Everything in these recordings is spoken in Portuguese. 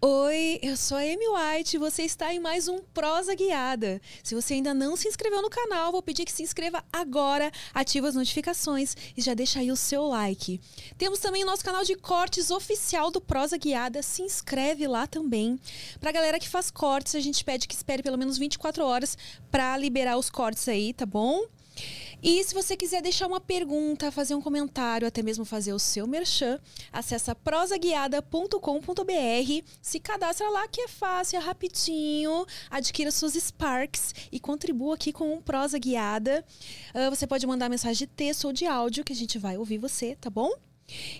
Oi, eu sou a Amy White e você está em mais um Prosa Guiada. Se você ainda não se inscreveu no canal, vou pedir que se inscreva agora, ative as notificações e já deixa aí o seu like. Temos também o nosso canal de cortes oficial do Prosa Guiada, se inscreve lá também. Pra galera que faz cortes, a gente pede que espere pelo menos 24 horas para liberar os cortes aí, tá bom? E se você quiser deixar uma pergunta, fazer um comentário, até mesmo fazer o seu merchan, acessa prosaguiada.com.br, se cadastra lá que é fácil, é rapidinho, adquira suas Sparks e contribua aqui com um Prosa Guiada. Uh, você pode mandar mensagem de texto ou de áudio que a gente vai ouvir você, tá bom?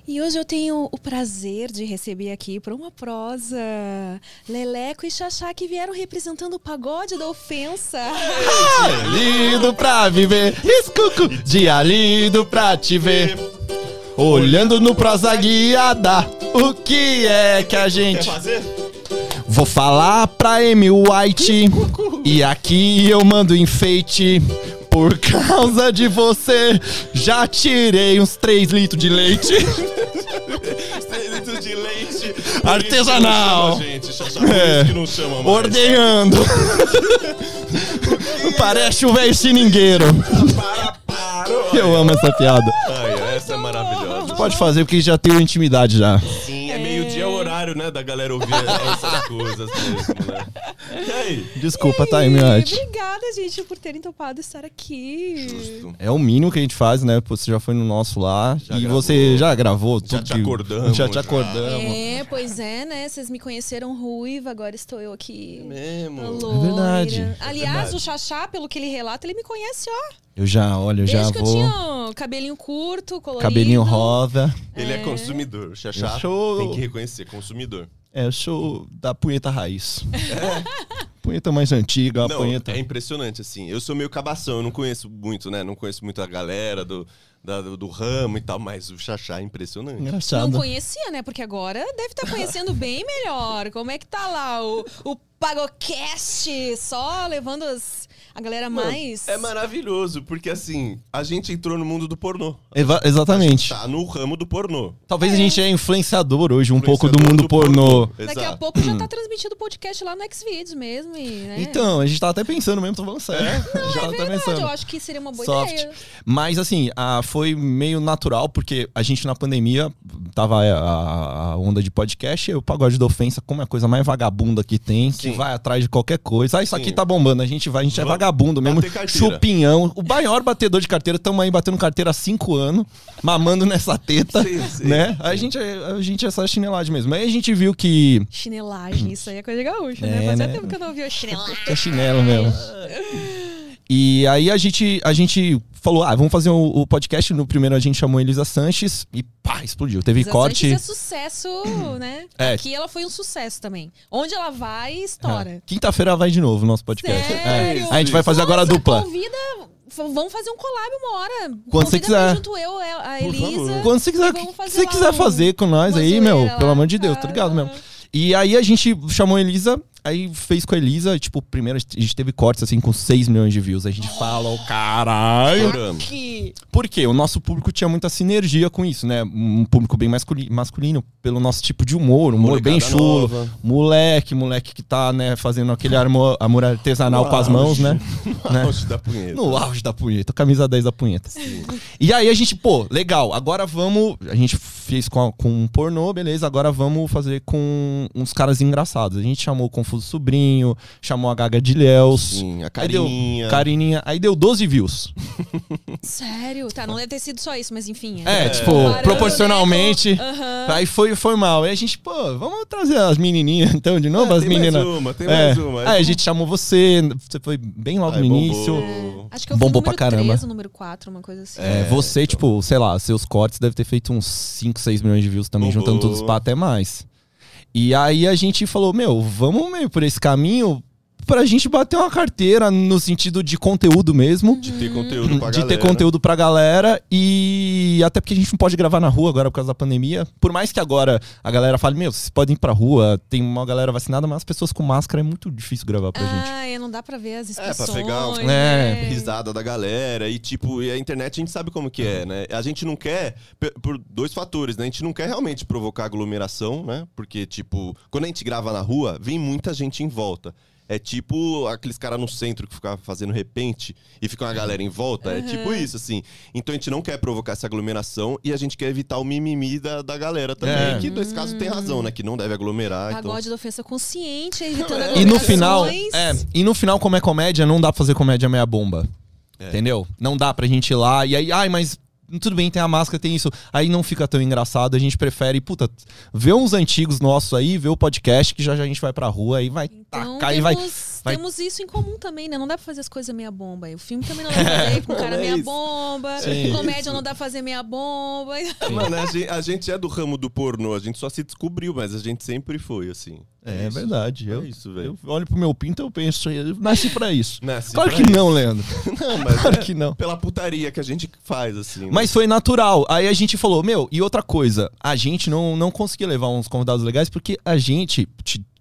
E hoje eu tenho o prazer de receber aqui para uma prosa Leleco e Xaxá que vieram representando o pagode da ofensa. Dia lindo pra viver, escuco, dia lindo pra te ver. Olhando no prosa guiada, o que é que a gente. Quer fazer? Vou falar pra Amy White, e aqui eu mando enfeite. Por causa de você, já tirei uns 3 litros de leite. litros de leite. Artesanal. Gente. É. isso que não chama mais. Ordenhando. Parece o velho seringueiro. Eu amo essa piada. Ai, essa é maravilhosa. Pode fazer porque já tenho intimidade já. Horário, né, da galera ouvir essas coisas mesmo, né? E aí? Desculpa, E Amy White. Obrigada, gente, por terem topado estar aqui. Justo. É o mínimo que a gente faz, né? Você já foi no nosso lá Já e gravou. você já gravou Já tudo te acordamos, Já te acordamos. É, pois é, né? Vocês me conheceram ruiva, agora estou eu aqui. Mesmo. loira. verdade. Aliás, verdade. o Xaxá, pelo que ele relata, ele me conhece, ó. Eu já, olha, eu já Desde que eu vou. tinha cabelinho curto, colorido. Cabelinho rosa. Ele é consumidor. Xaxá Eu sou- tem que reconhecer, consumidor. É, eu sou da punheta raiz. Punheta mais antiga, a Não, punheta. é impressionante, assim. Eu sou meio cabação, eu não conheço muito, né? Não conheço muito a galera do, da- do, do ramo e tal, mas o Xaxá é impressionante. Não Engraçado. conhecia, né? Porque agora deve estar conhecendo bem melhor. Como é que tá lá o, o Pagocast? Só levando as- a galera Mano, mais. É maravilhoso, porque assim, a gente entrou no mundo do pornô. Eva- exatamente. Tá no ramo do pornô. Talvez a gente é influenciador hoje um pouco do Influenciador mundo pornô. Daqui a pouco já tá transmitido o podcast lá no Xvideos mesmo. E, né? Então, a gente tava até pensando mesmo, tô falando sério. É? Não, já é tá verdade, pensando. eu acho que seria uma boa Soft. ideia. Mas assim, ah, foi meio natural, porque a gente na pandemia tava a, a- a onda de podcast, e o pagode da ofensa, como é a coisa mais vagabunda que tem, que Sim. vai atrás de qualquer coisa. Ah, isso Sim. aqui tá bombando, a gente vai, a gente é Vamos vagabundo mesmo. Chupinhão, o maior batedor de carteira, tamo aí batendo carteira há cinco anos, mamando nessa teta, Sim, sim. né? A gente, é- a gente é essa chinelagem mesmo. Aí a gente viu que Chinelagem, isso aí é coisa gaúcha, É, né? Fazia né? tempo que eu não ouvi a chinelagem. é chinelo mesmo. E aí a gente, a gente falou, ah, vamos fazer o, o podcast. No primeiro a gente chamou Elisa Sanches e pá, explodiu. Teve Elisa corte. Sanches é sucesso, né? É. Aqui ela foi um sucesso também. Onde ela vai, estoura. Ah, Quinta-feira vai de novo o nosso podcast. Sério? É. A gente vai fazer agora a Nossa, dupla. Convida, vamos fazer um collab uma hora. Quando você quiser. Junto eu, a Elisa. Quando você quiser, E fazer você quiser um- fazer com nós aí, meu, lá. pelo amor de Deus, tá ligado mesmo? E aí a gente chamou a Elisa, aí fez com a Elisa, e, tipo, primeiro a gente teve cortes assim com 6 milhões de views. A gente fala, o caralho. Que... Por quê? O nosso público tinha muita sinergia com isso, né? Um público bem masculi- masculino, pelo nosso tipo de humor, um humor bem Molecada chulo. nova. Moleque, moleque que tá, né, fazendo aquele amor, amor artesanal com as mãos, né? né? Auge da punheta. No auge da punheta, camisa 10 da punheta. E aí a gente, pô, legal, agora vamos. A gente fez com, a- com um pornô, beleza, agora vamos fazer com uns caras engraçados. A gente chamou o Confuso Sobrinho, chamou a Gaga de Léus. Sim, a Aí deu- Carininha. Carininha. Aí deu 12 views. Sério? Tá, não deve ter sido só isso, mas enfim. É, tipo, Comparando, proporcionalmente. né, com- Aham. Aí foi, foi mal. Aí a gente, pô, vamos trazer as menininhas então de novo, Ah, as tem mais meninas. uma, tem É. mais uma. Aí a gente chamou você, você foi bem logo Ai, no bombou. início. Acho que eu Bombou fui pra número caramba. 3 ou número 4, uma coisa assim. É, você, tipo, sei lá, seus cortes deve ter feito uns 5, 6 milhões de views também, Bombou. juntando todos os pá, até mais. E aí a gente falou, meu, vamos meio por esse caminho pra gente bater uma carteira no sentido de conteúdo mesmo. De ter conteúdo pra de galera. ter conteúdo pra galera e até porque a gente não pode gravar na rua agora por causa da pandemia. Por mais que agora a galera fale, meu, vocês podem ir pra rua, tem uma galera vacinada, mas as pessoas com máscara é muito difícil gravar pra gente. Ah, é, não dá pra ver as É, expressões. pra pegar uma né? risada da galera. E, tipo, e a internet a gente sabe como que é, né? A gente não quer, por dois fatores, né? A gente não quer realmente provocar aglomeração, né? Porque, tipo, quando a gente grava na rua, vem muita gente em volta. É tipo aqueles caras no centro que ficam fazendo repente e fica uma galera em volta. É tipo isso, assim. Então a gente não quer provocar essa aglomeração e a gente quer evitar o mimimi da, da galera também. É. Que nesse caso tem razão, né? Que não deve aglomerar. Então... Pagode da ofensa consciente, evitando E no final, é, e no final, como é comédia, não dá pra fazer comédia meia bomba. É. Entendeu? Não dá pra gente ir lá e aí, ai, mas tudo bem, tem a máscara, tem isso. Aí não fica tão engraçado, a gente prefere, puta, ver uns antigos nossos aí, ver o podcast, que já já a gente vai pra rua e vai Então tacar e vai. Temos, vai- temos isso em comum também, né? Não dá pra fazer as coisas meia bomba. O filme também não dá pra fazer com Não, cara é meia isso. bomba. Sim. Comédia não dá pra fazer meia bomba. Mano, a gente, a gente é do ramo do pornô, a gente só se descobriu, mas a gente sempre foi, assim. É, isso. verdade. Eu, É isso, velho. eu olho pro meu pinto eu penso, eu nasci pra isso. Nasci claro pra que não, Leandro. Não, mas Claro é que não. pela putaria que a gente faz, assim. né? Mas foi natural. Aí a gente falou, meu, e outra coisa, a gente não, não conseguia levar uns convidados legais porque a gente,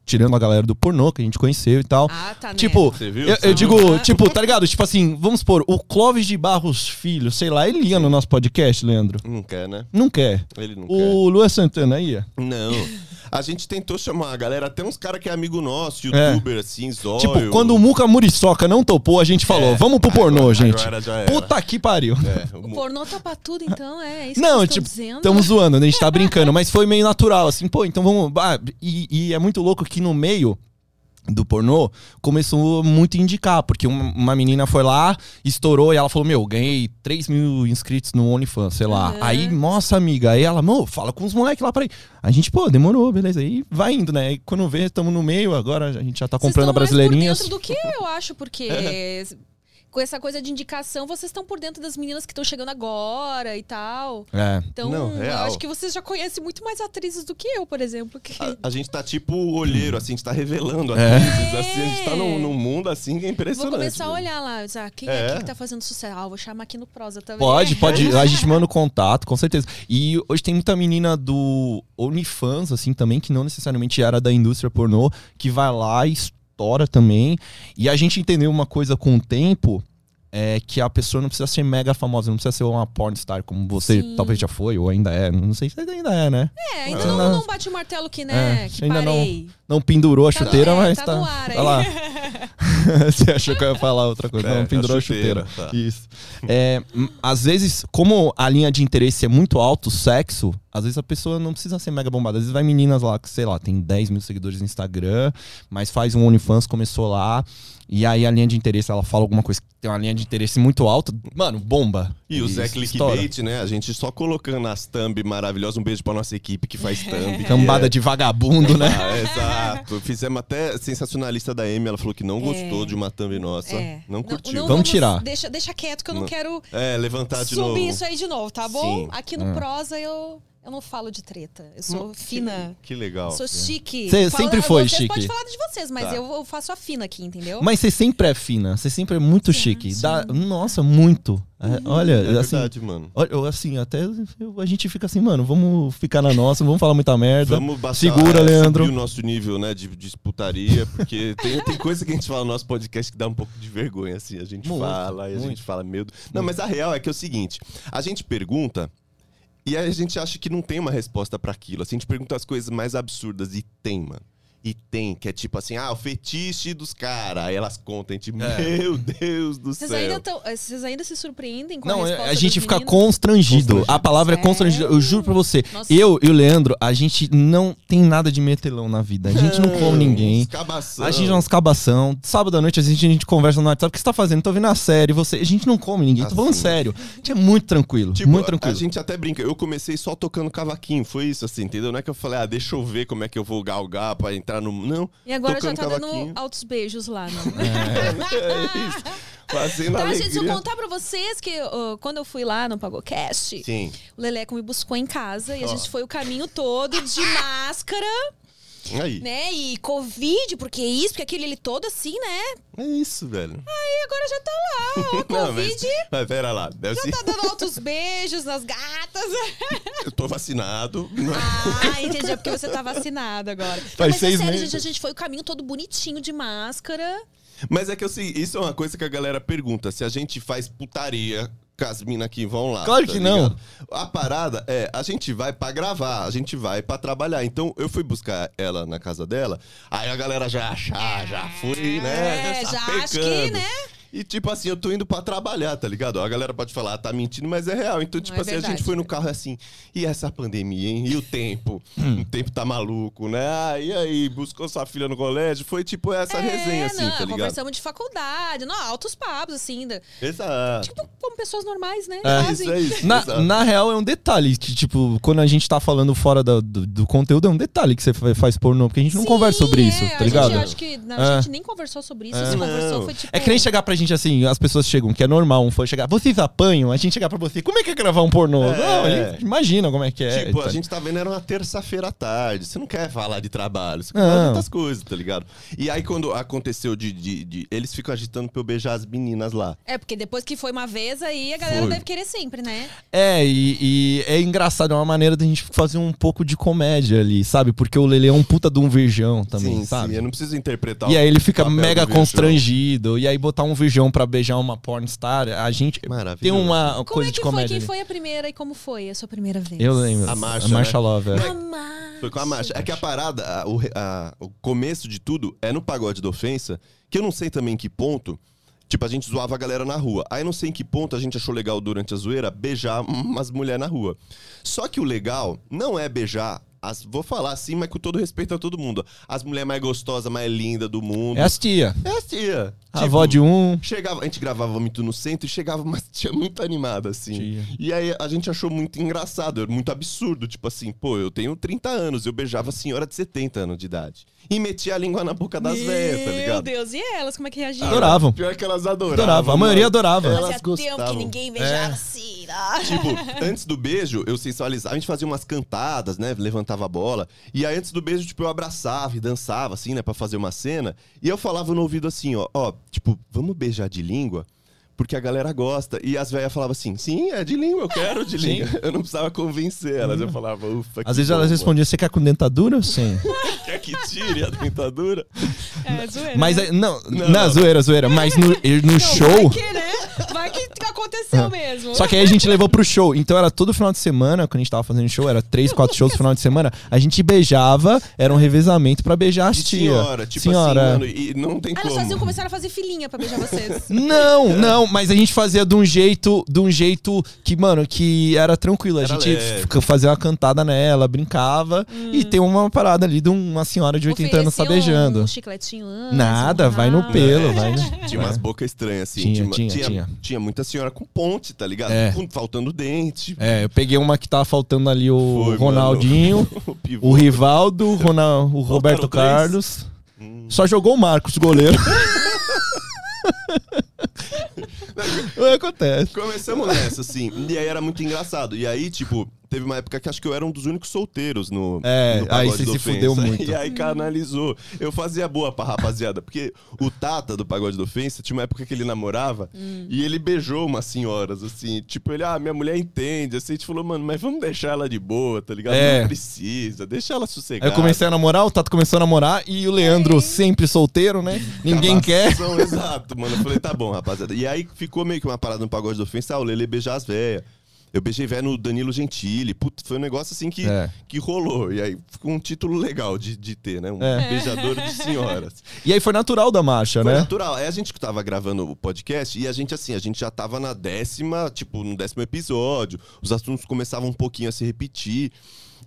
tirando a galera do pornô que a gente conheceu e tal. Ah, tá, né? Tipo, Você viu? eu, eu digo, tipo, tá ligado? Tipo assim, vamos supor, o Clóvis de Barros Filho, sei lá, ele ia no nosso podcast, Leandro? Não quer, né? Não quer. Ele não quer. O Lua Santana ia. Não. A gente tentou chamar a galera, até uns caras que é amigo nosso, É. youtuber, assim, zóio. Tipo, quando o Muca Muriçoca não topou, a gente falou, vamos pro pornô, agora- gente. agora. Puta que pariu. É, O pornô tá pra tudo, então, é isso Não, tipo, estamos zoando, né? a gente tá brincando, mas foi meio natural, assim, pô, então vamos. ah, e, e é muito louco que no meio do pornô começou muito a indicar, porque uma, menina foi lá, estourou e ela falou: Meu, ganhei 3 mil inscritos no OnlyFans, sei lá. Uhum. Aí, nossa, amiga, aí ela, mô, fala com os moleques lá pra ir. A gente, pô, demorou, beleza. Aí vai indo, né? E quando vê, estamos no meio, agora a gente já tá comprando a estão mais por dentro do que eu acho, porque com essa coisa de indicação, vocês estão por dentro das meninas que estão chegando agora e tal. É. Então, Não, eu acho que vocês já conhecem muito mais atrizes do que eu, por exemplo. Que... A, a gente tá tipo olheiro, assim, a gente tá revelando É. atrizes, assim, a gente tá num, num mundo assim que é Vou impressionante. começar a olhar lá, ah, quem é, É. aqui que tá fazendo sucesso? Ah, vou chamar aqui no prosa também. Pode, pode. A gente manda o contato, com certeza. E hoje tem muita menina do OnlyFans, assim, também, que não necessariamente era da indústria pornô, que vai lá e estoura também. E a gente entendeu uma coisa com o tempo. É que a pessoa não precisa ser mega famosa, não precisa ser uma pornstar como você Sim. talvez já foi, ou ainda é. Não sei se ainda é, né? É, ainda Ah. não, não bate o martelo que, né, É, que ainda não- parei. Não pendurou a Tá no- chuteira, é, mas tá tá. no ar lá. Você achou que eu ia falar outra coisa? É, não, pendurou a chuteira, chuteira. tá. Isso. É, às vezes, como a linha de interesse é muito alto, sexo, às vezes a pessoa não precisa ser mega bombada. Às vezes vai meninas lá que, sei lá, tem 10 mil seguidores no Instagram, mas faz um OnlyFans, começou lá. E aí a linha de interesse, ela fala alguma coisa que tem uma linha de interesse muito alta. Mano, bomba. E o Zé estoura. Clickbait, né? A gente só colocando as thumb maravilhosas. Um beijo pra nossa equipe que faz thumb. Cambada de vagabundo, né? Ah, exato. Fizemos até sensacionalista da Amy, ela falou que não gostou de uma thumb nossa. É. Não curtiu. Vamos vamos- tirar. Deixa, deixa quieto que eu não, Não. quero É, levantar de subir novo. isso aí de novo, tá bom? Sim. Aqui no prosa eu, eu não falo de treta. Eu sou fina. Que legal. Sou chique. Cê Falo- sempre foi vocês chique. Pode falar de vocês, mas Tá. eu, eu faço a fina aqui, entendeu? Mas você sempre é fina, você sempre é muito chique. Dá- nossa, muito. É, olha, É assim, verdade, mano. Olha, assim, até a gente fica assim, mano, vamos ficar na nossa, vamos falar muita merda. Vamos baixar, Segura, é, Leandro. subir o nosso nível, né, de disputaria, porque tem, tem coisa que a gente fala no nosso podcast que dá um pouco de vergonha, assim. A gente Muito, fala e a muito. gente fala, Deus. Não, mas a real é que é o seguinte: a gente pergunta e aí a gente acha que não tem uma resposta pra aquilo. Assim, a gente pergunta as coisas mais absurdas e tem, mano. E tem, que é tipo assim, ah, o fetiche dos caras. Aí elas contam, a gente, É. meu Deus do Vocês céu. ainda, tão- eh, vocês ainda se surpreendem com Não, a é- resposta a gente fica constrangido. Constrangido. A palavra é constrangido. Eu juro pra você. Nossa. Eu e o Leandro, a gente não tem nada de metelão na vida. A gente não come ninguém. A gente é uns cabação. Sábado à noite a gente, a gente conversa no WhatsApp. O que você tá fazendo? Tô vendo a série. Você... A gente não come ninguém. Tô falando Assim. sério. A gente é muito tranquilo. Tipo, muito a tranquilo. gente até brinca. Eu comecei só tocando cavaquinho, foi isso, assim, entendeu? Não é que eu falei, ah, deixa eu ver como é que eu vou galgar pra entrar no. Não. E agora já tá cavaquinho. dando altos beijos lá, não? É isso. Fazendo alegria. gente, deixa eu contar pra vocês que ó, quando eu fui lá no Pagocast, Sim. o Leleco me buscou em casa e a gente foi o caminho todo de máscara. Aí. né? E Covid, porque isso, porque aquilo, ele todo assim, né? É isso, velho. E agora já tá lá, ó, Não, mas, Covid. mas pera lá. Deve ser- Tá dando altos beijos nas gatas. Eu tô vacinado. Ah, entendi. É porque você tá vacinado agora. Não, Faz mas seis é sério, meses. gente, a gente foi o caminho todo bonitinho de máscara. Mas é que eu sei, isso é uma coisa que a galera pergunta: se a gente faz putaria as minas que vão lá. Claro tá que não. ligado? A parada é, a gente vai pra gravar, a gente vai pra trabalhar. Então eu fui buscar ela na casa dela, aí a galera já achar, já fui, né? É, já sapecando. acho que, né? E tipo assim, eu tô indo pra trabalhar, tá ligado? A galera pode falar, ah, tá mentindo, mas é real. Então, tipo é assim, a verdade. gente foi no carro assim, e essa pandemia, hein? E o tempo? Hum. O tempo tá maluco, né? Ah, e aí, buscou sua filha no colégio? Foi tipo essa resenha, assim, não, tá ligado? Conversamos de faculdade, não, altos papos, assim, da- Exato. tipo, como pessoas normais, né? É. Fazem. Isso é isso. Na, exato. na real, é um detalhe. que, Tipo, quando a gente tá falando fora do, do, do conteúdo, é um detalhe que você fa- faz pornô, porque a gente não Sim, conversa sobre é, isso, a tá ligado? Gente, acho que não, É. a gente nem conversou sobre isso. É. Se conversou, Não. foi tipo. É que nem chegar pra gente assim, as pessoas chegam, que é normal, um fã chegar, vocês apanham, a gente chegar pra você, como é que é gravar um pornô? É. Não, a gente imagina como é que é. Tipo, a gente tá vendo, era uma terça-feira à tarde. Você não quer falar de trabalho, você quer falar de outras coisas, tá ligado? E aí, quando aconteceu de, de- de- Eles ficam agitando pra eu beijar as meninas lá. É, porque depois que foi uma vez aí, a galera Foi. deve querer sempre, né? É, e, e é engraçado, é uma maneira da gente fazer um pouco de comédia ali, sabe? Porque o Lele é um puta de um virgão também, sim, sabe? sim. Eu não preciso interpretar E o aí ele fica mega constrangido. E aí botar um virgão pra beijar uma pornstar, a gente tem uma Como coisa é de que foi? comédia. Quem foi a primeira e como foi a sua primeira vez? Eu lembro. A Marcha, A Marcha né? Love. é. A Marcha. Foi com a marcha. É que a parada, a- o, a- o começo de tudo é no pagode da ofensa, que eu não sei também em que ponto. Tipo, a gente zoava a galera na rua. Aí não sei em que ponto a gente achou legal durante a zoeira beijar umas mulheres na rua. Só que o legal não é beijar. As, vou falar assim, mas com todo respeito a todo mundo. As mulheres mais gostosas, mais lindas do mundo. É as tia. É as tia. A Tipo, avó de um. Chegava, a gente gravava muito no centro e chegava uma tia muito animada, assim. Tia. E aí a gente achou muito engraçado, era muito absurdo. Tipo assim, pô, eu tenho 30 anos, eu beijava a senhora de 70 anos de idade. E metia a língua na boca das velhas, tá Meu ligado? Deus, e elas, como é que reagiram? Adoravam. Pior que elas adoravam. Adorava. A maioria adorava. Elas gostavam. que ninguém beijava É. assim. Tipo, antes do beijo, eu sensualizava. A gente fazia umas cantadas, né? Levantava a bola. E aí, antes do beijo, tipo, eu abraçava e dançava, assim, né? Pra fazer uma cena. E eu falava no ouvido assim, ó. Ó, tipo, vamos beijar de língua? Porque a galera gosta. E as velhas falavam assim, sim, é de língua, eu quero de Sim. língua. Eu não precisava convencer elas. Eu falava, ufa, que Às vezes bom, elas respondiam, você quer com dentadura? Sim. Quer que tire a dentadura? É, zoeira. Mas né? não, Não, na não. zoeira, zoeira. Mas no, no Não, show. Vai que, né? Vai que aconteceu mesmo. Só que aí a gente levou pro show. Então era todo final de semana, quando a gente tava fazendo show, era três, quatro shows no final de semana. A gente beijava, era um revezamento pra beijar as De tia. senhora, tipo Senhora. assim, mano. E não tem Ah, como. elas faziam, começaram a fazer filinha pra beijar vocês. Não, não, mas a gente fazia de um jeito, de um jeito que, mano, que era tranquilo. A Era gente leve. fazia uma cantada nela, brincava. E tem uma parada ali de uma senhora de 80 anos tá beijando. Um chicletinho antes, Nada, um vai no pelo, É, vai. Tinha umas bocas estranhas, assim. Tinha, tinha, tinha, tinha. tinha muita senhora com ponte, tá ligado? É. Com- faltando dente. É, eu peguei uma que tava faltando ali o Foi, Ronaldinho, mano. o Rivaldo, o, Ronal, o Roberto? Carlos. Hum. Só jogou o Marcos, goleiro. Não, Acontece. Começamos nessa, assim. E aí era muito engraçado. E aí, tipo, teve uma época que acho que eu era um dos únicos solteiros no. É, no aí Pagode você se fudeu muito. E aí canalizou. Eu fazia boa pra rapaziada. Porque o Tata do Pagode da Ofensa tinha uma época que ele namorava e ele beijou umas senhoras, assim. Tipo, ele, ah, minha mulher entende. Assim, a gente falou, mano, mas vamos deixar ela de boa, tá ligado? É. Não precisa, deixa ela Aí sossegada. eu comecei a namorar, o Tato começou a namorar e o Leandro sempre solteiro, né? Ninguém quer. Cavação, Exato, mano. Eu falei, tá bom, rapaziada. E aí ficou meio que uma parada no pagode da ofensa, ah, o Lele beijar as véias. Eu beijei véia no Danilo Gentili. Putz, foi um negócio assim que, É. que rolou. E aí ficou um título legal de, de ter, né? Um É. beijador de senhoras. E aí foi natural da marcha, Foi né? natural. Aí a gente que tava gravando o podcast e a gente, assim, a gente já tava na décima, tipo, no décimo episódio. Os assuntos começavam um pouquinho a se repetir.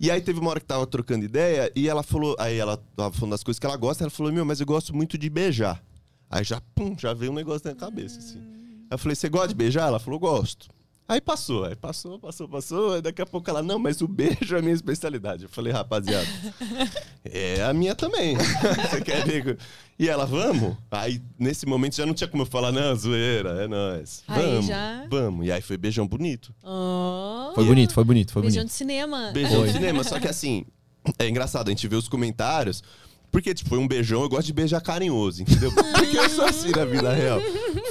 E aí teve uma hora que tava trocando ideia e ela falou, aí ela tava falando das coisas que ela gosta, ela falou, meu, mas eu gosto muito de beijar. Aí já, pum, já veio um negócio na cabeça, assim. Eu falei, você gosta de beijar? Ela falou, gosto. Aí passou, aí passou, passou, passou. Aí daqui a pouco ela, não, mas o beijo é a minha especialidade. Eu falei, rapaziada, é a minha também. Você quer ver? E ela, vamos? Aí, nesse momento, já não tinha como eu falar, não, zoeira, é nóis. Aí Vamos, já- vamos. E aí foi beijão bonito. Oh, Foi bonito, foi bonito, foi beijão bonito. de cinema. Beijão Foi. de cinema, só que assim, é engraçado, a gente vê os comentários. Porque, tipo, foi um beijão, eu gosto de beijar carinhoso, entendeu? Porque eu sou assim na vida real.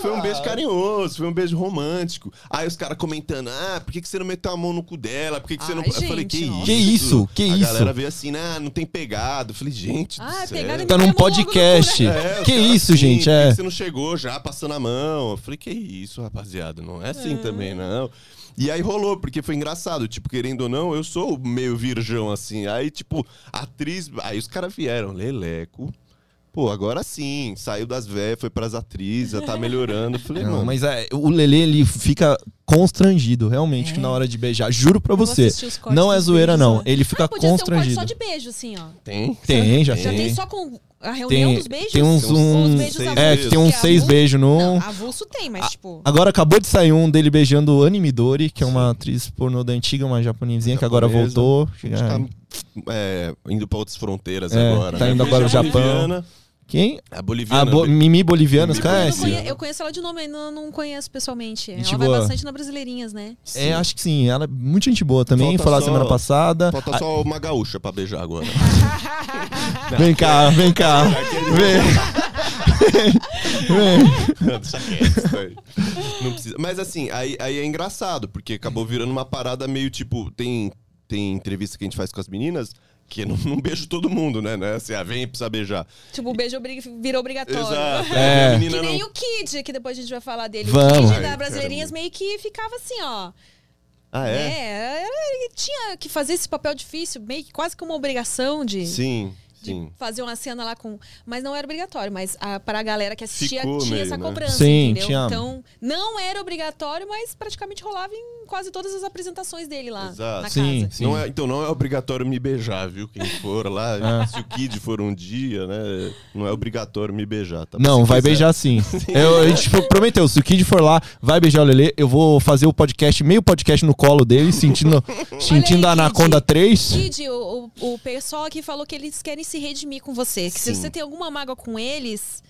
Foi um beijo carinhoso, foi um beijo romântico. Aí os caras comentando, ah, por que, que você não meteu a mão no cu dela? Por que, que você Ai, não. eu falei, gente, que isso? Que isso? Que a isso? galera veio assim, ah, não tem pegado. Eu falei, gente. Ah, do céu. Tá num no podcast. É, que isso, assim, gente? por que É. que Você não chegou já passando a mão. Eu falei, que isso, rapaziada? Não é assim também, não. E aí rolou, porque foi engraçado. Tipo, querendo ou não, eu sou meio virgão assim. Aí, tipo, atriz. Aí os caras vieram, Leleco. Pô, agora sim, saiu das velhas, foi pras atrizes, já tá melhorando. Falei, Não, mano. mas é, o Lele ele fica constrangido, realmente, que na hora de beijar. Juro pra É. você. Não é zoeira, beijos, não. ó. Ele fica ah, podia ser um corte constrangido. só de beijo, assim, ó. Tem? Tem, já Já tem. tem só com a reunião Tem, dos beijos? tem uns. Tem uns Um, beijos seis avulsos, é, que tem uns porque seis avulso- beijos no. Não, avulso tem, mas tipo... Agora acabou de sair um dele beijando o Anime Dori, que é uma atriz pornô da antiga, uma japonesinha que agora voltou. A gente tá é, indo pra outras fronteiras É, agora. tá né? indo agora Beijou ao a Japão. Boliviana, Quem? A A boliviana. Bo- Mimi Boliviana, você Mimi Eu, conhece? conheço, eu conheço ela de nome, não, não conheço pessoalmente. Gente ela vai boa. bastante na Brasileirinhas, né? É, acho que sim. Ela é muito gente boa também. Falta lá só- semana passada. Falta só uma gaúcha pra beijar agora. Vem cá, vem cá. Vem. vem. Não, deixa quieto. Não precisa. Mas assim, aí, aí é engraçado, porque acabou virando uma parada meio tipo. Tem, tem entrevista que a gente faz com as meninas que não, não beijo todo mundo, né? Não é assim, ah, vem precisa beijar. Tipo, o beijo obri- virou obrigatório. Exato. É. Menina Que nem não... o Kid, que depois a gente vai falar dele. Vamos. O Kid da Ai, Brasileirinhas caramba. meio que ficava assim, ó. Ah, é? É, ele tinha que fazer esse papel difícil, meio que quase como uma obrigação de, Sim, de sim. fazer uma cena lá com. Mas não era obrigatório, mas a, para a galera que assistia Ficou tinha meio, essa né? cobrança, Sim, entendeu? Então, não era obrigatório, mas praticamente rolava em quase todas as apresentações dele lá Exato. na Sim, casa. sim. Não é, então não é obrigatório me beijar, viu? Quem for lá, É. se o Kid for um dia, né? Não é obrigatório me beijar, tá? Não, vai quiser. beijar sim. Eu, a gente prometeu, se o Kid for lá, vai beijar o Lelê. Eu vou fazer o podcast, meio podcast no colo dele, sentindo, sentindo a Kid. Anaconda 3. Kid, o, o, o pessoal aqui falou que eles querem se redimir com você. Que se Sim. você tem alguma mágoa com eles,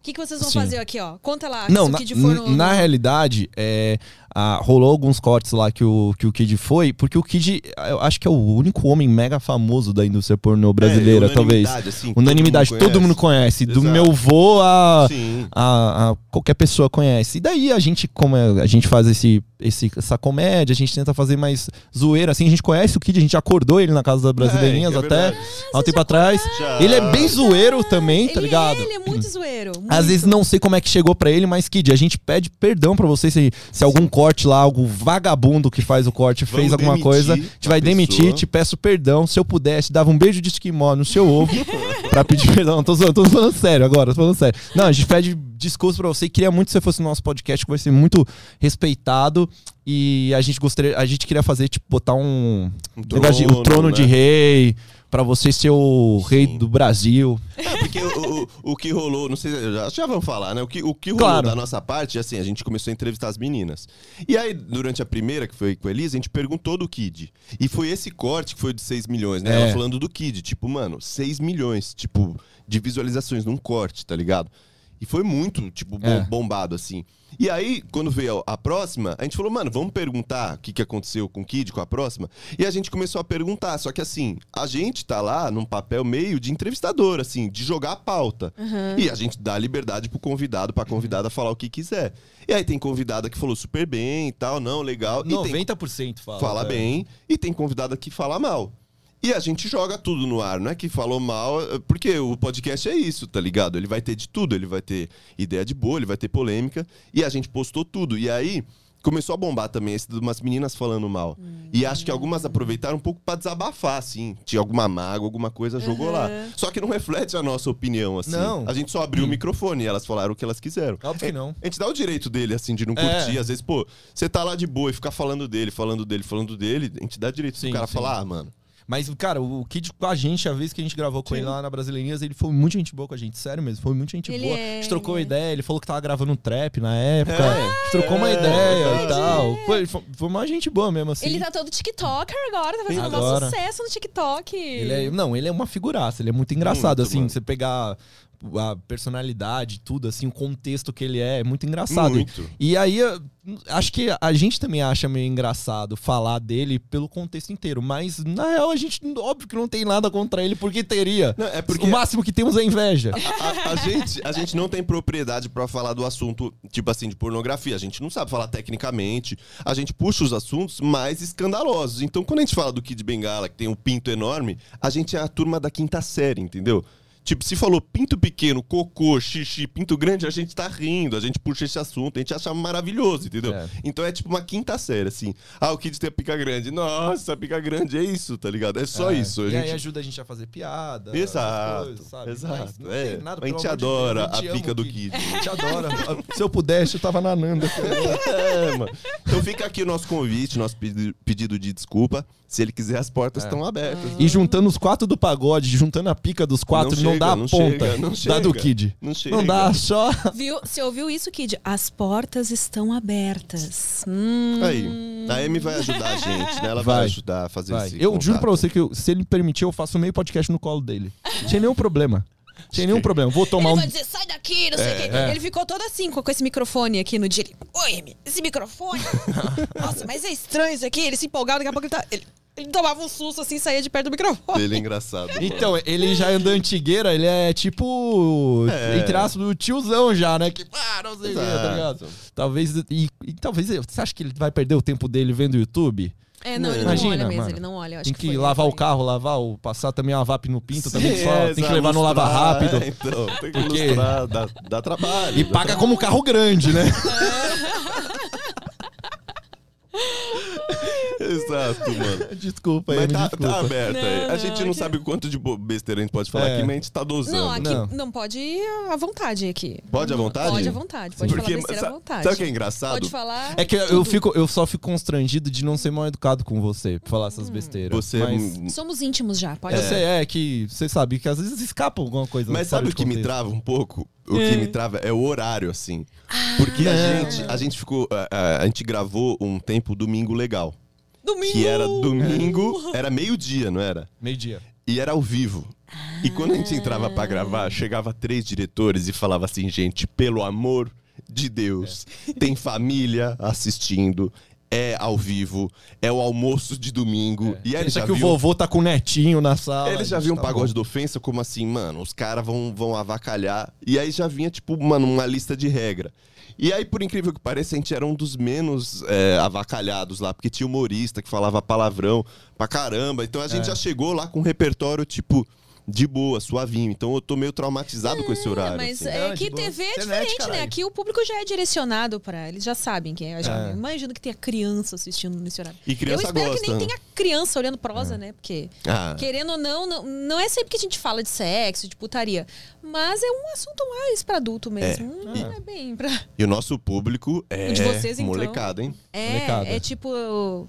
o que, que vocês vão Sim. fazer aqui, ó? Conta lá. Não, se o na, Kid for no, na realidade, é, ah, rolou alguns cortes lá que o, que o Kid foi, porque o Kid, eu acho que é o único homem mega famoso da indústria pornô brasileira, É, talvez. unanimidade, assim, Unanimidade, todo todo mundo mundo conhece. Do Exato. meu vô a, a, a qualquer pessoa conhece. E daí a gente, como é- a gente faz esse, esse, essa comédia, a gente tenta fazer mais zoeira, assim, a gente conhece o Kid, a gente acordou ele na casa das brasileirinhas É, é até há um tempo atrás. Já. Ele é bem zoeiro também, ele, tá ligado? É, ele é muito zoeiro. Às muito. vezes não sei como é que chegou pra ele, mas Kid, a gente pede perdão pra você se, se algum corte lá, algum vagabundo que faz o corte Vamos fez alguma demitir coisa, a gente a vai demitir, pessoa. te peço perdão. Se eu pudesse, dava um beijo de esquimó no seu ovo pra pedir perdão. Tô, zoando, tô falando sério agora, tô falando sério. Não, a gente pede desculpas pra você. Queria muito que você fosse no nosso podcast, que vai ser muito respeitado. E a gente gostaria, a gente queria fazer, tipo, botar um. Um negócio de- o trono né? de rei. Pra você ser o rei Sim. do Brasil. É, porque o, o, o que rolou, não sei, já, já vamos falar, né? O que, o que rolou Claro. da nossa parte, assim, a gente começou a entrevistar as meninas. E aí, durante a primeira, que foi com a Elisa, a gente perguntou do Kid. E foi esse corte que foi de 6 milhões, né? É. Ela falando do Kid, tipo, mano, 6 milhões, tipo, de visualizações num corte, tá ligado? E foi muito, tipo, bom- É. bombado, assim. E aí, quando veio a, a próxima, a gente falou, mano, vamos perguntar o que, que aconteceu com o Kid, com a próxima. E a gente começou a perguntar. Só que assim, a gente tá lá num papel meio de entrevistador, assim, de jogar a pauta. E a gente dá liberdade pro convidado, pra convidada falar o que quiser. E aí tem convidada que falou super bem e tal, não, legal. E tem 90% fala. fala é. bem e tem convidada que fala mal. E a gente joga tudo no ar, não é que falou mal, é- porque o podcast é isso, tá ligado? Ele vai ter de tudo, ele vai ter ideia de boa, ele vai ter polêmica, e a gente postou tudo. E aí começou a bombar também esse de umas meninas falando mal. E acho que algumas aproveitaram um pouco pra desabafar, assim. Tinha alguma mágoa, alguma coisa, jogou lá. Só que não reflete a nossa opinião, assim. Não. A gente só abriu o microfone e elas falaram o que elas quiseram. Óbvio que não. A gente dá o direito dele, assim, de não É. curtir. Às vezes, pô, você tá lá de boa e ficar falando dele, falando dele, falando dele, a gente dá direito Sim, do cara sim. falar, ah, mano. Mas, cara, o Kid com a gente, a vez que a gente gravou com ele lá na Brasileirinhas, ele foi muito gente boa com a gente, sério mesmo. Foi muito gente Ele boa. é, a gente trocou é. ideia, ele falou que tava gravando um trap na época. É. A gente trocou uma É, ideia e tal. Foi, foi, foi uma gente boa mesmo, assim. Ele tá todo TikToker agora, tá fazendo um Agora. maior sucesso no TikTok. Ele é- não, ele é uma figuraça, ele é muito engraçado, Muito, assim, mano. você pegar a personalidade, tudo, assim, o contexto que ele é, é muito engraçado. Muito. E aí, acho que a gente também acha meio engraçado falar dele pelo contexto inteiro, mas na real a gente, óbvio que não tem nada contra ele, porque teria. Não, é porque- O máximo que temos é inveja. A, a gente, a gente não tem propriedade pra falar do assunto, tipo assim, de pornografia. A gente não sabe falar tecnicamente. A gente puxa os assuntos mais escandalosos. Então, quando a gente fala do Kid Bengala, que tem um pinto enorme, a gente é a turma da quinta série, entendeu? Tipo, se falou pinto pequeno, cocô, xixi, pinto grande, a gente tá rindo, a gente puxa esse assunto, a gente acha maravilhoso, entendeu? É. Então é tipo uma quinta série, assim. Ah, o Kid tem a pica grande. Nossa, a pica grande é isso, tá ligado? É só É. isso. A e gente... aí ajuda a gente a fazer piada. Exato, coisas, sabe? exato. Mas É, nada, a gente adora a pica do Kid. A gente adora. Se eu pudesse, eu tava nanando. É, mano. Então fica aqui o nosso convite, nosso pedi- pedido de desculpa. Se ele quiser, as portas estão abertas. E juntando os quatro do pagode, juntando a pica dos quatro, Não não, chega, dá a não ponta chega, não da chega. do Kid. Não chega. Não dá, só. Viu? Você ouviu isso, Kid? As portas estão abertas. Hum. Aí, a Amy vai ajudar a gente, né? Ela vai, Vai. ajudar a fazer Vai. esse Eu juro contato. pra você que eu- se ele me permitir, eu faço meio podcast no colo dele. Sem nenhum problema. Sem nenhum problema. Vou tomar Ele um. vai dizer, sai daqui, não sei o quê. é. Ele ficou todo assim, com com esse microfone aqui no dia. Ele, Oi, Amy, esse microfone. Nossa, mas é estranho isso aqui. Ele se empolgava, daqui a pouco ele tá. Ele, ele tomava um susto assim, saía de perto do microfone. Ele é engraçado. Então, ele já anda antigueira, ele é tipo. É. Entre aspas, do tiozão já, né? Que. Ah, não sei o que, tá ligado? Talvez. E, e talvez. Você acha que ele vai perder o tempo dele vendo o YouTube? É, não, ele Imagina, não olha mesmo, mano. ele não olha. eu acho Tem que que, foi, lavar foi. o carro, lavar o. Passar também uma VAP no pinto também. Sim, Só, tem que levar no lava lustrar, rápido. é, Então, tem que Porque- ilustrar, dá, dá trabalho. E dá paga como carro grande, né? Exato, mano. desculpa aí, Mas me tá, desculpa. tá aberto aí. Não, A gente não, sabe quanto de besteira a gente pode falar É. aqui, mas a gente tá dosando. Não, aqui Não. não. pode ir à vontade aqui. Pode à vontade? Pode à vontade, pode Porque, falar besteira à vontade. Sabe o que é engraçado? Pode falar. É que eu, fico, eu só fico constrangido de não ser mal educado com você, por falar Hum. essas besteiras. Você. Mas, Somos íntimos já, pode eu ser. é que você sabe que às vezes escapa alguma coisa. Mas sabe o que me contexto. trava um pouco? O que me trava é o horário, assim. Ah. Porque a gente, a gente ficou. A, a- a gente gravou um tempo domingo legal. Domingo! Que era domingo, era meio-dia, não era? Meio-dia. E era ao vivo. E quando a gente entrava pra gravar, chegava três diretores e falava assim, gente, pelo amor de Deus, tem família assistindo, é ao vivo, é o almoço de domingo. E aí ele Pensa já que o viu, vovô tá com o netinho na sala. ele já viu um tá pagode bom. de ofensa como assim, mano, os caras vão, vão avacalhar. E aí já vinha, tipo, mano, uma lista de regra. E aí, por incrível que pareça, a gente era um dos menos é, avacalhados lá, porque tinha humorista que falava palavrão pra caramba. Então a gente É. já chegou lá com um repertório, tipo, de boa, suavinho. Então eu tô meio traumatizado com esse horário. Mas assim. é Não, que. TV é Internet, diferente, né? caralho. Aqui o público já é direcionado pra. Eles já sabem quem é. Eu já É. imagino que tenha criança assistindo nesse horário. E criança Eu espero que gosta, nem né? tenha criança olhando prosa, né? Porque, Ah. querendo ou não, não, não é sempre que a gente fala de sexo, de putaria. Mas é um assunto mais pra adulto mesmo. Não É. é, bem pra. E o nosso público é O de vocês, então? molecada, hein? Molecada. É, é tipo.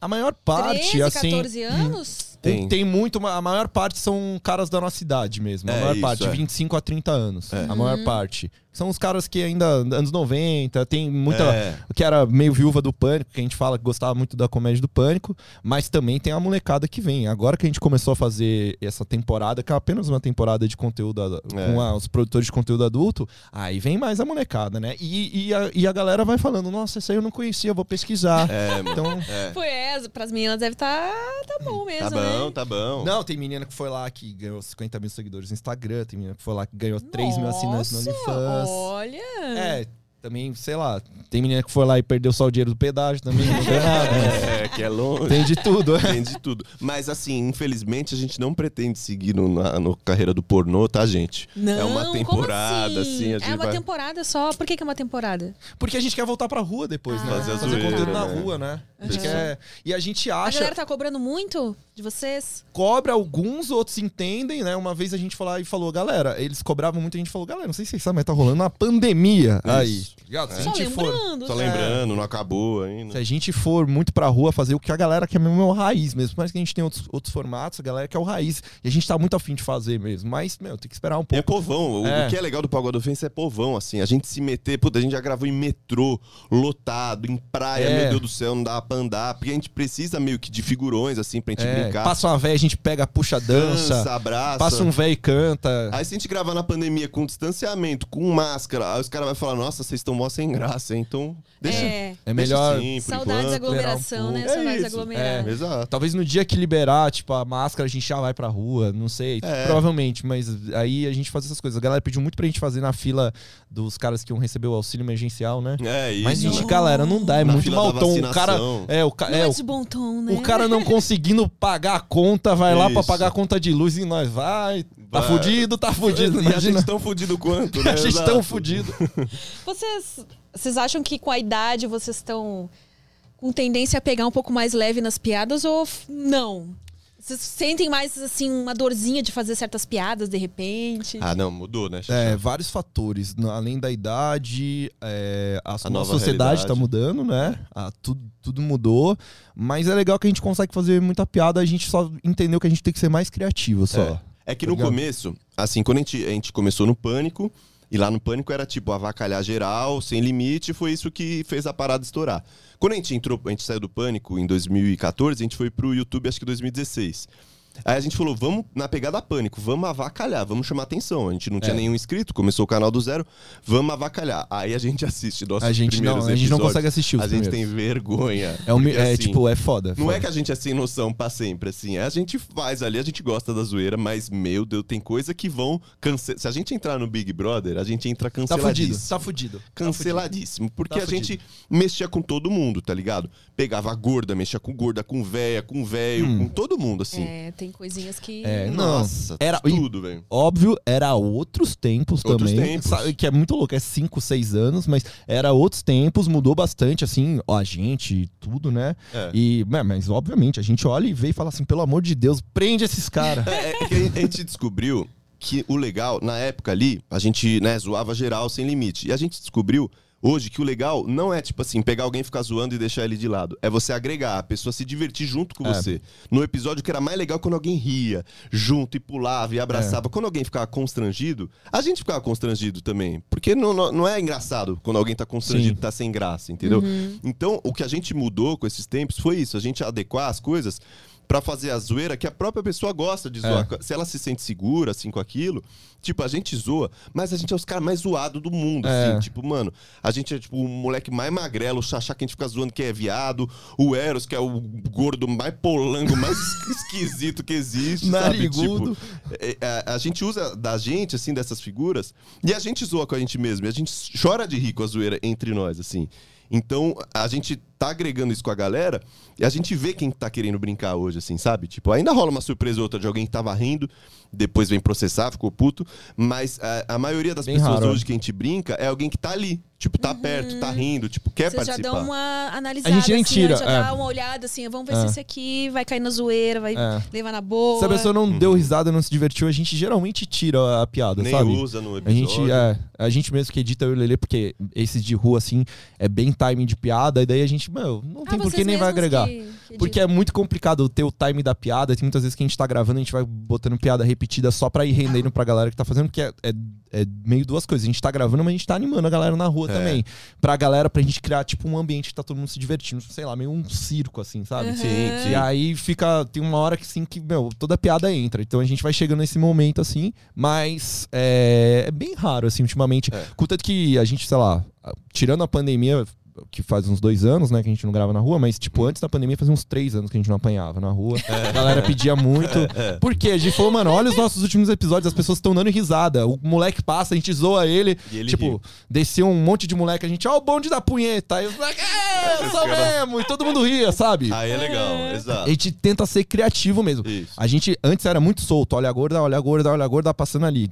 A maior parte, 13, assim. 14 anos? Tem. Tem muito, a maior parte são caras da nossa idade mesmo. A É maior isso, parte, é. 25 a 30 anos. É. A maior parte. São os caras que ainda, anos 90, tem muita. É. Que era meio viúva do pânico, que a gente fala que gostava muito da comédia do pânico, mas também tem a molecada que vem. Agora que a gente começou a fazer essa temporada, que é apenas uma temporada de conteúdo É. com a- os produtores de conteúdo adulto, aí vem mais a molecada, né? E, e, a, e a galera vai falando: nossa, isso aí eu não conhecia, vou pesquisar. É, Então. é. Foi essa, pras meninas deve estar tá, bom mesmo, Tá bom, né? tá bom. Não, tem menina que foi lá que ganhou 50 mil seguidores no Instagram, tem menina que foi lá que ganhou 3 mil assinantes no Nossa, Olha! É, também, sei lá, tem menina que foi lá e perdeu só o dinheiro do pedágio também, não ganhou nada. É, que é longe. Tem de tudo, é. Tem de tudo. Mas assim, infelizmente, a gente não pretende seguir no, na no carreira do pornô, tá, gente? Não, é uma como temporada, assim, a gente É uma vai. temporada só. Por que, que é uma temporada? Porque a gente quer voltar pra rua depois, né? Fazer a Fazer zoeira, conteúdo na né? rua, né? A gente Uhum. quer... E a gente A acha, galera tá cobrando muito de vocês? cobra alguns, outros entendem, né? Uma vez a gente falou e falou, galera, eles cobravam muito, a gente falou, galera, não sei se vocês sabem, mas tá rolando uma pandemia aí. Isso. Ligado? Se a Só gente for... Só né? lembrando, não acabou ainda. Se a gente for muito pra rua fazer o que a galera quer mesmo é o raiz mesmo. Por mais que a gente tenha outros, outros formatos, a galera quer o raiz. E a gente tá muito afim de fazer mesmo. Mas, meu, tem que esperar um É pouco. povão. O- É. O que é legal do Pagode Ofensa é povão, assim. A gente se meter. Puta, a gente já gravou em metrô, lotado, em praia, É. meu Deus do céu, não dá pra andar. Porque a gente precisa meio que de figurões, assim, pra gente É, passa uma véia, a gente pega, puxa, dança. dança, abraça. Passa um véio e canta. Aí se a gente gravar na pandemia com distanciamento, com máscara, aí os caras vão falar, nossa, vocês estão mó sem graça, hein? então deixa. É. É deixa melhor. assim, por Saudades da enquanto. aglomeração, né? É Saudades da isso. aglomeração. É. Exato. Talvez no dia que liberar, tipo, a máscara, a gente já vai pra rua, não sei. É. Provavelmente, mas aí a gente faz essas coisas. A galera pediu muito pra gente fazer na fila dos caras que iam receber o auxílio emergencial, né? É isso. Mas, gente, galera, não dá, é Na muito mal tom. O cara. É, o, ca- Não é, é, o, bom tom, né? o cara não conseguindo pagar a conta, vai lá pra Isso. pagar a conta de luz e nós vai. Tá Vai. fudido, tá fudido. E a Imagina. gente tão fudido quanto, né? A gente Exato. tão fudido. Vocês, vocês acham que com a idade vocês estão com tendência a pegar um pouco mais leve nas piadas ou não? Vocês sentem mais, assim, uma dorzinha de fazer certas piadas de repente? Ah, não, mudou, né? Xixi? É, vários fatores. Além da idade, é, a, nossa nova sociedade realidade. tá mudando, né? Ah, tudo, tudo mudou. Mas é legal que a gente consegue fazer muita piada, a gente só entendeu que a gente tem que ser mais criativo só. É que Tá no ligado? começo, assim, quando a gente, a gente começou no Pânico, e lá no Pânico era tipo avacalhar geral, sem limite, foi isso que fez a parada estourar. Quando a gente entrou, a gente saiu do Pânico em 2014, a gente foi pro YouTube acho que 2016. Aí a gente falou, vamos na pegada pânico, vamos avacalhar, vamos chamar atenção. A gente não tinha É. nenhum inscrito, começou o canal do zero, vamos avacalhar. Aí a gente assiste nossos A gente não, primeiros a gente não consegue assistir os A gente primeiros. tem vergonha. É, um, porque, é assim, tipo, é foda. não foda. é que a gente é sem noção pra sempre, assim. A gente faz ali, a gente gosta da zoeira, mas, meu Deus, tem coisa que vão cancelar. Se a gente entrar no Big Brother, a gente entra Tá fudido, canceladíssimo. tá fudido. Canceladíssimo. Porque Tá a fudido. gente mexia com todo mundo, tá ligado? Pegava a gorda, mexia com gorda, com véia, com velho, com todo mundo, assim. É, tem coisinhas que... É, não. Nossa, Era- tudo, velho. Óbvio, era outros tempos Outros também. tempos. sabe, que é muito louco, é 5, 6 anos, mas era outros tempos, mudou bastante, assim, ó, a gente, tudo, né? É. E, mas, mas, obviamente, a gente olha e vê e fala assim, pelo amor de Deus, prende esses caras. É, é que a gente descobriu que o legal, na época ali, a gente, né, zoava geral sem limite. E a gente descobriu hoje que o legal não é, tipo assim, pegar alguém e ficar zoando e deixar ele de lado. É você agregar, a pessoa se divertir junto com É. você. No episódio que era mais legal quando alguém ria junto e pulava e abraçava. É. Quando alguém ficava constrangido, a gente ficava constrangido também. Porque não, não, não é engraçado quando alguém tá constrangido, Sim. tá sem graça, entendeu? Então, o que a gente mudou com esses tempos foi isso, a gente adequar as coisas pra fazer a zoeira que a própria pessoa gosta de zoar. Se ela se sente segura, assim, com aquilo, tipo, a gente zoa, mas a gente é os caras mais zoados do mundo, É. assim. Tipo, mano, a gente é, tipo, o moleque mais magrelo, o Xaxá que a gente fica zoando que é viado, o Eros, que é o gordo mais polango, mais esquisito que existe, Narigudo. sabe? Tipo, é, é, a gente usa da gente, assim, dessas figuras, e a gente zoa com a gente mesmo, e a gente chora de rir com a zoeira entre nós, assim. Então, a gente tá agregando isso com a galera e a gente vê quem tá querendo brincar hoje, assim, sabe? Tipo, ainda rola uma surpresa ou outra de alguém que tava rindo, depois vem processar, ficou puto, mas a, a maioria das Bem pessoas raro. hoje que a gente brinca é alguém que tá ali, tipo, tá perto, tá rindo, tipo, quer Vocês já participar. dão uma analisada, A gente nem assim, tira, já é. dá uma olhada, assim, vamos ver É. se esse aqui vai cair na zoeira, vai É. levar na boa. Se a pessoa não Uhum. deu risada, não se divertiu, a gente geralmente tira a piada, Nem sabe? usa no A episódio. gente, é, a gente mesmo que edita eu e o Lelê, porque esses de rua, assim, é bem timing de piada, e daí a gente, meu, não Ah, tem por que nem vai agregar. que- que Porque é muito complicado ter o time da piada. Tem muitas vezes que a gente tá gravando, a gente vai botando piada repetida só pra ir rendendo pra galera que tá fazendo, porque é, é- é meio duas coisas. A gente tá gravando, mas a gente tá animando a galera na rua É. também. Pra galera, pra gente criar, tipo, um ambiente que tá todo mundo se divertindo. Sei lá, meio um circo, assim, sabe? Uhum. Sim, sim. E aí fica. Tem uma hora que sim que, meu, toda piada entra. Então a gente vai chegando nesse momento, assim, mas é, é bem raro, assim, ultimamente. É. Contanto que a gente, sei lá, tirando a pandemia, que faz uns dois anos, né, que a gente não grava na rua, mas, tipo, antes da pandemia fazia uns três anos que a gente não apanhava na rua. A galera pedia muito. Porque a gente falou, mano, olha os nossos últimos episódios, as pessoas estão dando risada. O moleque passa, a gente zoa ele. E ele tipo, riu. desceu um monte de moleque, a gente, ó, o bonde da punheta. Aí os moleques, é, eu sou mesmo. E todo mundo ria, sabe? Aí é legal, A exato. gente tenta ser criativo mesmo. Isso. A gente antes era muito solto, olha a gorda, olha a gorda, olha a gorda passando ali.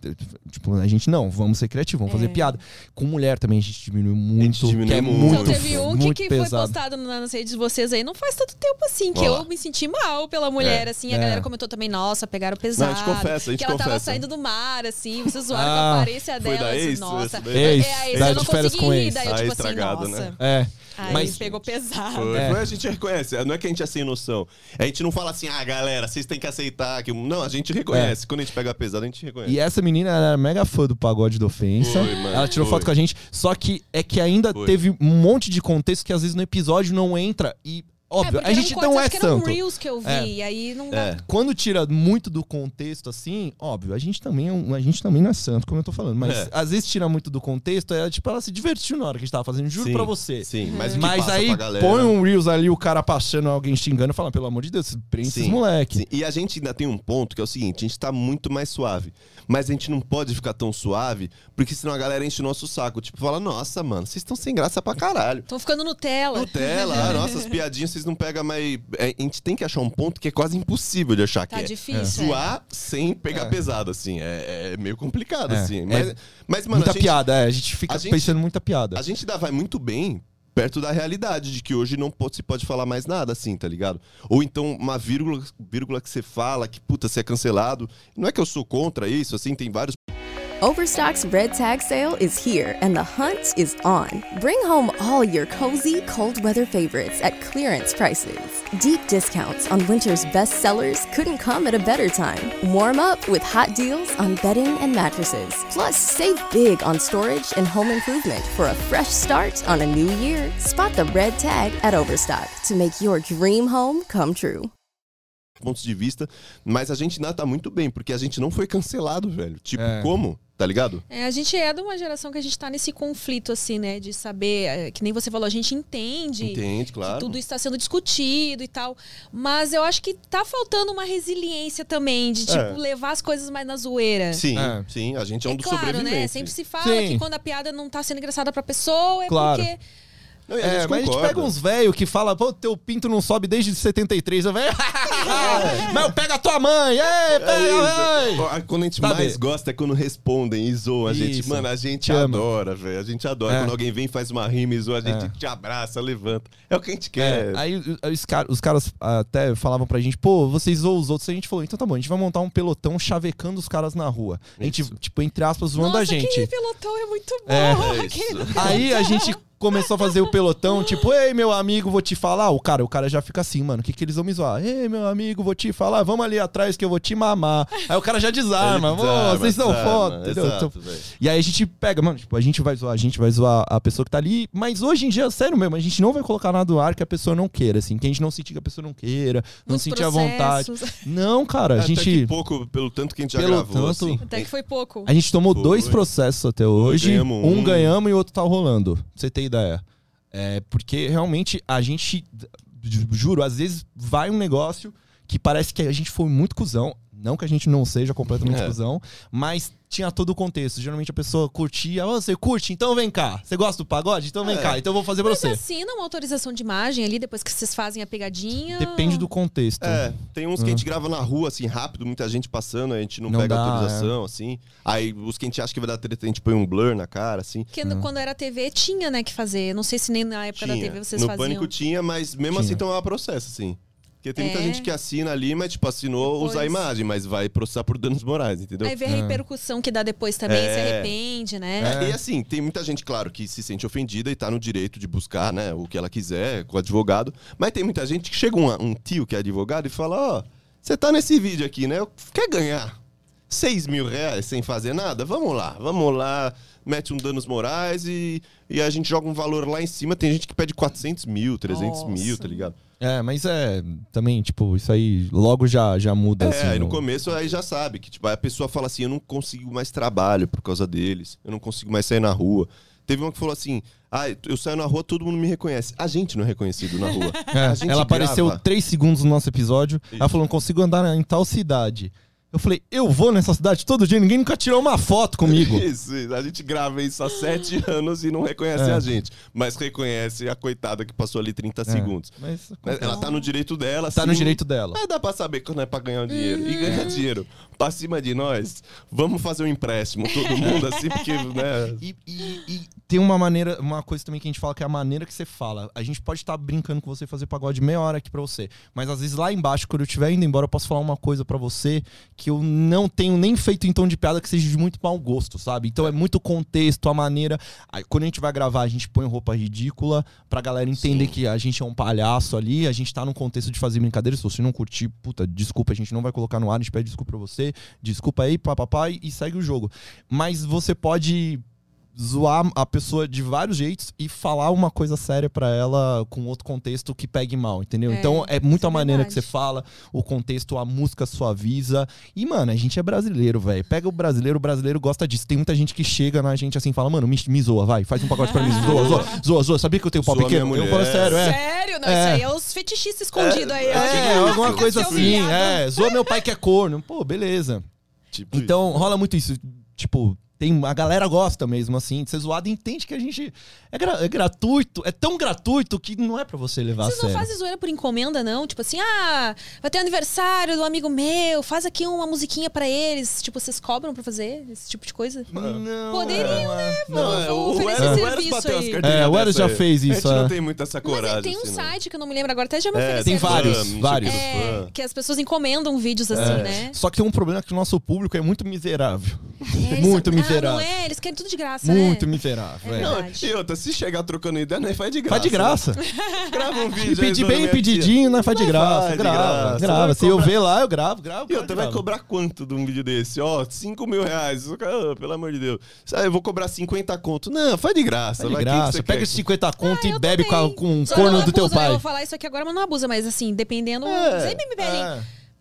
Tipo, a gente não, vamos ser criativo, vamos fazer É. piada. Com mulher também a gente diminuiu muito, diminuiu que é muito. Teve um que, que foi postado nas redes de vocês aí não faz tanto tempo assim, que Ó lá. eu me senti mal pela mulher, É. assim. A É. galera comentou também, nossa, pegaram pesado. Não, a gente confessa, a gente que ela tava saindo do mar, assim, vocês zoaram com Ah, a aparência foi dela. assim, nossa. Esse daí? Ex, é, a ex, eu não consegui com rir, daí eu, tipo estragada, assim, nossa. né? É. Aí Mas- pegou pesado. Foi, É. foi, a gente reconhece. Não é que a gente é sem noção. A gente não fala assim, ah, galera, vocês têm que aceitar. Que... Não, a gente reconhece. Quando a gente pega pesado, a gente reconhece. E essa menina ela era mega fã do pagode da ofensa. Foi, mano, ela tirou foi. foto com a gente. Só que é que ainda Foi. teve um monte de contexto que às vezes no episódio não entra. E, óbvio, porque a gente não é eram santo. reels que eu vi, É. e aí não dá. É. Quando tira muito do contexto, assim, óbvio, a gente também, é um- a gente também não é santo, como eu tô falando. Mas É. às vezes tira muito do contexto, é tipo, ela se divertiu na hora que a gente tava fazendo, juro Sim, pra você. Sim, mas, que Mas aí galera... põe um Reels ali, o cara passando, alguém xingando, falando, pelo amor de Deus, prende esses moleque. sim. E a gente ainda tem um ponto que é o seguinte: a gente tá muito mais suave. Mas a gente não pode ficar tão suave, porque senão a galera enche o nosso saco. Tipo, fala, nossa, mano, vocês estão sem graça pra caralho. Tô ficando Nutella. Nutella, nossas piadinhas vocês não pegam mais. É, a gente tem que achar um ponto que é quase impossível de achar Tá que é. difícil. é. Zoar sem pegar pesado, assim. É, é meio complicado, É, assim. é Mas, mas, mano, muita a gente, piada, é, a gente fica a gente- pensando muita piada. a gente ainda vai muito bem perto da realidade de que hoje não pode- se pode falar mais nada, assim, tá ligado? Ou então uma vírgula, vírgula que você fala que, puta, você é cancelado. Não é que eu sou contra isso, assim, tem vários Overstock's Red Tag Sale is here and the hunt is on. Bring home all your cozy, cold weather favorites at clearance prices. Deep discounts on winter's best sellers couldn't come at a better time. Warm up with hot deals on bedding and mattresses. Plus, save big on storage and home improvement for a fresh start on a new year. Spot the red tag at Overstock to make your dream home come true. pontos de vista, mas a gente ainda tá muito bem, porque a gente não foi cancelado, velho. Tipo, É. como? Tá ligado? É, a gente é de uma geração que a gente tá nesse conflito, assim, né? De saber, é, que nem você falou, a gente entende. Entende, claro. que tudo está sendo discutido e tal. Mas eu acho que tá faltando uma resiliência também, de, tipo, É. levar as coisas mais na zoeira. Sim, É. sim, a gente é um é dos claro, sobreviventes. né? Sempre se fala Sim. que quando a piada não tá sendo engraçada pra pessoa é Claro. porque. Não, a É, gente mas a gente pega uns velhos que fala, pô, teu pinto não sobe desde 73. Eu velho, mas eu pego a tua mãe, ei, É pega. Ó, Quando a gente Sabe? mais gosta é quando respondem e zoam a gente. Isso. Mano, a gente adora, velho. A gente adora. É. Quando alguém vem, faz uma rima e zoa, a gente É. te abraça, levanta. É o que a gente É, quer. aí os, car- os caras até falavam pra gente, pô, vocês zoam os outros. A gente falou, então tá bom, a gente vai montar um pelotão chavecando os caras na rua. A gente, Isso. tipo, entre aspas, zoando Nossa, a gente. aquele pelotão é muito bom. É. É. Aí a gente começou a fazer o pelotão, tipo, ei, meu amigo, vou te falar. O cara, o cara já fica assim, mano, o que, que eles vão me zoar? Ei, meu amigo, vou te falar, vamos ali atrás que eu vou te mamar. Aí o cara já desarma, Ele "Ô, desarma, vocês são foda, entendeu? exato, Então- e aí a gente pega, mano, tipo, a gente vai zoar, a gente vai zoar a pessoa que tá ali, mas hoje em dia, sério mesmo, a gente não vai colocar nada no ar que a pessoa não queira, assim, que a gente não sentir que a pessoa não queira, não Muitos sentir a vontade. processos. Não, cara, a Até gente. que pouco, pelo tanto que a gente já Pelo gravou, tanto- assim. Até que foi pouco. A gente tomou Foi. dois processos até hoje. ganhamos um um. ganhamos e o outro tá rolando. Pra você ter ideia. É, porque realmente a gente, ju- juro, às vezes vai um negócio que parece que a gente foi muito cuzão. Não que a gente não seja completamente É. cuzão, mas tinha todo o contexto. Geralmente a pessoa curtia, "Ô, você curte? Então vem cá. Você gosta do pagode? Então vem É. cá. Então eu vou fazer pra Mas você. assina uma autorização de imagem ali depois que vocês fazem a pegadinha. Depende do contexto. É, tem uns que a gente grava na rua, assim, rápido, muita gente passando, a gente não, Não pega dá, autorização, assim. Aí os que a gente acha que vai dar treta, a gente põe um blur na cara, assim. Porque no- quando era TV tinha, né, que fazer. Não sei se nem na época da Tinha. TV vocês no faziam. Pânico tinha, mas mesmo Tinha. assim tomava processo, assim. Porque tem muita É. gente que assina ali, mas, tipo, assinou Depois- usar a imagem, mas vai processar por danos morais, entendeu? Aí vê a repercussão que dá depois também, se É. arrepende, né? É, E assim, tem muita gente, claro, que se sente ofendida e tá no direito de buscar, né, o que ela quiser com o advogado. Mas tem muita gente que chega um, um tio que é advogado e fala, ó, você tá nesse vídeo aqui, né? Quer ganhar 6 mil reais sem fazer nada? Vamos lá, vamos lá, mete um danos morais e, e a gente joga um valor lá em cima. Tem gente que pede 400 mil, 300 mil, Nossa. tá ligado? É, mas é também, tipo, isso aí logo já, já muda. É, assim, aí no no- começo aí já sabe que tipo, a pessoa fala assim, eu não consigo mais trabalho por causa deles, eu não consigo mais sair na rua. Teve uma que falou assim, ah, eu saio na rua, todo mundo me reconhece. A gente não é reconhecido na rua. É, ela apareceu grava. três segundos no nosso episódio. Ela Isso. falou: não consigo andar em tal cidade. Eu falei, eu vou nessa cidade todo dia, ninguém nunca tirou uma foto comigo. Isso, isso. a gente grava isso há sete anos e não reconhece É. a gente. Mas reconhece a coitada que passou ali 30 segundos. Mas Ela tá no direito dela, tá sim. no direito dela. Mas dá pra saber quando é pra ganhar o dinheiro. E ganhar dinheiro pra cima de nós, vamos fazer um empréstimo, todo mundo assim, porque, né? E, e- e tem uma maneira, uma coisa também que a gente fala que é a maneira que você fala. A gente pode estar brincando com você fazer pagode meia hora aqui pra você, mas às vezes lá embaixo, quando eu estiver indo embora, eu posso falar uma coisa pra você que eu não tenho nem feito em tom de piada que seja de muito mau gosto, sabe? Então é muito contexto, a maneira. Aí, quando a gente vai gravar, a gente põe roupa ridícula pra galera entender Sim. que a gente é um palhaço ali, a gente tá num contexto de fazer brincadeira. Se você não curtir, puta, desculpa, a gente não vai colocar no ar, a gente pede desculpa pra você, desculpa aí, papapá, e segue o jogo. Mas você pode zoar a pessoa de vários jeitos e falar uma coisa séria pra ela com outro contexto que pegue mal, entendeu? É, então é muito isso a é maneira que verdade. você fala, o contexto, a música suaviza. E, mano, a gente é brasileiro, velho. Pega o brasileiro, o brasileiro gosta disso. Tem muita gente que chega na gente assim e fala, mano, me, me zoa, vai, faz um pacote pra mim. Zoa, zoa, zoa, zoa. Sabia que eu tenho pau Zoa pequeno? Eu falo sério, é. Sério? Não, É. isso aí é os fetichistas escondidos aí. ó. É, alguma Fica coisa assim, é. Zoa meu pai que é corno. Pô, beleza. Tipo Então rola muito isso. Tipo, tem, a galera gosta mesmo, assim, de ser zoado e entende que a gente. É, gra- é gratuito, é tão gratuito que não é pra você levar Vocês a não sério. fazem zoeira por encomenda, não? Tipo assim, ah, vai ter aniversário do amigo meu, faz aqui uma musiquinha pra eles. Tipo, vocês cobram pra fazer esse tipo de coisa? Não, Poderiam, né? Não, é, Vamos o oferecer o serviço aí. É, o Eros dessa já aí. fez A isso, gente é. não tem muita essa Mas coragem. é, tem um assim, não. site que eu não me lembro agora, até já me É, tem vários, fã, vários. É, que as pessoas encomendam vídeos assim, É. né? Só que tem um problema que o nosso público é muito miserável. É, muito são- miserável. Não é, eles querem tudo de graça, Muito né? miserável. É é. Não, e outra, se chegar trocando ideia, nem faz de graça. Faz de graça. né? Grava um vídeo. E pedir bem pedidinho, né? Faz de Não graça. faz de grava, graça. grava. Se eu ver lá, eu gravo, gravo. E outra, vai cobrar quanto de um vídeo desse? Ó, 5 mil reais. Ah, pelo amor de Deus. Sabe, eu vou cobrar 50 conto. Não, faz de graça. Faz de graça. você Pega esses 50 conto Ah, e eu bebe com, o corno do teu Eu pai. vou falar isso aqui agora, mas não abusa, mas assim, dependendo. É, sempre me pedem.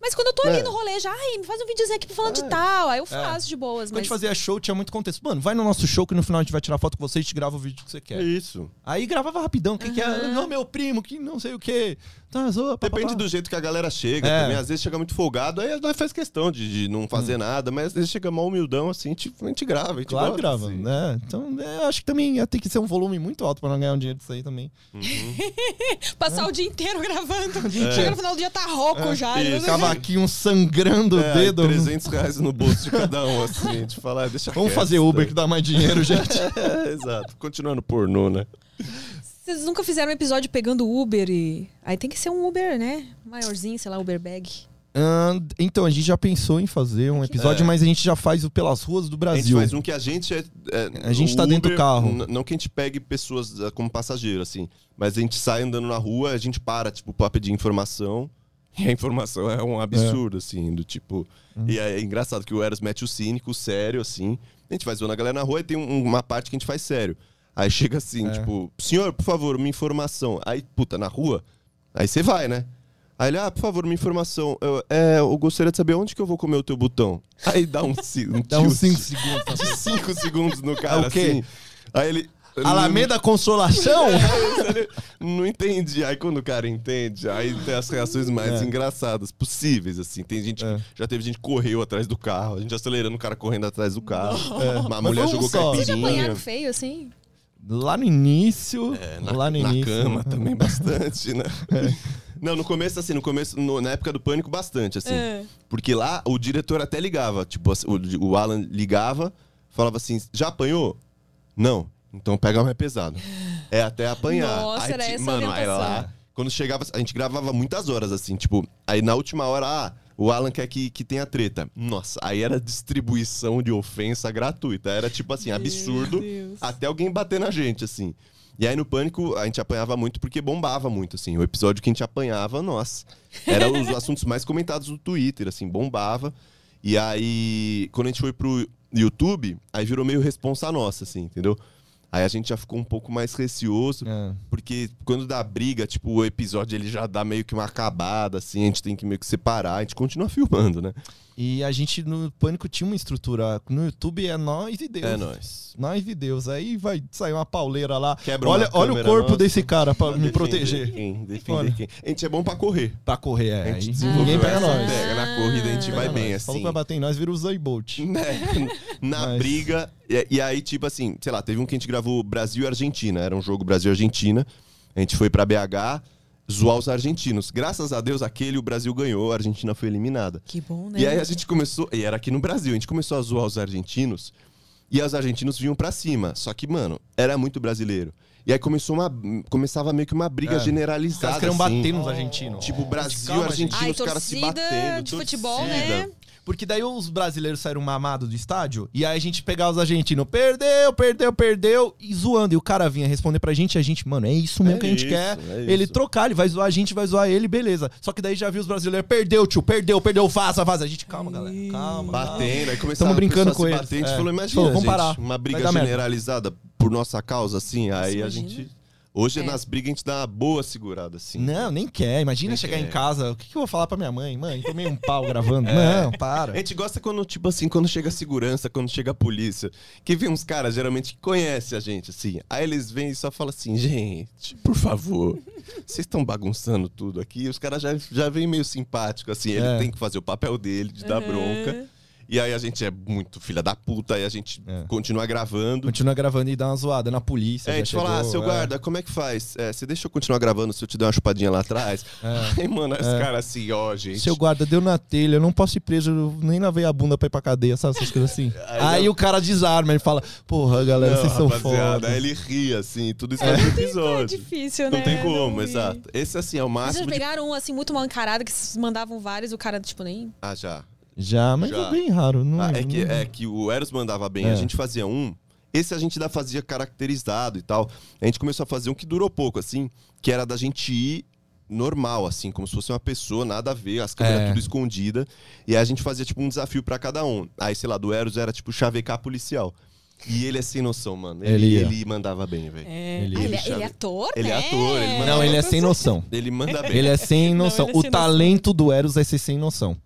É. Mas quando eu tô ali É. no rolê já, ai, me faz um videozinho aqui falando de tal. Aí eu faço de boas, Quando a mas. gente fazia show, tinha muito contexto. Mano, vai no nosso show que no final a gente vai tirar foto com você e te grava o vídeo que você É quer. isso. Aí gravava rapidão. Quem que é? Não, meu primo, que não sei o quê. Tá, zoa, pá, pá, Depende pá. do jeito que a galera chega É. também. Às vezes chega muito folgado, aí nós faz questão de, de não fazer nada, mas às vezes chega mal humildão, assim, tipo, a gente grava, a gente Claro, gosta, grava, assim. né? Então, é, eu acho que também ia ter que ser um volume muito alto pra não ganhar um dinheiro disso aí também. Passar o dia inteiro gravando. dia Chega no final do dia, tá rouco já. isso. Cavaquinho sangrando É, o dedo. 300 reais no bolso de cada um, assim, a gente fala, ah, deixa Vamos quieto fazer Uber daí. que dá mais dinheiro, gente. É, exato. Continuando pornô, né? Vocês nunca fizeram um episódio pegando Uber e. Aí tem que ser um Uber, né? Maiorzinho, sei lá, Uber bag. Então, a gente já pensou em fazer um episódio, É. mas a gente já faz o pelas ruas do A gente Brasil. faz um que a gente é. é, A gente o tá dentro do carro. Não que a gente pegue pessoas ah, como passageiro, assim. Mas a gente sai andando na rua, a gente para, tipo, pra pedir informação. E a informação é um absurdo, assim, do tipo. Hum. E é engraçado que o Eros mete o cínico, sério, assim. A gente vai zoando a galera na rua e tem um- uma parte que a gente faz sério. Aí chega assim, É. tipo, senhor, por favor, uma informação. Aí, puta, na rua, aí você vai, né? Aí ele, ah, por favor, uma informação. Eu, é, eu gostaria de saber onde que eu vou comer o teu botão. Aí dá um, um Dá uns tilt 5 segundos. de 5 segundos no cara, É o quê? assim. Aí ele. Alameda Consolação? Não, ele não entendi. Aí quando o cara entende, aí tem as reações mais É. engraçadas possíveis, assim. Tem gente. É. Já teve gente que correu atrás do carro, a gente acelerando o cara correndo atrás do carro. Uma Mas mulher jogou só. Vocês já caipirinha. apanharam feio, assim? Lá no início. É, na, lá no na início. cama também bastante, né? Não, no começo, assim, no começo, no- na época do pânico, bastante, assim. É. Porque lá o diretor até ligava. Tipo, o, o Alan ligava, falava assim: já apanhou? Não. Então pega mais pesado. É até apanhar. Nossa, Aí, era essa a Mano, aí lá. Quando chegava, a gente gravava muitas horas, assim, tipo, aí na última hora, ah, o Alan quer que, que tenha treta. Nossa, aí era distribuição de ofensa gratuita. Era tipo assim, absurdo até alguém bater na gente, assim. E aí no Pânico a gente apanhava muito porque bombava muito, assim. O episódio que a gente apanhava, nossa. Era os assuntos mais comentados do Twitter, assim, bombava. E aí, quando a gente foi pro YouTube, aí virou meio responsa nossa, assim, entendeu? Aí a gente já ficou um pouco mais receoso, É. porque quando dá briga, tipo, o episódio ele já dá meio que uma acabada, assim, a gente tem que meio que separar, a gente continua filmando, né? E a gente no Pânico tinha uma estrutura. No YouTube é nós e Deus. É nóis. Nós e Deus. Aí vai sair uma pauleira lá. Quebra olha, olha o corpo nossa. desse cara pra me Defender proteger. Quem? Defender quem? A gente é bom pra correr. Pra correr, é. A gente desenvolveu ninguém pega nós. técnica. Na corrida a gente vai Pega bem, nós. Falou assim. que vai bater em nós, vira o Zayn Bolt. né? Na Mas- briga. E, e aí, tipo assim, sei lá, teve um que a gente gravou Brasil e Argentina. Era um jogo Brasil e Argentina. A gente foi pra BH zoar os argentinos. Graças a Deus, aquele o Brasil ganhou, a Argentina foi eliminada. Que bom, né? E aí a gente começou. E era aqui no Brasil, a gente começou a zoar os argentinos. E os argentinos vinham pra cima. Só que, mano, era muito brasileiro. E aí começou uma, começava meio que uma briga É. Os generalizada. caras queriam assim. bater nos argentinos. Tipo, Brasil, Calma, Argentina, Ai, os caras se torcida batendo. de futebol, torcida. né? Porque daí os brasileiros saíram mamados do estádio e aí a gente pegava os argentinos, perdeu, perdeu, perdeu, e zoando. E o cara vinha responder pra gente e a gente, mano, é isso mesmo É que a gente isso, quer. é ele isso. trocar, ele vai zoar a gente, vai zoar ele, beleza. Só que daí já viu os brasileiros, perdeu, tio, perdeu, perdeu, vaza, vaza. A gente, calma, galera, calma. calma. Batendo, aí começava Tamo brincando com a gente É. falou, imagina, Falou, vamos gente, parar. uma briga generalizada por nossa causa, assim, aí a imagina. gente... Hoje, É. nas brigas, a gente dá uma boa segurada, assim. Não, nem quer. Imagina Nem chegar quer. em casa, o que, que eu vou falar pra minha mãe? Mãe, tomei um pau gravando. É. Não, para. A gente gosta quando, tipo assim, quando chega a segurança, quando chega a polícia. Que vem uns caras, geralmente, que conhecem a gente, assim. Aí eles vêm e só falam assim, gente, por favor, vocês estão bagunçando tudo aqui. E os caras já, já vêm meio simpático, assim. Ele É. tem que fazer o papel dele, de dar bronca. E aí a gente é muito filha da puta, aí a gente É. continua gravando. Continua gravando e dá uma zoada na polícia. É, a gente fala, ah, chegou, seu é. guarda, como é que faz? É, você deixa eu continuar gravando se eu te der uma chupadinha lá atrás? Aí, mano, os caras assim, ó, gente. Seu guarda deu na telha, eu não posso ir preso, nem lavei a bunda pra ir pra cadeia, sabe? Essas coisas assim. Aí Aí, o cara desarma, ele fala, porra, galera, Não, vocês são foda. Aí ele ri, assim, tudo isso faz um É episódio. difícil, né? Não tem como, Não ir. exato. Esse, assim, é o Vocês máximo de... pegaram um assim muito mal encarado que vocês mandavam vários, o cara, tipo, nem. Ah, já. Já, mas Já. é bem raro. Não, Ah, é, que, não- é que o Eros mandava bem, É. a gente fazia um. Esse a gente ainda fazia caracterizado e tal. A gente começou a fazer um que durou pouco, assim, que era da gente ir normal, assim, como se fosse uma pessoa, nada a ver, as câmeras É. tudo escondida. E aí a gente fazia, tipo, um desafio pra cada um. Aí, sei lá, do Eros era, tipo, chavecar policial. E ele é sem noção, mano. Ele, Ele ele mandava bem, velho. É. Ele- Ah, ele, ele é, ele é ator? Ele é né? ator, ele manda- Não, ele é sem noção. Ele manda bem. Ele é sem Não, noção. ele é o sem talento do Eros é ser sem noção.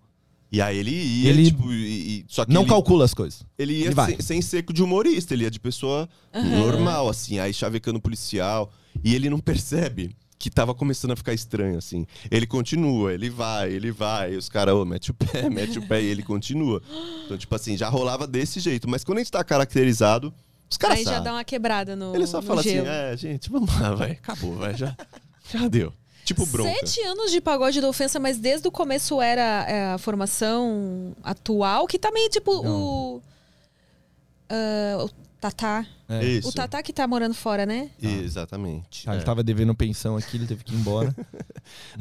E aí ele ia, Ele tipo, e, e- só que Não ele, calcula as coisas. ele ia ele vai. sem, sem seco de humorista, ele ia de pessoa normal, assim, aí chavecando policial. E ele não percebe que tava começando a ficar estranho, assim. Ele continua, ele vai, ele vai, e os caras, ô, mete o pé, mete o pé, e ele continua. Então, tipo assim, já rolava desse jeito. Mas quando a gente tá caracterizado, os caras Aí já sabem. dá uma quebrada no. Ele só no fala gelo. assim, é, gente, vamos lá, vai, acabou, vai, já, já deu. Tipo bronca. Sete anos de pagode da ofensa, mas desde o começo era é, a formação atual, que também, tipo, o. ah, o Tatá. É. Isso. O Tatá que tá morando fora, né? Exatamente. Ah, é. Ele tava devendo pensão aqui, ele teve que ir embora.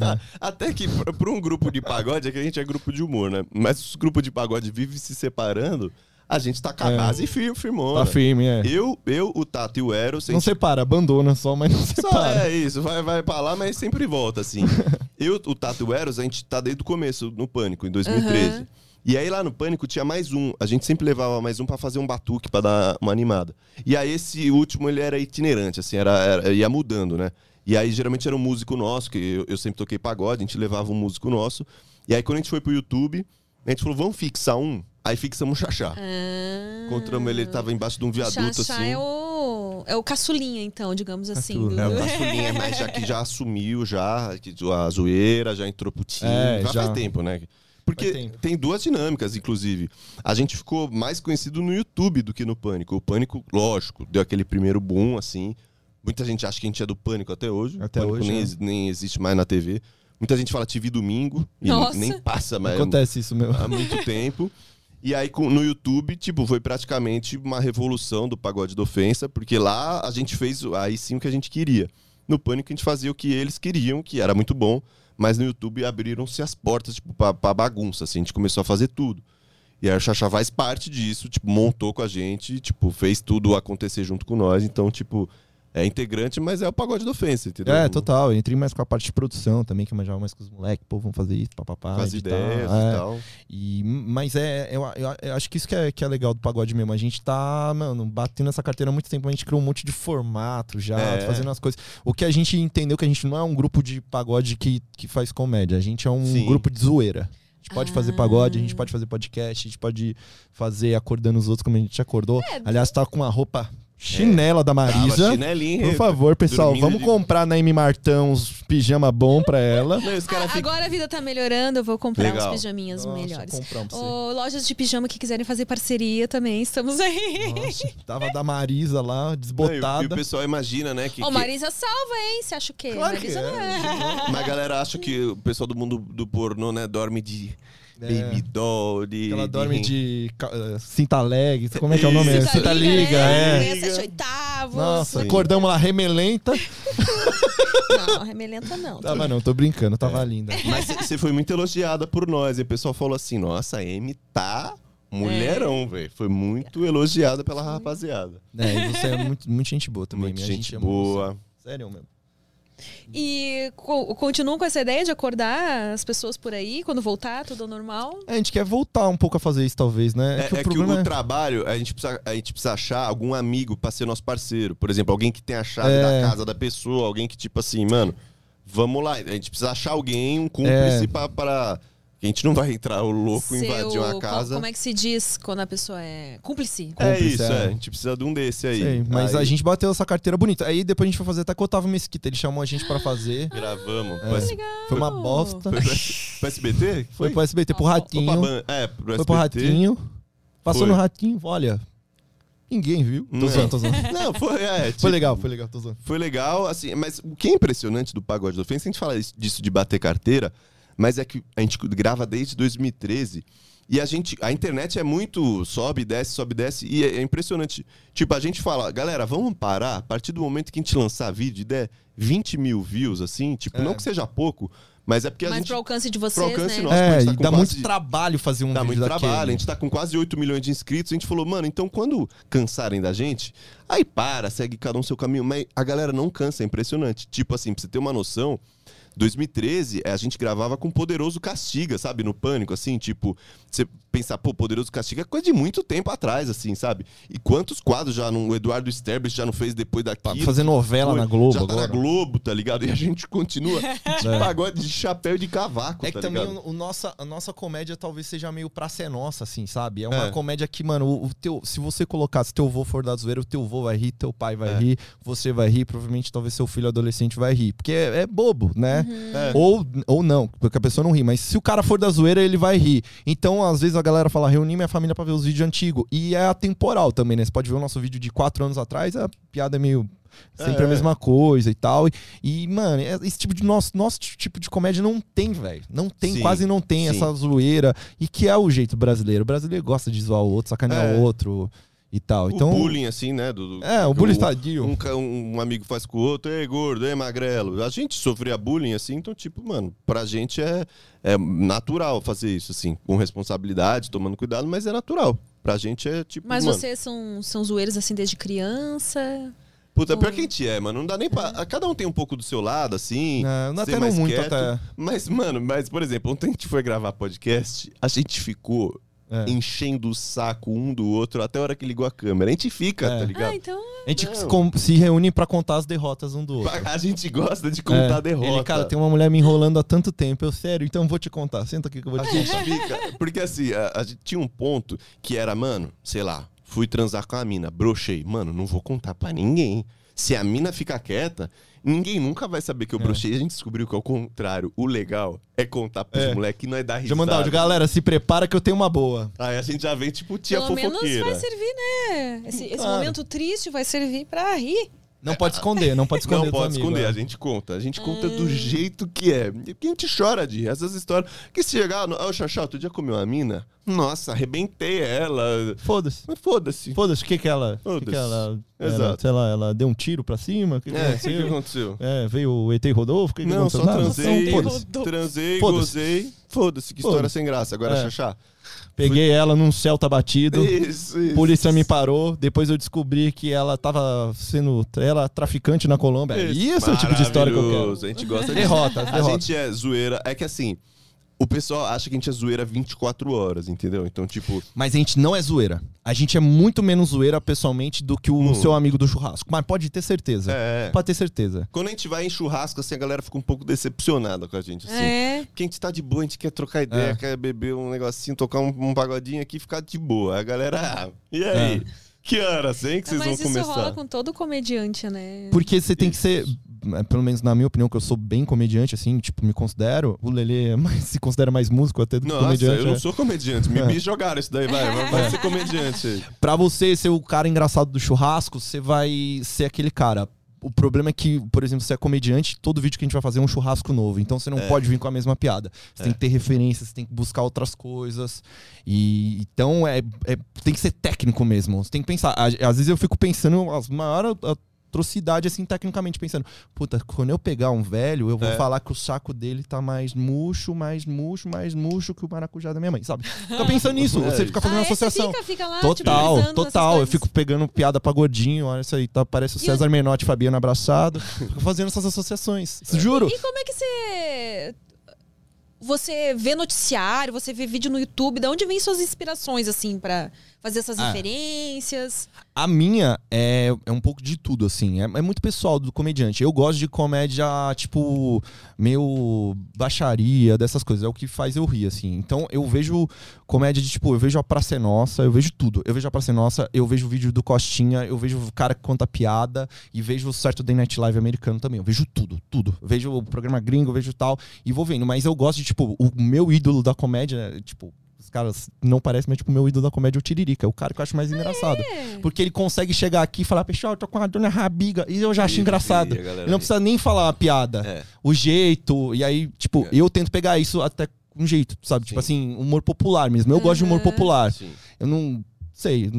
Ah, Até que pra- pra um grupo de pagode, é que a gente é grupo de humor, né? Mas os grupos de pagode vivem se separando, a gente tá com a É. base firme, firmou. tá firme, é. Eu, eu, o Tato e o Eros, Não gente separa, abandona só, mas não só separa. é isso, vai, vai pra lá, mas sempre volta, assim. eu, o Tato e o Eros, a gente tá desde o começo no Pânico, em 2013. Aham. E aí lá no Pânico tinha mais um. A gente sempre levava mais um pra fazer um batuque, pra dar uma animada. E aí esse último, ele era itinerante, assim, era, era- ia mudando, né? E aí geralmente era um músico nosso, que eu, eu sempre toquei pagode, a gente levava um músico nosso. E aí quando a gente foi pro YouTube, a gente falou, vamos fixar um? Aí fixamos o Xaxá. Ah. Encontramos ele, ele tava embaixo de um viaduto, Xaxá assim. é o, é o caçulinha, então, digamos assim. Caçula. É, o do- Caçulinha, mas já que já assumiu já, que a zoeira, já entrou pro time. É, já, já. faz tempo, né? Porque tempo. tem duas dinâmicas, inclusive. A gente ficou mais conhecido no YouTube do que no Pânico. O Pânico, lógico, deu aquele primeiro boom, assim. Muita gente acha que a gente é do Pânico até hoje. Até o Pânico hoje, nem, é. nem existe mais na TV. Muita gente fala TV domingo e Nossa. nem passa mais Acontece isso mesmo. há muito tempo. E aí no YouTube, tipo, foi praticamente uma revolução do pagode da ofensa, porque lá a gente fez aí sim o que a gente queria. No Pânico a gente fazia o que eles queriam, que era muito bom, mas no YouTube abriram-se as portas, tipo, pra, pra bagunça, assim, a gente começou a fazer tudo. E aí o Xaxá faz parte disso, tipo, montou com a gente, tipo, fez tudo acontecer junto com nós, então, tipo, é integrante, mas é o pagode da ofensa, entendeu? É, total. Eu entrei mais com a parte de produção também, que eu manjava mais com os moleques. Pô, vamos fazer isso, papapá. Com as editar, ideias é. e tal. E, mas é, eu, eu- eu acho que isso que é, que é legal do pagode mesmo. A gente tá, mano, batendo essa carteira há muito tempo. A gente criou um monte de formato já, É. fazendo as coisas. O que a gente entendeu que a gente não é um grupo de pagode que, que faz comédia. A gente é um Sim. grupo de zoeira. A gente pode fazer Ah. pagode, a gente pode fazer podcast, a gente pode fazer acordando os outros como a gente acordou. Aliás, tá com uma roupa chinela da Tava Marisa. chinelinho, Por favor, pessoal, vamos de- comprar na M Martão uns pijama bom pra ela. Não, Ah, ficam- agora a vida tá melhorando, eu vou comprar Legal. uns pijaminhas Nossa, melhores. Ô, lojas de pijama que quiserem fazer parceria também, estamos aí. Nossa, tava da Marisa lá, Não, e o- desbotada. E o pessoal imagina, né? Que, Ô, que- Marisa salva, hein? Você acha o quê? Claro que Marisa é. não é. Mas a galera acha que o pessoal do mundo do pornô, né, dorme de, Baby doll, de. Ela de dorme ren- de eh, cinta leg. Como é que é o nome? Isso. Cinta liga, né? é. Sete oitavos. Nossa, Sim. acordamos lá remelenta. Não, remelenta não. Tava não, tô brincando, tava É. linda. Mas você foi muito elogiada por nós. E o pessoal falou assim: nossa, a Amy tá mulherão, velho. Foi muito elogiada pela rapaziada. É, e você é muito, muito gente boa também. Minha gente você. boa. Sério mesmo. E co- continuam com essa ideia de acordar as pessoas por aí quando voltar, tudo ao normal? É, a gente quer voltar um pouco a fazer isso, talvez, né? É, é que o trabalho, a gente, precisa, a gente precisa achar algum amigo pra ser nosso parceiro. Por exemplo, alguém que tem a chave É. da casa da pessoa, alguém que, tipo assim, mano, vamos lá. A gente precisa achar alguém, um cúmplice É. pra, pra. A gente não vai entrar o louco, Seu- invadir uma casa. Como é que se diz quando a pessoa é cúmplice? É Cúmplice, isso, é. é. A gente precisa de um desse aí. Sei, mas Aí a gente bateu essa carteira bonita. Aí depois a gente foi fazer até com o Otávio Mesquita. Ele chamou a gente pra fazer. Gravamos. É. Foi, Foi uma bosta. foi pro SBT? Foi pro SBT, pro Ratinho. Ban- É, pro Foi pro SBT. Ratinho. Passou Foi. no Ratinho, olha. Ninguém viu. Tô Não. zoando, tô zoando. Não, foi, é, Foi tipo, legal, foi legal, tô zoando. Foi legal, assim, mas o que é impressionante do Pagode da Ofensa, a gente fala isso- disso de bater carteira, mas é que a gente grava desde 2013 e a gente, a internet é muito sobe, desce, sobe, desce e é, é impressionante. Tipo, a gente fala, galera, vamos parar a partir do momento que a gente lançar vídeo e der 20 mil views, assim, tipo, É. não que seja pouco, mas é porque a Mas gente... pro alcance de vocês, pro alcance né? nosso. É, a gente tá e dá quase- muito trabalho fazer um Dá vídeo muito daquele. trabalho, a gente tá com quase 8 milhões de inscritos, a gente falou, mano, então quando cansarem da gente, aí para, segue cada um seu caminho. Mas a galera não cansa, é impressionante. Tipo assim, pra você ter uma noção, 2013 eh, a gente gravava com Poderoso Castiga, sabe? No Pânico, assim, tipo, você pensar, pô, Poderoso Castiga é coisa de muito tempo atrás, assim, sabe? E quantos quadros já não, o Eduardo Sterblich já não fez depois Pra daquilo? fazer novela Foi, na Globo já tá agora. na Globo, tá ligado? E a gente continua de É. pagode de chapéu e de cavaco, É tá que também ligado? o, o nossa, a nossa comédia talvez seja meio pra ser nossa, assim, sabe? É uma É. comédia que, mano, o, o teu, se você colocar, se teu vô for da zoeira, o teu vô vai rir, teu pai vai É. rir, você vai rir, provavelmente talvez seu filho adolescente vai rir. Porque é, é bobo, né? É. Ou, ou não, porque a pessoa não ri. Mas se o cara for da zoeira, ele vai rir. Então, às vezes, a galera fala, reunir minha família pra ver os vídeos antigos. E é atemporal também, né? Você pode ver o nosso vídeo de quatro anos atrás, a piada é meio... Sempre É. a mesma coisa e tal. E, e, mano, é- esse tipo de nosso, nosso tipo de comédia não tem, velho. Não tem, Sim, quase não tem sim. essa zoeira. E que é o jeito brasileiro. O brasileiro gosta de zoar o outro, sacanear É. o outro e tal. Então, o bullying, assim, né? Do, do- É, o bullying estadio. Um, um amigo faz com o outro, ei, gordo, ei, magrelo. A gente sofria bullying, assim, então, tipo, mano, pra gente é, é natural fazer isso, assim, com responsabilidade, tomando cuidado, mas é natural. Pra gente é tipo. Mas mano, vocês são, são zoeiros assim desde criança? Puta, pior que a gente é, mano. Não dá nem pra. Cada um tem um pouco do seu lado, assim. É, não ser até não mais muito quieto. até. Mas, mano, mas, por exemplo, ontem a gente foi gravar podcast, a gente ficou É. enchendo o saco um do outro até a hora que ligou a câmera. A gente fica, É. tá ligado? Ah, então. A gente Não. se reúne pra contar as derrotas um do outro. A gente gosta de contar É, a derrota. Ele, cara, tem uma mulher me enrolando há tanto tempo. Eu, sério, então eu vou te contar. Senta aqui que eu vou A te gente contar. fica. Porque assim, a, a gente tinha um ponto que era, mano, sei lá, fui transar com a mina, brochei. Mano, não vou contar pra ninguém. Se a mina ficar quieta, ninguém nunca vai saber que eu É. brochei. A gente descobriu que, ao contrário, o legal é contar pros É. moleques que nós dá risada. Já mandar áudio, galera, se prepara que eu tenho uma boa. Aí a gente já vem, tipo, tia Pelo menos fofoqueira. vai servir, né? Esse, esse Claro. momento triste vai servir pra rir. Não pode esconder, não pode esconder. Não pode amigos, esconder, é. a gente conta. A gente conta do jeito que é. Porque a gente chora de essas histórias. Que se chegar, no... ô Xaxá, outro dia comeu uma mina. Nossa, arrebentei ela. Foda-se. Mas foda-se. Foda-se, o que que ela... O que que Foda-se. ela... ela- Exato. sei lá, ela deu um tiro pra cima? O que, que É, o que, aconteceu? que aconteceu? É, veio o ET e Rodolfo? O que, que Não, aconteceu? só transei, não, foda-se. transei, Foda-se. gozei. Foda-se, que história Foda-se. sem graça. Agora, É. Xaxá. Peguei ela num Celta batido. Isso, isso. Polícia me parou. Depois eu descobri que ela tava sendo. Ela traficante na Colômbia. Isso é o tipo de história que eu quero. A gente gosta de Derrotas, A derrotas. gente é zoeira. É que assim, o pessoal acha que a gente é zoeira 24 horas, entendeu? Então, tipo, Mas a gente não é zoeira. A gente é muito menos zoeira pessoalmente do que o Hum. seu amigo do churrasco. Mas pode ter certeza. é. Pode ter certeza. Quando a gente vai em churrasco, assim, a galera fica um pouco decepcionada com a gente, assim. É. Porque a gente tá de boa, a gente quer trocar ideia, É. quer beber um negocinho, tocar um, um pagodinho aqui e ficar de boa. A galera, ah, e aí? É. Que horas, hein, que vocês Mas vão isso começar? rola com todo comediante, né? Porque você tem que ser. É, Pelo menos na minha opinião, que eu sou bem comediante, assim, tipo, me considero. O Lelê é mais- se considera mais músico até do que Nossa, comediante. eu não é. sou comediante. Me, É. me jogaram isso daí, vai. Vai, vai ser comediante. Pra você ser o cara engraçado do churrasco, você vai ser aquele cara o problema é que, por exemplo, você é comediante, todo vídeo que a gente vai fazer é um churrasco novo. Então você não É. pode vir com a mesma piada. Você tem que ter referências, você tem que buscar outras coisas. E então é, é- tem que ser técnico mesmo. Você tem que pensar. Às vezes eu fico pensando as maiores atrocidades, assim, tecnicamente, pensando, puta, quando eu pegar um velho, eu vou É. falar que o saco dele tá mais murcho, mais murcho, mais murcho que o maracujá da minha mãe, sabe? Fica pensando nisso, É você fica fazendo ah, associação. Fica, fica lá, tipo, Total, nessas total. Eu fico pegando piada pra gordinho, olha isso aí, tá, parece o E César Menotti e Fabiano abraçado. Fico fazendo essas associações. Juro. E como é que você. Você vê noticiário, você vê vídeo no YouTube, de onde vem suas inspirações, assim, pra fazer essas Ah. referências? A minha é, é um pouco de tudo, assim. É, é muito pessoal do comediante. Eu gosto de comédia, tipo, meio baixaria, dessas coisas. É o que faz eu rir, assim. Então eu vejo comédia de, tipo, eu vejo a Praça é Nossa, eu vejo tudo. Eu vejo a Praça é Nossa, eu vejo o vídeo do Costinha, eu vejo o cara que conta piada e vejo o Saturday Night Live americano também. Eu vejo tudo, tudo. Eu vejo o programa gringo, eu vejo tal e vou vendo. Mas eu gosto de, tipo, o meu ídolo da comédia, tipo. Os caras não parecem, mas tipo, o meu ídolo da comédia é o Tiririca. É o cara que eu acho mais engraçado. Porque ele consegue chegar aqui e falar, pessoal, eu tô com a dona Rabiga. E eu já acho engraçado. Ele não precisa nem falar a piada. É. O jeito. E aí, tipo, É. eu tento pegar isso até com jeito, sabe? Tipo Sim. assim, humor popular mesmo. Eu gosto de humor Aham. popular. Sim. Eu não sei.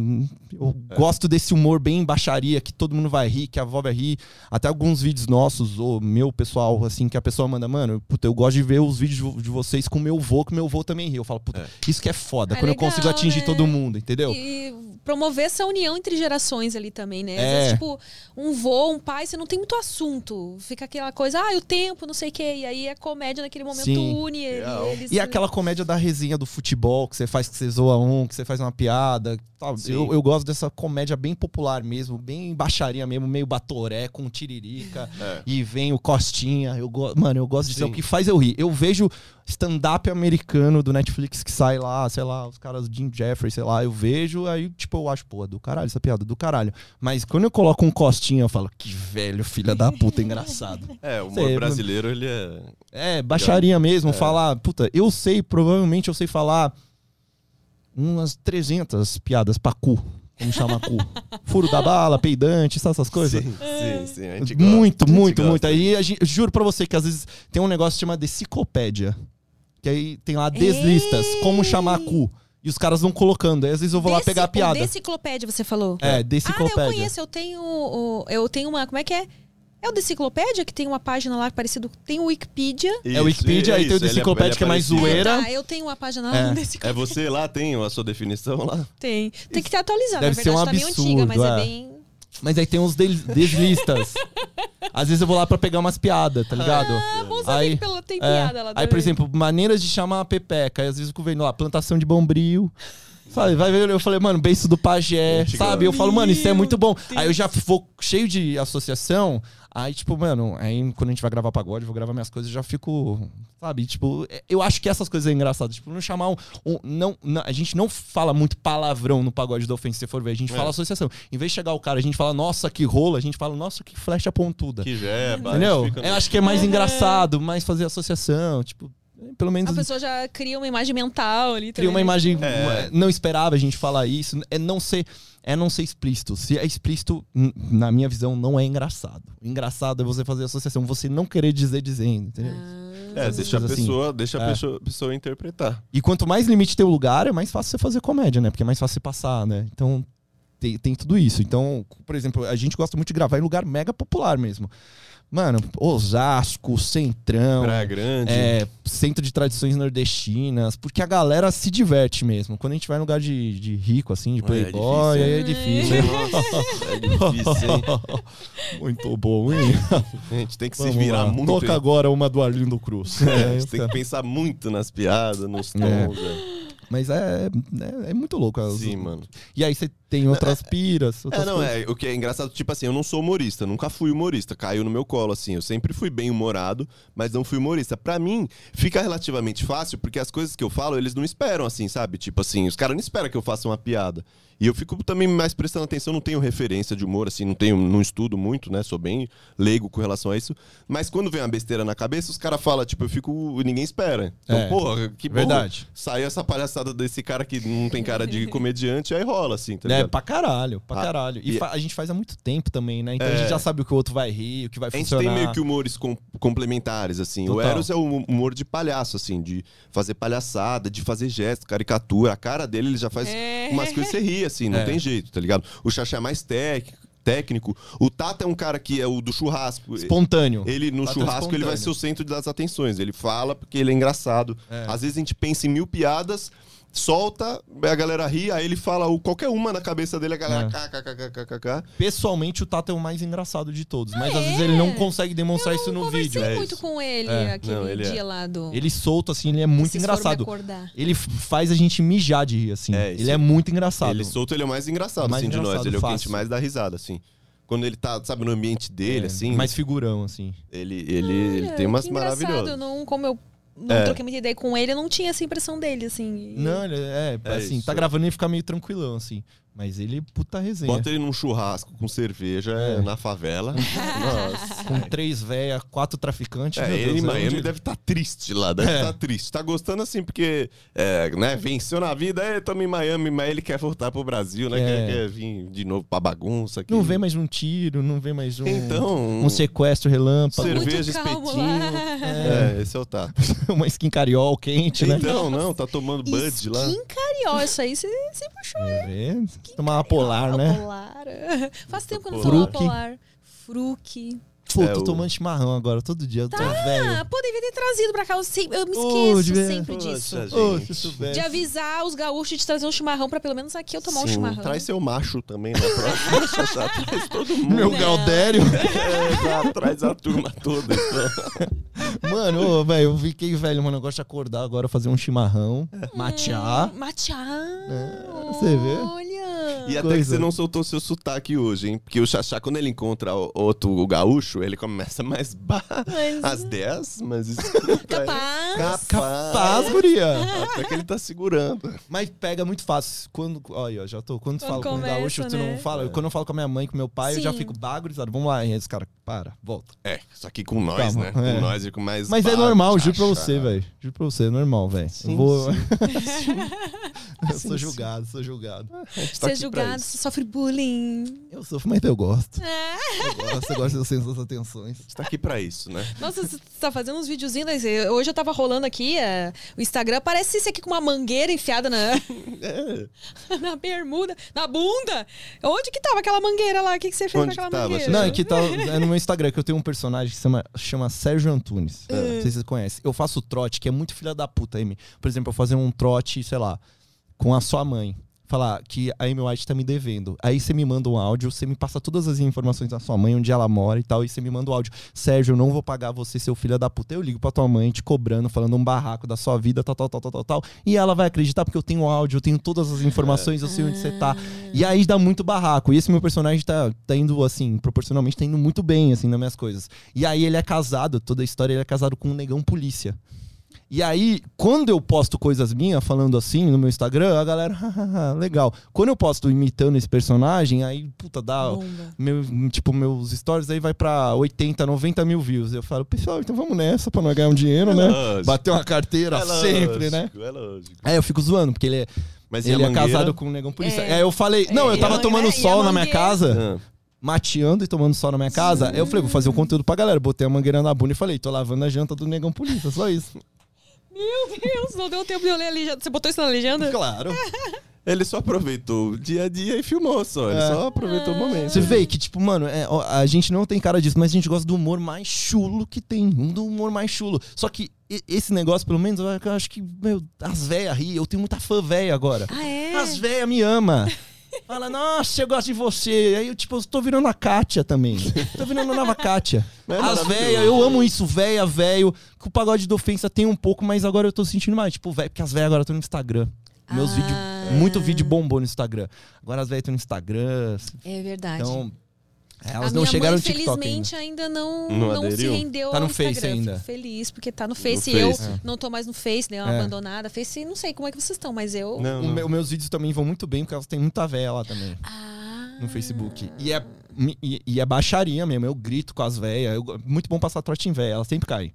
Eu É. gosto desse humor bem baixaria, que todo mundo vai rir, que a avó vai rir. Até alguns vídeos nossos, ou meu pessoal, assim, que a pessoa manda, mano, puta, eu gosto de ver os vídeos de vo- de vocês com meu vô, que meu vô também ri. Eu falo, puta, É. isso que é foda. É quando eu legal, consigo atingir né? todo mundo, entendeu? E promover essa união entre gerações ali também, né? Às É. vezes, tipo, um vô, um pai, você não tem muito assunto. Fica aquela coisa, ah, o tempo, não sei o quê. E aí a comédia naquele momento Sim. une ele- Real. eles. E aquela comédia da resenha do futebol, que você faz que você zoa um, que você faz uma piada. tal. Eu, eu gosto dessa comédia bem popular mesmo, bem baixaria mesmo, meio batoré, com tiririca. É. E vem o Costinha. Eu go... Mano, eu gosto disso. É o que faz eu rir. Eu vejo stand-up americano do Netflix que sai lá, sei lá, os caras Jim Jeffrey, sei lá. Eu vejo, aí, tipo, eu acho, pô, do caralho, essa piada, do caralho. Mas quando eu coloco um Costinha, eu falo, que velho, filha da puta, engraçado. É, o humor Sei, brasileiro, ele é. É, baixaria mesmo, falar, puta, eu sei, provavelmente eu sei falar umas 300 piadas pra cu, como chama cu. Furo da bala, peidante, sabe essas coisas? Sim, sim, sim. A gente gosta, Muito, a gente muito, gosta. muito. Aí gente, juro pra você que às vezes tem um negócio que chama deciclopédia. Que aí tem lá deslistas, como chamar cu. E os caras vão colocando. Aí às vezes eu vou lá pegar a piada. Deciclopédia, você falou? É, Ah, eu deciclopédia. conheço, eu tenho. Eu tenho uma. Como é que é? É o Deciclopédia, que tem uma página lá parecido. Tem o Wikipedia. É o Wikipedia, aí tem o é- Deciclopédia, ele é que é mais zoeira. Tá, eu tenho uma página lá É. no Deciclopédia. É você lá, tem a sua definição lá? Tem. Tem que ter atualizado, Deve na ser um verdade. tá meio antiga, mas absurdo, é é. bem. Mas aí tem uns deslistas. Às vezes eu vou lá pra pegar umas piadas, tá ligado? Ah, bom saber Aí- que tem É. piada lá Aí, por exemplo, maneiras de chamar a pepeca. Aí às vezes eu fico vendo lá, plantação de bombril. Sabe, vai ver, eu falei, mano, beiço do pajé, sabe? Eu falo, mano, isso é muito bom. Deus. Aí eu já vou cheio de associação. Aí, tipo, mano, aí quando a gente vai gravar pagode, eu vou gravar minhas coisas, eu já fico, sabe? Tipo, eu acho que essas coisas é engraçadas. Tipo, não chamar um. um- não, não- a gente não fala muito palavrão no pagode da ofensa, se você for ver. A gente É. fala associação. Em vez de chegar o cara, a gente fala, nossa, que rola, a gente fala, nossa, que flecha pontuda. Que jeba. Entendeu? Eu acho que é mais engraçado, mais fazer associação. Tipo, pelo menos A pessoa já cria uma imagem mental ali cria uma também, imagem. É. Não esperava a gente falar isso. É não ser. É não ser explícito. Se é explícito, na minha visão, não é engraçado. Engraçado é você fazer associação, você não querer dizer dizendo, entendeu? É, deixa a assim. pessoa, deixa a É. pessoa, pessoa interpretar. E quanto mais limite tem o lugar, é mais fácil você fazer comédia, né? Porque é mais fácil você passar, né? Então, tem, tem tudo isso. Então, por exemplo, a gente gosta muito de gravar em lugar mega popular mesmo. Mano, Osasco, Centrão. Praia Grande. É, centro de tradições nordestinas, porque a galera se diverte mesmo. Quando a gente vai em lugar de, de rico, assim, de É, é playboy, difícil, aí é difícil. Nossa, é difícil, hein? Muito bom, hein? A gente tem que se Vamos virar lá. muito. Toca hein? agora uma do Arlindo Cruz. É, a É, gente tem que pensar muito nas piadas, nos É. tons. é. Mas é, é, é muito louco. as- Sim, mano. E aí você tem outras piras. Outras É, não, coisas. é. O que é engraçado, tipo assim, eu não sou humorista, nunca fui humorista, caiu no meu colo, assim. Eu sempre fui bem humorado, mas não fui humorista. Pra mim, fica relativamente fácil, porque as coisas que eu falo, eles não esperam, assim, sabe? Tipo assim, os caras não esperam que eu faça uma piada. E eu fico também mais prestando atenção, não tenho referência de humor, assim, não tenho, não estudo muito, né? Sou bem leigo com relação a isso. Mas quando vem uma besteira na cabeça, os caras falam, tipo, eu fico. ninguém espera. Então, É, porra, que bom. verdade. Sai essa palhaçada desse cara que não tem cara de comediante, aí rola, assim, tá É, pra caralho, pra Ah, caralho. E, e- a gente faz há muito tempo também, né? Então a É. gente já sabe o que o outro vai rir, o que vai A gente funcionar. tem meio que humores com- complementares, assim. O Total. Eros é o humor de palhaço, assim, de fazer palhaçada, de fazer gesto, caricatura. A cara dele, ele já faz É. umas coisas que você ri, assim, não É. tem jeito, tá ligado? O Xaxá é mais técnico. Técnico. O Tata é um cara que é o do churrasco. Espontâneo. Ele, no Tata é churrasco, ele vai ser o centro das atenções. Ele fala porque ele é engraçado. É. Às vezes a gente pensa em mil piadas, solta, a galera ri, aí ele fala o- qualquer uma na cabeça dele, a galera É. kkkkkk. Pessoalmente, o Tata é o mais engraçado de todos. Mas Ah, às vezes é? ele não consegue demonstrar Eu isso no vídeo. É muito isso. com ele É. aquele Não, ele é. dia lá do. Ele solto, assim, ele é muito Vocês engraçado. acordar. Ele faz a gente mijar de rir, assim. É, ele é muito engraçado. Ele solto, ele é o mais engraçado, Mais assim, de nós. engraçado, Ele é o que a gente mais dá risada, assim. Quando ele tá, sabe, no ambiente dele, É, assim, Mais figurão, assim. ele, ele, ele tem umas engraçado, maravilhosas. Não, como eu não É. troquei muita ideia com ele, eu não tinha essa impressão dele, assim. Não, ele é, É assim, isso. tá gravando e fica meio tranquilão, assim. Mas ele, puta resenha. Bota ele num churrasco com cerveja É. na favela. Nossa. Com três véia, quatro traficantes. É, ele em é Miami onde- deve estar triste lá, deve É. estar triste. Tá gostando assim, porque, é, né, venceu na vida, é, tamo em Miami, mas ele quer voltar pro Brasil, né? É. Quer, quer vir de novo pra bagunça. aqui. Não vê mais um tiro, não vê mais um, Então, um sequestro relâmpago, cerveja, espetinho. É, esse é o Tato. uma skin cariol quente, né? Então, não, tá tomando Bud lá. Skin cariol, isso aí você você puxou. É, tomar uma polar, né? Polar. Faz tempo que eu não Polar. tomo polar. Fruque. Pô, É, tô tomando chimarrão agora, todo dia. Eu tô velho. Ah, pô, devia ter trazido pra cá. Eu, sempre, eu me esqueço devia- sempre Poxa, disso. soubesse. De avisar os gaúchos de trazer um chimarrão pra pelo menos aqui eu tomar um Sim, chimarrão. Traz seu macho também na próxima. Xaxá, traz todo mundo. Meu Não. Galdério. É, exato, traz a turma toda. Então. Mano, ô, velho, eu fiquei velho, mano. Eu gosto de acordar agora, fazer um chimarrão, matchar. Hum, Matcha. você vê? Olha. E até que Coisa. você não soltou seu sotaque hoje, hein? Porque o Xaxá, quando ele encontra o- outro o gaúcho, ele começa mais ba... Mas- às 10, mas isso. Capaz. Capaz, guria. Até que ele tá segurando. Mas pega muito fácil. Quando, olha, já tô. Quando tu fala com o gaúcho, tu né? não fala. Quando eu falo com a minha mãe, com meu pai, eu já Sim. fico bagurizado. Vamos lá, e esse cara, para, volta. É, só que com nós, Calma, né? Com é. nós e com mais. Mas é normal, juro pra você, velho. Juro pra você, é normal, velho. Sim, Eu vou. sim. eu sou julgado, sou julgado. Tá Você é julgado, isso. você sofre bullying. Eu sofro, mas eu gosto. É. Eu gosto, eu gosto dessas atenções. A gente tá aqui pra isso, né? Nossa, você tá fazendo uns videozinhos. né? Hoje eu tava rolando aqui é, o Instagram. Parece esse aqui com uma mangueira enfiada na, É. na bermuda, na bunda. Onde que tava aquela mangueira lá? O que, que você fez Onde com aquela que tava, mangueira? Não, é que tá é no meu Instagram que eu tenho um personagem que se chama, chama Sérgio Antunes. É. Não sei se vocês conhecem. Eu faço trote, que é muito filha da puta, Amy. Por exemplo, eu fazer um trote, sei lá, com a sua mãe. Falar que a Amy White tá me devendo. Aí você me manda um áudio, você me passa todas as informações da sua mãe, onde ela mora e tal, e você me manda o áudio. Sérgio, eu não vou pagar você, seu filho da puta. Eu ligo pra tua mãe te cobrando, falando um barraco da sua vida, tal, tal, tal, tal, tal, tal. E ela vai acreditar porque eu tenho áudio, eu tenho todas as informações, eu sei onde você tá. E aí dá muito barraco. E esse meu personagem tá, tá indo, assim, proporcionalmente, tá indo muito bem, assim, nas minhas coisas. E aí ele é casado, toda a história, ele é casado com um negão polícia. E aí, quando eu posto coisas minhas falando assim no meu Instagram, a galera, "Hahaha, legal. Quando eu posto imitando esse personagem, aí, puta, dá. Meu, tipo, meus stories aí vai pra 80, 90 mil views. Eu falo, pessoal, então vamos nessa pra nós ganhar um dinheiro, né? lógico. Bater uma carteira É sempre, né? lógico, É lógico. Aí eu fico zoando, porque ele é, Mas ele é casado com um negão polícia. É. Aí eu falei, não, eu É, tava a tomando a sol na minha casa, Ah. mateando e tomando sol na minha casa. Aí eu falei, vou fazer um conteúdo pra galera. Botei a mangueira na bunda e falei, tô lavando a janta do negão polícia, só isso. Meu Deus, não deu tempo de eu ler a legenda. Você botou isso na legenda? Claro. Ele só aproveitou o dia a dia e filmou só. Ele É. só aproveitou o momento. Você vê que, tipo, mano, é, ó, a gente não tem cara disso, mas a gente gosta do humor mais chulo que tem. Um do humor mais chulo. Só que e- esse negócio, pelo menos, eu acho que, meu, as véias ri. Eu tenho muita fã véia agora. Ah, é? As véias me amam. Fala, nossa, eu gosto de você. Aí eu, tipo, eu tô virando a Kátia também. Tô virando a nova Kátia. É As véias, eu amo isso, véia, velho. Que o pagode de ofensa tem um pouco, mas agora eu tô sentindo mais. Tipo, velho, porque as véias agora estão no Instagram. Meus Ah. vídeos, muito vídeo bombou no Instagram. Agora as véias estão no Instagram. É verdade. Então, Elas a não minha chegaram mãe, no TikTok ainda. felizmente, ainda, não, Não não, se rendeu Tá ao no Face Instagram. ainda. Fico feliz, porque tá no Face. No eu Face. não tô mais no Face, dei uma É. abandonada. Face, não sei como é que vocês estão, mas eu... Não, O não. meu- meus vídeos também vão muito bem, porque elas têm muita véia lá também. Ah. no Facebook. E é, e, e é baixaria mesmo. Eu grito com as velhas. Muito bom passar trote em véia, elas sempre caem.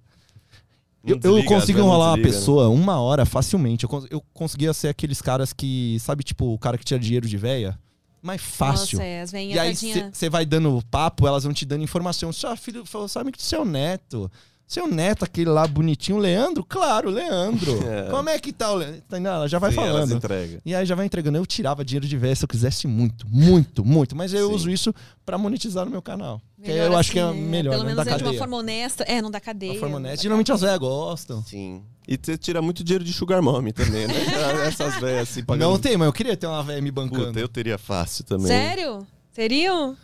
Eu, eu desliga, consigo velhas não enrolar uma né? pessoa uma hora facilmente. Eu, eu conseguia ser aqueles caras que, sabe, tipo, o cara que tira dinheiro de véia? Mais fácil. Nossa, é, as E aí você vai dando papo, elas vão te dando informação. Seu filho falou, sabe que seu neto. Seu neto, aquele lá bonitinho, Leandro? Claro, Leandro. É. Como é que tá o Leandro? Entendeu? Ela já vai Sim, falando. E aí já vai entregando. Eu tirava dinheiro de véia se eu quisesse muito, muito, muito. Mas eu Sim. uso isso pra monetizar no meu canal. Que eu acho que é assim, melhor, Pelo não menos é de uma cadeia. forma honesta. É, não dá cadeia. Uma forma honesta. Geralmente as velhas gostam. Sim. E você tira muito dinheiro de sugar mommy também, né? Essas velhas assim pagando. Não tem, mas eu queria ter uma velha me bancando. Puta, eu teria fácil também. Sério? Teriam?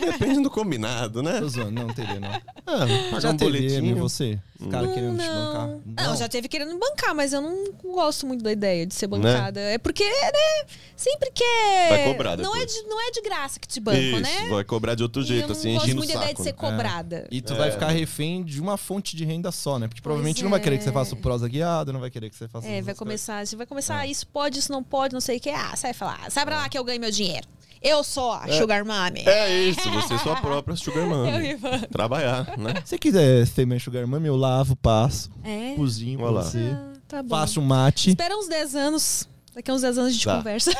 Depende do combinado, né? Tô zoando, não teria, não. Ah, pagar Já um teve, você? Os caras Não, querendo te bancar. não. Não, já teve querendo me bancar, mas eu não gosto muito da ideia de ser Né? bancada. É porque, né? Sempre quer. Vai cobrar não é, de, não é de graça que te bancam, Isso, né? vai cobrar de outro jeito, eu não assim, gosto enchendo o muito da ideia de saco. ser né? cobrada. E tu É. vai ficar refém de uma fonte de renda só, né? Porque provavelmente Pois não vai querer que você é. faça o prosa guiado, não vai querer que você faça É, vai coisas. começar, você vai começar, É. isso pode, isso não pode, não sei o que. Ah, sai falar, sai pra lá que eu ganho meu dinheiro. Eu sou a Sugar Mommy. É isso, você é sua própria sugar vivo- Trabalhar, né? Se você quiser ser minha sugar mami, eu lavo, passo, É. cozinho Olha lá. você. Ah, tá bom. Faço um mate. Espera uns 10 anos. Daqui a uns 10 anos a gente Tá. conversa.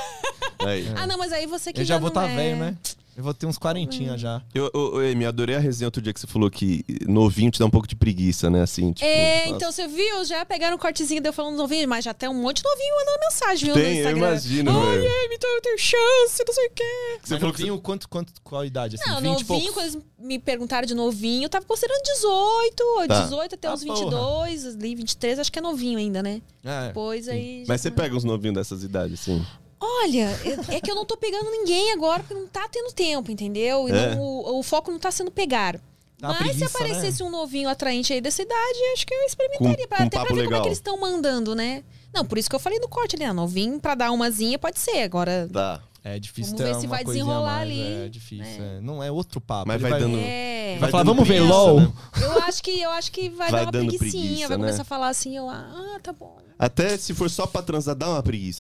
Aí. Ah, não, mas aí você que Eu já vou não estar é... velho, né? Eu vou ter uns quarentinha já. Eu, eu, eu, Amy, adorei a resenha outro dia que você falou que novinho te dá um pouco de preguiça, né? Assim, tipo, É, nossa. então você viu, já pegaram um cortezinho de eu falando novinho, mas já tem um monte de novinho mandando mensagem, viu, Tem, no eu Instagram. imagino, Ai, velho. Amy, então eu tenho chance, não sei o quê. Você falou que quanto, quanto, qual a idade? Assim, Não, 20 novinho, quando eles me perguntaram de novinho, eu tava considerando 18, Tá. 18 até Ah, porra. 22, ali 23, acho que é novinho ainda, né? É. Depois aí... Mas já- você pega uns novinhos dessas idades, assim. Olha, é- é que eu não tô pegando ninguém agora, porque não tá tendo tempo, entendeu? E É. não- o, o foco não tá sendo pegar. Dá Mas se preguiça, aparecesse um novinho atraente aí dessa idade, acho que eu Com- experimentaria. pra, com até pra papo ver como é legal. que eles estão mandando, né? Não, por isso que eu falei no corte ali, ah, novinho pra dar umazinha pode ser. Agora, Dá. É difícil Vamos ter ver se uma vai desenrolar mais, ali, É difícil. né? é. Não é outro papo. Mas Ele vai dando- é. Vai Vai falar, dando vamos ver preguiça, LOL. né? Eu acho que eu acho que vai, Vai dar uma preguiçinha, preguiça, vai né? começar a falar assim, eu, ah, tá bom. Até se for só pra transar, dá uma preguiça.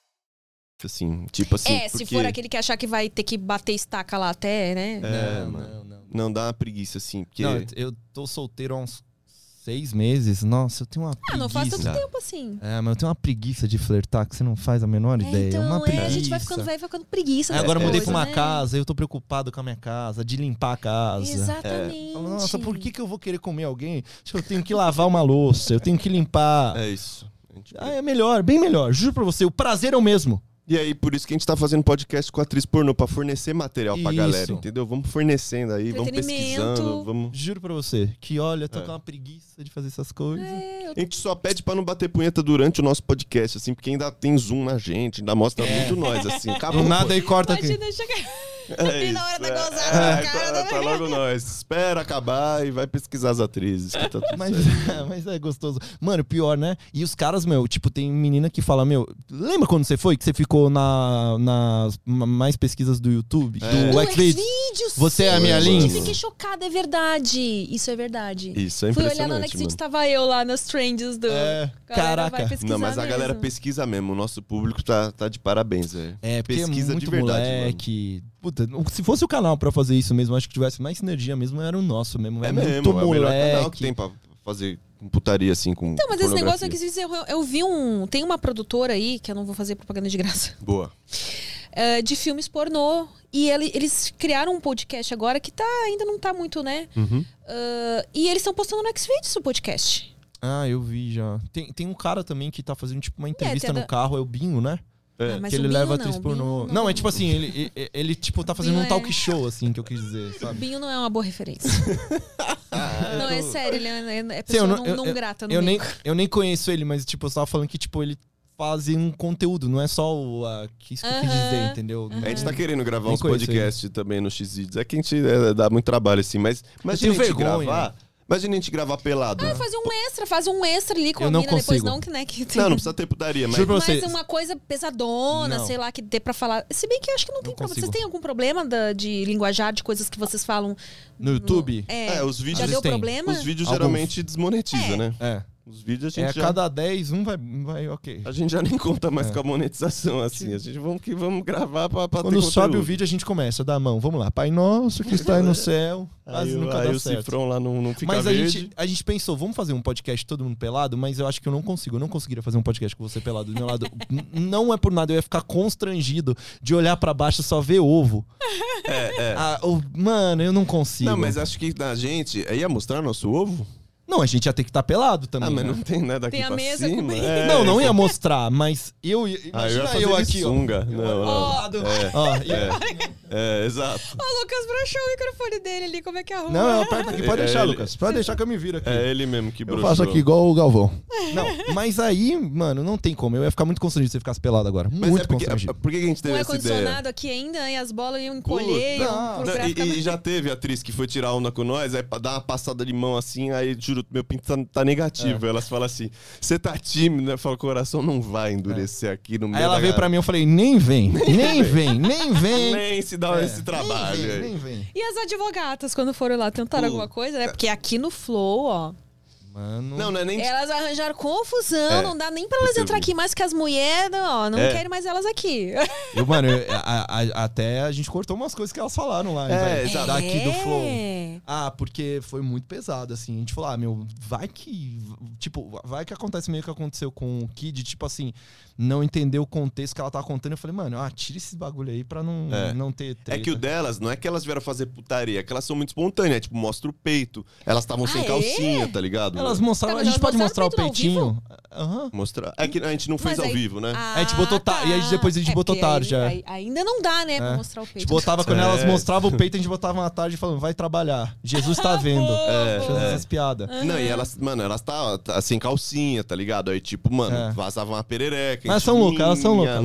Assim, tipo assim. é, se porque- for aquele que achar que vai ter que bater estaca lá até, né? É, não, mano. não, não. Não dá uma preguiça, assim. Porque. Não, eu tô solteiro há uns seis meses. Nossa, eu tenho uma Ah, preguiça. não faz tanto tempo assim. É, mas eu tenho uma preguiça de flertar que você não faz a menor É, ideia. então, uma é, preguiça. a gente vai ficando velho, vai ficando preguiça. Das agora eu mudei pra uma né? casa, eu tô preocupado com a minha casa, de limpar a casa. Exatamente. Falo, Nossa, por que, que eu vou querer comer alguém se eu tenho que lavar uma louça, eu tenho que limpar? É isso. Ah, é melhor, bem melhor. Juro pra você, o prazer é o mesmo. E aí, por isso que a gente tá fazendo podcast com a atriz pornô, pra fornecer material pra Isso. galera, entendeu? Vamos fornecendo aí, vamos Entretenimento. pesquisando, vamos... Juro pra você, que olha, tô É. com uma preguiça de fazer essas coisas. É, eu A gente só pede pra não bater punheta durante o nosso podcast, assim, porque ainda tem zoom na gente, ainda mostra muito nós, assim. Acabou. Do nada aí corta aqui. Imagina chegar É e na hora da isso, gozada é, cara, tá, tá logo nós. Espera acabar e vai pesquisar as atrizes. que tá tudo Mas, certo. mas é gostoso. Mano, pior, né? E os caras, meu, tipo, tem menina que fala, meu, lembra quando você foi? Que você ficou na, nas ma- mais pesquisas do YouTube? É. Do Xvideos? Você é a minha Gente, Lins? fiquei chocada, é verdade. Isso é verdade. Isso é Fui olhar no impressionante, Xvideos, mano. tava eu lá nas trends do... É, Galera vai caraca. pesquisar Não, mas a galera mesmo. pesquisa mesmo. O nosso público tá, tá de parabéns, velho. É, porque Pesquisa é de muito verdade, moleque. Puta, se fosse o canal pra fazer isso mesmo, acho que tivesse mais sinergia mesmo, era o nosso mesmo. É, É muito mesmo, é o moleque. canal que tem pra fazer putaria, assim, com Então, mas esse negócio se dizer, eu, eu vi um... Tem uma produtora aí, que eu não vou fazer propaganda de graça, Boa. eh, de filmes pornô. E ele- eles criaram um podcast agora que tá, ainda não tá muito, né? Uhum. Ah, e eles estão postando no Xvideos o podcast. Ah, eu vi já. Tem, tem um cara também que tá fazendo tipo uma entrevista tem a no da- carro, é o Binho, né? É. Ah, mas que ele leva não, atriz o pornô. Binho Não, é tipo assim, ele, ele, ele, tipo tá fazendo Binho um talk é- show, assim, que eu quis dizer, O sabe? Binho não é uma boa referência. Não, é sério, ele é, é Sim, eu pessoa não- não, eu- não eu- grata no eu nem, eu nem conheço ele, mas, tipo, eu tava falando que, tipo, ele fazem um conteúdo, não é só o a, que isso que eu quis dizer, entendeu? A gente tá querendo gravar Nem uns podcasts também no X-Videos. É que a gente é, dá muito trabalho, assim, mas imagina a gente vergonha. gravar. Imagina a gente gravar pelado. Ah, fazer um extra, faz um extra ali com Eu a não mina, depois consigo. não, que né, que Não, não precisa ter putaria, mas. Mas uma coisa pesadona, Não. sei lá, que dê pra falar. Se bem que eu acho que não tem Não problema. consigo. Vocês têm algum problema da- de linguajar, de coisas que vocês falam No YouTube? É, É, os vídeos já deu tem. problema? Os vídeos Alguns. geralmente desmonetiza, É. né? É. Os vídeos a É, gente a já. cada 10, um vai, vai ok. A gente já nem conta mais É. com a monetização, assim. A gente vamos que vamos gravar pra, pra Quando sobe conteúdo. o vídeo, a gente começa, dá a mão. Vamos lá. Pai nosso que está aí no céu. Aí, nunca aí dá o certo. cifrão lá não, não fica Mas a verde. gente, a gente pensou, vamos fazer um podcast todo mundo pelado, mas eu acho que eu não consigo. Eu não conseguiria fazer um podcast com você pelado do meu lado. Não é por nada, eu ia ficar constrangido de olhar pra baixo e só ver ovo. É, é. Ah, o- mano, eu não consigo. Não, mas acho que na gente. Ia mostrar nosso ovo? Não, a gente ia ter que estar pelado também. ah, mas né? não tem nada aqui Tem a pra mesa cima. É. Não, não ia mostrar, mas eu ia. Ah, eu Imagina ia fazer eu, aqui, ó. sunga. Não, não. Pelado. É. Ó, e- É, é, exato. O Lucas broxou o microfone dele ali, como é que arruma? Não, eu aperto aqui. Pode É, deixar, ele- Lucas. Pode deixar que eu me viro aqui. É ele mesmo que Eu broxou. faço aqui igual o Galvão. Não, mas aí, mano, não tem como. Eu ia ficar muito constrangido se você ficasse pelado agora. Mas muito é porque, constrangido. por que a gente teve Um essa ideia? ar-condicionado aqui ainda, e as bolas iam encolher, Puta. Não, Não, e, e já teve atriz que foi tirar onda com nós, aí pra dar uma passada de mão assim, aí juro, meu pinto tá, tá negativo. É. Elas falam assim: você tá tímido, né? Fala, o coração não vai endurecer aqui no meio Aí ela da veio pra galera." mim, eu falei, nem vem, nem vem, nem vem. Nem se dá É, esse trabalho nem vem, nem vem. E as advogatas, quando foram lá tentar alguma coisa, né? Porque aqui no Flow, ó, Mano. Não, não é nem. elas arranjaram confusão, É, não dá nem pra elas entrar aqui mais que as mulheres, ó, não É. querem mais elas aqui. Eu, mano, eu- a- a- até a gente cortou umas coisas que elas falaram lá. É, exato. Daqui do Flow. É. Ah, porque foi muito pesado, assim. A gente falou, ah, meu, vai que. Tipo, vai que acontece meio que aconteceu com o Kid, tipo assim, não entender o contexto que ela tava contando. Eu falei, mano, ah, tira esses bagulho aí pra não, É. não ter É treta. que o delas, não é que elas vieram fazer putaria, é que elas são muito espontâneas, tipo, mostra o peito. Elas estavam sem Ah, é? calcinha, tá ligado? Elas mostraram. Tá, a gente pode mostrar o peito peitinho? Aham. Mostrar. É que a gente não fez Mas ao aí- vivo, né? Ah, É, a gente botou ta- e aí depois a gente É, botou tarde, aí- é. aí- ainda não dá, né, pra É. mostrar o A gente peito. botava, quando É. elas mostravam o peito, a gente botava uma tarde falando, vai trabalhar. Jesus tá vendo. É, Fazendo é. essas piadas. Não, e elas, mano, elas tá, tá sem calcinha, tá ligado? Aí, tipo, mano, É. vazava uma perereca. Mas são loucas, elas são loucas.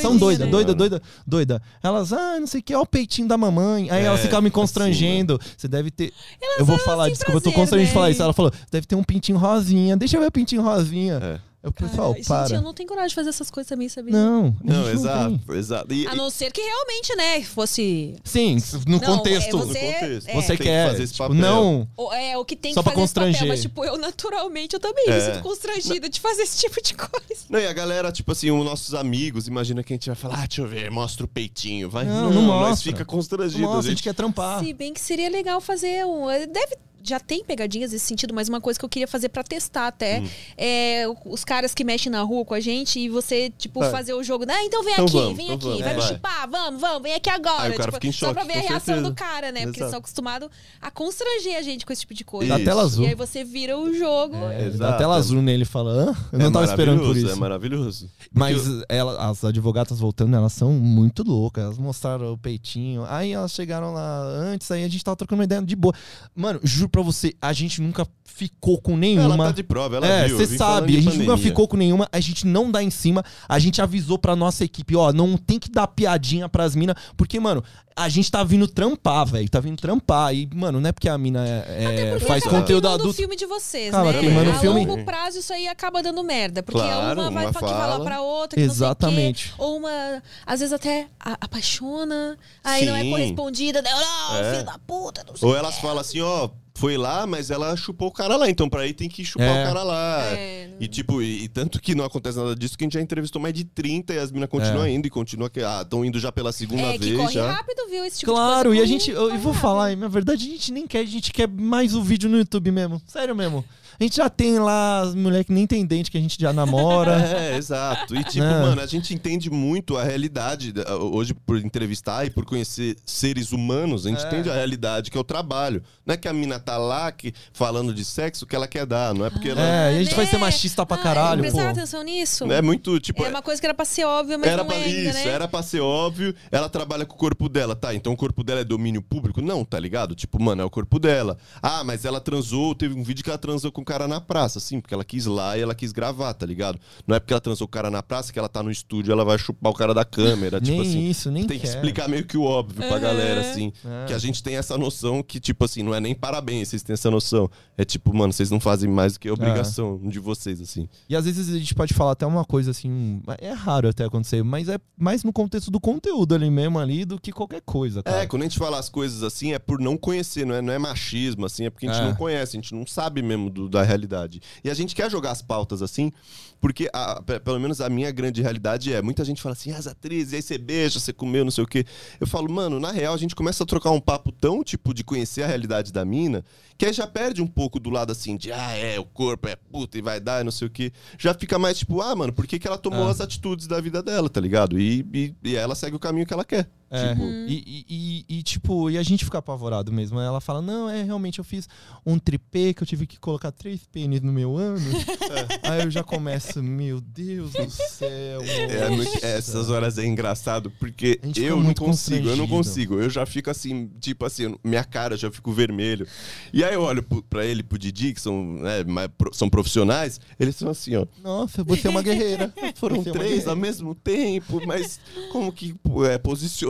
São doidas, doidinha, doida, né? doida, doida. Elas, ah, não sei o que, ó o peitinho da mamãe. Aí É, elas ficavam me assim, constrangendo. Você deve ter. eu vou falar, desculpa, eu tô prazer, constrangido de falar né? isso. Ela falou, deve ter um pintinho rosinha. Deixa eu ver o pintinho rosinha. É. Eu, pessoal, Cara, para. Gente, eu não tenho coragem de fazer essas coisas também, sabia? Não, Não, gente exato, tem. exato. E, A não ser que realmente, né, fosse... Sim, no Não, contexto. é no você- contexto. é. Você que quer. fazer esse tipo, papel. não. o- É, o que tem Só que pra fazer esse papel, constranger. mas, tipo, eu naturalmente, eu também É. me sinto constrangida de fazer esse tipo de coisa. Não, e a galera, tipo assim, os nossos amigos, imagina que a gente vai falar, ah, deixa eu ver, mostra o peitinho, vai. Não, não nós mostra. fica constrangido. Nossa, a a gente gente... quer trampar. Se bem que seria legal fazer um... Deve... Já tem pegadinhas nesse sentido, mas uma coisa que eu queria fazer pra testar até Hum. é os caras que mexem na rua com a gente e você, tipo, É. fazer o jogo. Ah, então vem Então aqui, vem vem então aqui, vamos, vai me vai. chupar, vamos, vamos, vem aqui agora. Aí o cara tipo, fica em só choque, pra ver a reação certeza. do cara, né? Porque eles Exato. são acostumados a constranger a gente com esse tipo de coisa. Da tela azul. E aí você vira o jogo. É, Exato. da tela azul nele fala, hã? Eu não É tava esperando por maravilhoso, isso. É maravilhoso. Mas ela- as advogadas voltando, elas são muito loucas. Elas mostraram o peitinho. Aí elas chegaram lá antes, aí a gente tava trocando uma ideia de boa. Mano, juro pra você, a gente nunca ficou com nenhuma. Ela tá de prova, ela é, viu. você sabe, a gente nunca ficou com nenhuma, a gente não dá em cima, a gente avisou pra nossa equipe, ó, não tem que dar piadinha pras minas, porque, mano, a gente tá vindo trampar, velho, tá vindo trampar, e, mano, não é porque a mina é- é, faz conteúdo adulto, filme de vocês, Cara, né? queimando a filme. longo prazo isso aí acaba dando merda. Porque Claro, uma vai uma fa- que fala fala. pra outra, que Exatamente. não sei o quê. Ou uma, às vezes até a- apaixona, aí não é Sim. correspondida, não, É. filho da puta, não sei Ou elas falam assim, ó, foi lá, mas ela chupou o cara lá, então pra ir tem que chupar É. o cara lá. É, não- E tipo, e, e tanto que não acontece nada disso que a gente já entrevistou mais de 30 e as minas continuam É. indo e continua que ah, estão indo já pela segunda É, que vez corre já. rápido, viu? Esse tipo Claro, de coisa. e a gente, eu, eu vou rápido. falar, na verdade a gente nem quer, a gente quer mais o vídeo no YouTube mesmo, sério mesmo. A gente já tem lá as mulheres que nem tem dente, que a gente já namora. É, exato. E tipo, Né? mano, a gente entende muito a realidade. da- Hoje, por entrevistar e por conhecer seres humanos, a gente É. entende a realidade que é o trabalho. Não é que a mina tá lá que, falando de sexo que ela quer dar, não é porque ela. É, e a gente vai né? ser machista pra Ah, caralho, prestaram pô. atenção nisso? É muito, tipo. É uma coisa que era pra ser óbvia, mas era não pra, é ainda, isso, né? era pra ser óbvio. Ela trabalha com o corpo dela, tá? Então o corpo dela é domínio público? Não, tá ligado? Tipo, mano, é o corpo dela. Ah, mas ela transou, teve um vídeo que ela transou com cara na praça, sim, porque ela quis lá e ela quis gravar, tá ligado? Não é porque ela transou o cara na praça que ela tá no estúdio, ela vai chupar o cara da câmera, tipo nem assim. isso, nem tem que quer. explicar meio que o óbvio pra galera, assim. É. Que a gente tem essa noção que, tipo assim, não é nem parabéns, vocês têm essa noção. É tipo, mano, vocês não fazem mais do que a obrigação de vocês, assim. E às vezes a gente pode falar até uma coisa assim, é raro até acontecer, mas é mais no contexto do conteúdo ali mesmo ali do que qualquer coisa, cara. É, quando a gente fala as coisas assim, é por não conhecer, não é, não é machismo, assim, é porque a gente É. não conhece, a gente não sabe mesmo do- da realidade. E a gente quer jogar as pautas assim, porque a- pe- pelo menos a minha grande realidade é, muita gente fala assim, as atrizes, aí você beija, você comeu, não sei o quê. Eu falo, mano, na real a gente começa a trocar um papo tão, tipo, de conhecer a realidade da mina, que aí já perde um pouco do lado assim, de, ah, é, o corpo é puta e vai dar, não sei o quê. Já fica mais tipo, ah, mano, por que, que ela tomou É. as atitudes da vida dela, tá ligado? E, e, e ela segue o caminho que ela quer. É, Tipo, Uhum. e, e- e- e, tipo, e a gente fica apavorado mesmo. Ela fala, não, é, realmente eu fiz um tripé que eu tive que colocar três pênis no meu ano. Aí eu já começo, meu Deus do céu. É, muito- nossa. essas horas é engraçado, porque eu não consigo, eu não consigo. Eu já fico assim, tipo assim, minha cara já fico vermelho. E aí eu olho pra ele, e pro Didi, que são, né, são profissionais, eles são assim, ó. Nossa, você é uma guerreira. Foram Você é três guerreira. ao mesmo tempo, mas como que é,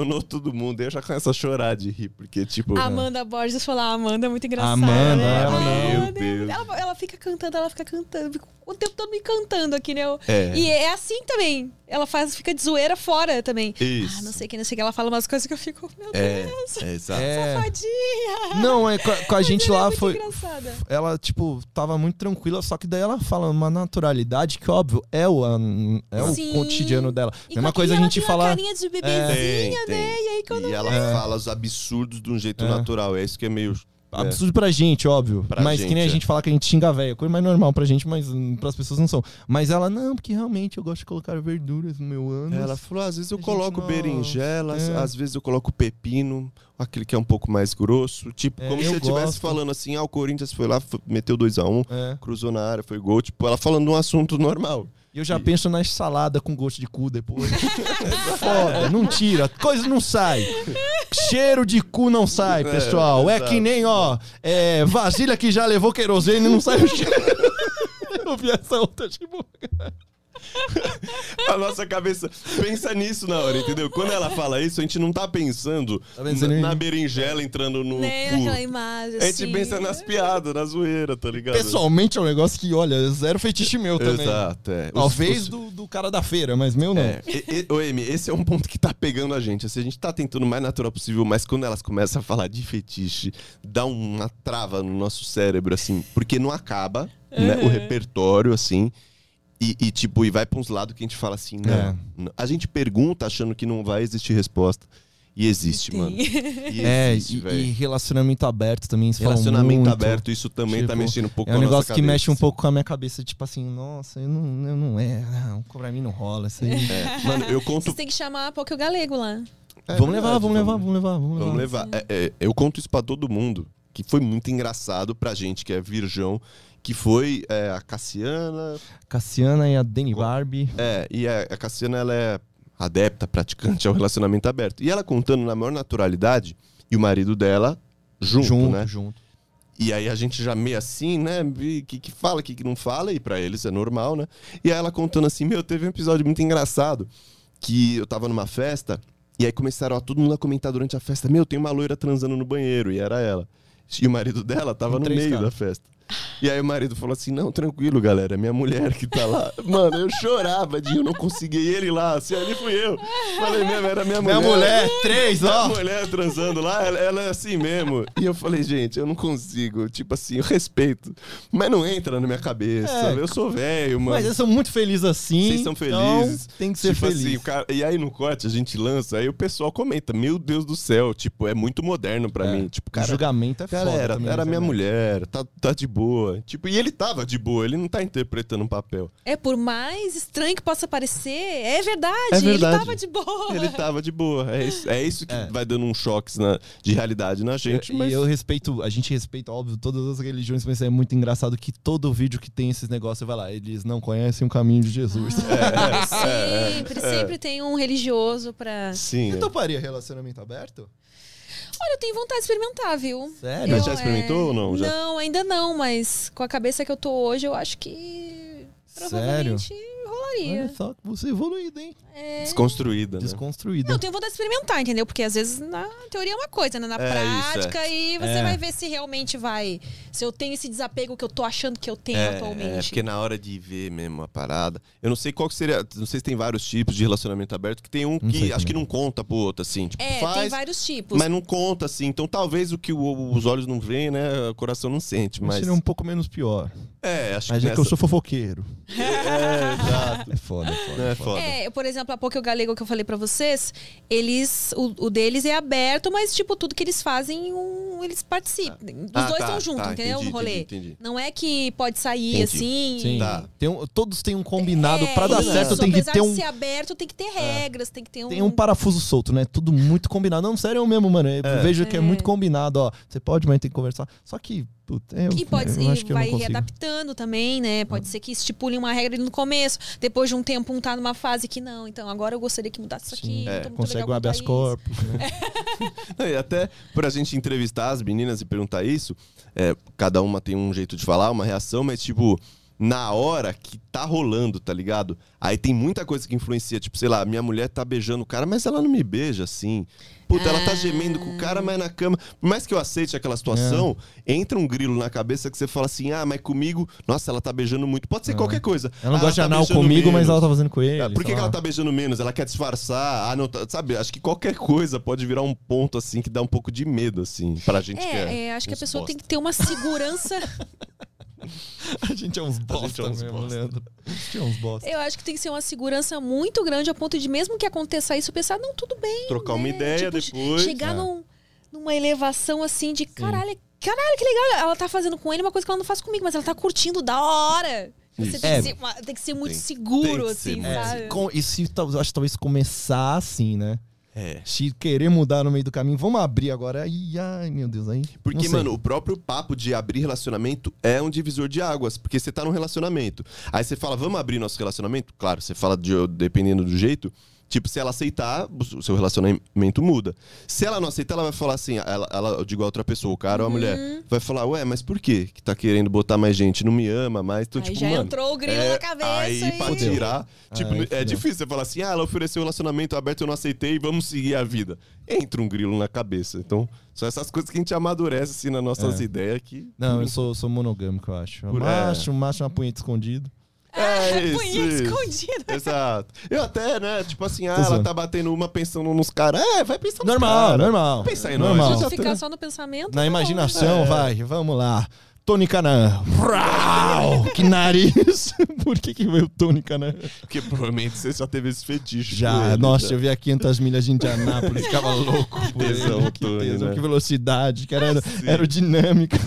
posicionou todo mundo? Eu já começo a chorar de rir, porque, tipo. A Amanda Borges falou, a Amanda é muito engraçada. Amanda, né? Amanda, Meu Deus. Ela, ela fica cantando, ela fica cantando, o tempo todo me cantando aqui, né? Eu- É. E é assim também. Ela faz, fica de zoeira fora também. Isso. Ah, não sei o que, não sei o que. Ela fala umas coisas que eu fico, meu É, Deus, é exato. É. safadinha. Não, é, com a, com a gente Ela é lá muito foi. engraçada. Ela, tipo, tava muito tranquila, só que daí ela fala uma naturalidade que, óbvio, é o, é o Sim. cotidiano dela. E Mesma coisa a gente tem falar. carinha de Tem, bebezinha, tem. né? E aí quando E ela É. fala os absurdos de um jeito É. natural. É isso que é meio. É. Absurdo pra gente, óbvio. Pra mas que nem a gente, é. gente fala que a gente xinga velho. Coisa mais normal pra gente, mas hum, pras pessoas não são. Mas ela, não, porque realmente eu gosto de colocar verduras no meu ano. Ela falou, às vezes eu A gente coloco não- berinjela, É. às vezes eu coloco pepino, aquele que é um pouco mais grosso. Tipo, É, como se eu estivesse falando assim, ah, o Corinthians foi lá, f- meteu 2x1, É. cruzou na área, foi gol. Tipo, ela falando de um assunto normal. E eu já penso na salada com gosto de cu depois. Foda, não tira. Coisa não sai. Cheiro de cu não sai, É, pessoal. É, exato. que nem, ó, é, vasilha que já levou querosene e não sai o cheiro. Eu vi essa outra, tipo... A nossa cabeça pensa nisso na hora, entendeu? Quando ela fala isso, a gente não tá pensando Tá pensando na, na berinjela entrando no cu. naquela imagem, A gente assim. pensa nas piadas, na zoeira, tá ligado? Pessoalmente é um negócio que, olha, zero fetiche meu também. Exato, é. Talvez os- do, do cara da feira, mas meu não. É, e, e, ô, Amy, esse é um ponto que tá pegando a gente. Assim, a gente tá tentando o mais natural possível, mas quando elas começam a falar de fetiche, dá uma trava no nosso cérebro, assim, porque não acaba né, o repertório, assim. E, e, tipo, e vai pra uns lados que a gente fala assim, não, É. não. A gente pergunta achando que não vai existir resposta. E existe, Tem. mano. E É, existe, e, velho. e relacionamento aberto também. Relacionamento muito. aberto, isso também tá Tipo, mexendo um pouco É com um a nossa negócio que cabeça, mexe um assim. pouco com a minha cabeça, tipo assim, nossa, eu não, eu não é, não, pra mim não rola isso aí. É, Mano, eu conto Vocês têm que chamar pouco o galego lá. É vamos, levar, vamos levar, vamos levar, vamos levar, Vamos levar. É, é, eu conto isso pra todo mundo, que foi muito engraçado pra gente, que é virgão, que foi é, a Cassiana. Cassiana e a Dani Barbie. É, e a, a Cassiana, ela é adepta, praticante ao relacionamento aberto. E ela contando na maior naturalidade, e o marido dela junto, junto, né? junto. E aí a gente já meio assim, né? O que, que fala, o que, que não fala, e pra eles é normal, né? E aí ela contando assim, meu, teve um episódio muito engraçado, que eu tava numa festa, e aí começaram a todo mundo a comentar durante a festa, meu, tem uma loira transando no banheiro, e era ela. E o marido dela tava Com no meio da festa. E aí o marido falou assim, não, tranquilo, galera, é minha mulher que tá lá. Mano, eu chorava de eu não consegui e ele lá, assim, ali fui eu. Falei mesmo, era minha mulher. Minha mulher, três, ó. mulher transando lá, ela, ela é assim mesmo. E eu falei, gente, eu não consigo. Tipo assim, eu respeito. Mas não entra na minha cabeça. É, eu sou velho, mano. Mas eu sou muito feliz assim. Vocês são então felizes. tem que ser tipo feliz. assim, o cara- e aí no corte a gente lança, aí o pessoal comenta: Meu Deus do céu, tipo, é muito moderno pra É. mim. Tipo, o cara, julgamento é foda galera, também, era né, minha mulher, tá, tá de boa. Tipo, e ele tava de boa, ele não tá interpretando um papel. É, por mais estranho que possa parecer, é verdade. É verdade. Ele tava de boa. Ele tava de boa. É isso, é isso que É. vai dando uns choques na, de realidade na gente. E mas... eu respeito, a gente respeita, óbvio, todas as religiões, mas é muito engraçado que todo vídeo que tem esses negócios, vai lá, eles não conhecem o caminho de Jesus. É, sempre, sempre tem um religioso pra. Sim. Você é. toparia relacionamento aberto? Olha, eu tenho vontade de experimentar, viu? Sério? Eu, já experimentou é, ou não? Já? Não, ainda não, mas com a cabeça que eu tô hoje, eu acho que provavelmente rolaria. Olha só que você é evoluído, hein? É. Desconstruída, né? Desconstruída. Não, eu tenho vontade de experimentar, entendeu? Porque às vezes na teoria é uma coisa, né? Na É, isso, prática, aí você É. vai ver se realmente vai. Se eu tenho esse desapego que eu tô achando que eu tenho É, atualmente. é, porque na hora de ver mesmo a parada. Eu não sei qual que seria. Não sei se tem vários tipos de relacionamento aberto, que tem um que acho que não conta pro outro, assim. Tipo, É, faz, tem vários tipos. mas não conta, assim. Então talvez o que o- os olhos não veem, né? O coração não sente. Mas Mas. seria um pouco menos pior. É, acho Mas que. é que eu sou fofoqueiro. É, exato. É foda, é foda. É foda. É, eu, por exemplo, há pouco o galego que eu falei pra vocês, eles. O, o deles é aberto, mas, tipo, tudo que eles fazem, um, eles participam. Os Ah, dois tá, estão juntos, tá, entendeu? entendi, no rolê. entendi, entendi. Não é que pode sair Entendi. assim. Sim. Tá. Tem um- todos têm um combinado. É, pra dar isso. certo, tem que Apesar ter de um. ser aberto, tem que ter regras, tem que ter um. Tem um parafuso solto, né? Tudo muito combinado. Não, sério mesmo, mano. Eu É. vejo que é É. muito combinado, ó. Você pode, mas tem que conversar. Só que, puta, eu, E pode eu e acho que eu vai readaptando também, né? Pode ser que estipule uma regra ali no começo. Depois de um tempo, um tá numa fase que não. Então agora eu gostaria que mudasse isso aqui. É, Consegue um habeas corpus. Né? Não, E até pra gente entrevistar as meninas e perguntar isso, é, cada uma tem um jeito de falar, uma reação, mas tipo, na hora que tá rolando, tá ligado? Aí tem muita coisa que influencia, tipo, sei lá, minha mulher tá beijando o cara, mas ela não me beija assim. Puta, ela tá gemendo com o cara, mas na cama. Por mais que eu aceite aquela situação, entra um grilo na cabeça que você fala assim: ah, mas comigo, nossa, ela tá beijando muito. Pode ser qualquer coisa. Ela não Ah, gosta de tá anal comigo, mas menos. ela tá fazendo com ele. Ah, Por que, que ela tá beijando menos? Ela quer disfarçar? Ah, não, tá- sabe? Acho que qualquer coisa pode virar um ponto, assim, que dá um pouco de medo, assim, pra gente que é. É, é, acho que a pessoa tem que ter uma segurança. A gente é uns bosta é uns mesmo, bosta. Leandro. A gente é uns bosta. Eu acho que tem que ser uma segurança muito grande a ponto de, mesmo que aconteça isso, pensar, não, tudo bem. Trocar uma né? ideia Tipo, depois. Chegar É. num- numa elevação assim de caralho, caralho, que legal. Ela tá fazendo com ele uma coisa que ela não faz comigo, mas ela tá curtindo da hora. Você tem, É. que ser, uma- tem que ser muito Tem- seguro, tem que assim, ser É, sabe? se com- e se acho que talvez começar assim, né? É. Se querer mudar no meio do caminho, vamos abrir agora. Ai, ai, meu Deus, aí. Porque, mano, o próprio papo de abrir relacionamento é um divisor de águas, porque você tá num relacionamento. Aí você fala, vamos abrir nosso relacionamento? Claro, você fala de, dependendo do jeito. Tipo, se ela aceitar, o seu relacionamento muda. Se ela não aceitar, ela vai falar assim, ela, ela eu digo a outra pessoa, o cara ou a Uhum. mulher, vai falar, ué, mas por quê? Que tá querendo botar mais gente, não me ama mais? Então, Aí tipo, já mano, entrou o grilo é, na cabeça Aí, e- pra tirar, tipo, Ai, é fudeu. difícil você falar assim, ah, ela ofereceu um relacionamento aberto, eu não aceitei, vamos seguir a vida. Entra um grilo na cabeça. Então, são essas coisas que a gente amadurece, assim, nas nossas É. ideias que... Não, eu sou, sou monogâmico, eu acho. Por- macho, macho, uma punheta escondido. É isso, Punheta isso. escondida. Exato. Eu até, né, tipo assim, ah, ela tá batendo uma pensando nos caras. É, vai pensar nos Normal, cara. normal. Pensa em nós, normal. já Se tá- ficar só no pensamento. Na tá bom, imaginação, É. vai, vamos lá. Tony Canan. Vrau! que nariz! Por que que veio Tony Canan? Porque provavelmente você já teve esse fetiche. Já, ele, nossa, já. eu vi a 500 milhas de Indianápolis, ficava louco por tesão, ele. Que Tony, tesão, né? que velocidade, que era aerodinâmica.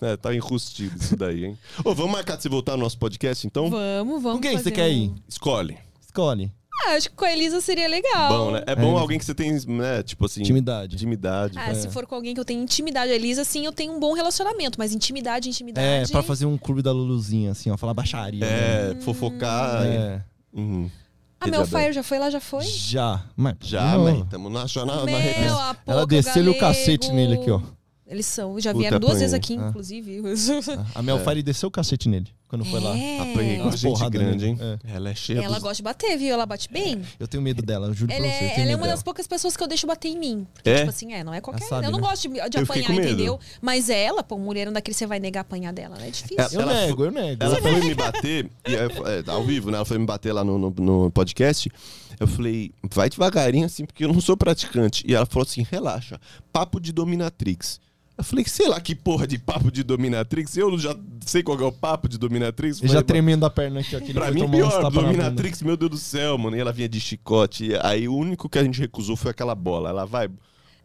É, tá enrustido isso daí, hein? Ô, vamos marcar de você voltar no nosso podcast, então? Vamos, vamos. Com quem você fazer quer um- ir? Escolhe. Escolhe. Ah, acho que com a Elisa seria legal. Bom, né? É bom É. alguém que você tem, né, tipo assim... Intimidade. Intimidade. Ah, se for com alguém que eu tenho intimidade, a Elisa, sim, eu tenho um bom relacionamento, mas intimidade, intimidade. É, pra fazer um clube da Luluzinha, assim, ó, falar baixaria. né? É, fofocar. É. Uhum. A Melfire já foi lá, já foi? Já. Mas, Já, não. mãe. Tamo na, já na, na Meu, a Ela Poca, desceu-lhe o Galego. cacete nele aqui, ó. Eles são, já Puta, vieram duas vezes apanhei. aqui, Ah. inclusive. A Melfire desceu o cacete nele quando foi lá. É. Apanhei com gente porrada grande, hein? nele. Ela é cheia Ela dos... gosta de bater, viu? Ela bate bem. Eu tenho medo dela, eu juro Ela pra você. eu é, tenho ela é uma das poucas pessoas que eu deixo bater em mim. Porque, É? tipo assim, é, não é qualquer. sabe, eu não né? gosto de, de apanhar, entendeu? Mas ela, pô, mulher daquele você vai negar apanhar dela, né? É difícil. É, Eu Ela nego, eu nego. Ela foi me bater, e é, ao vivo, né? Ela foi me bater lá no, no, no podcast. Eu falei, vai devagarinho assim, porque eu não sou praticante. E ela falou assim: relaxa, papo de dominatrix. Eu falei, sei lá que porra de papo de dominatrix. Eu já sei qual é o papo de dominatrix. Já tremendo a perna aqui, ó. que ele Pra mim, pior, dominatrix, meu Deus do céu, mano. E ela vinha de chicote. Aí o único que a gente recusou foi aquela bola. Ela vai.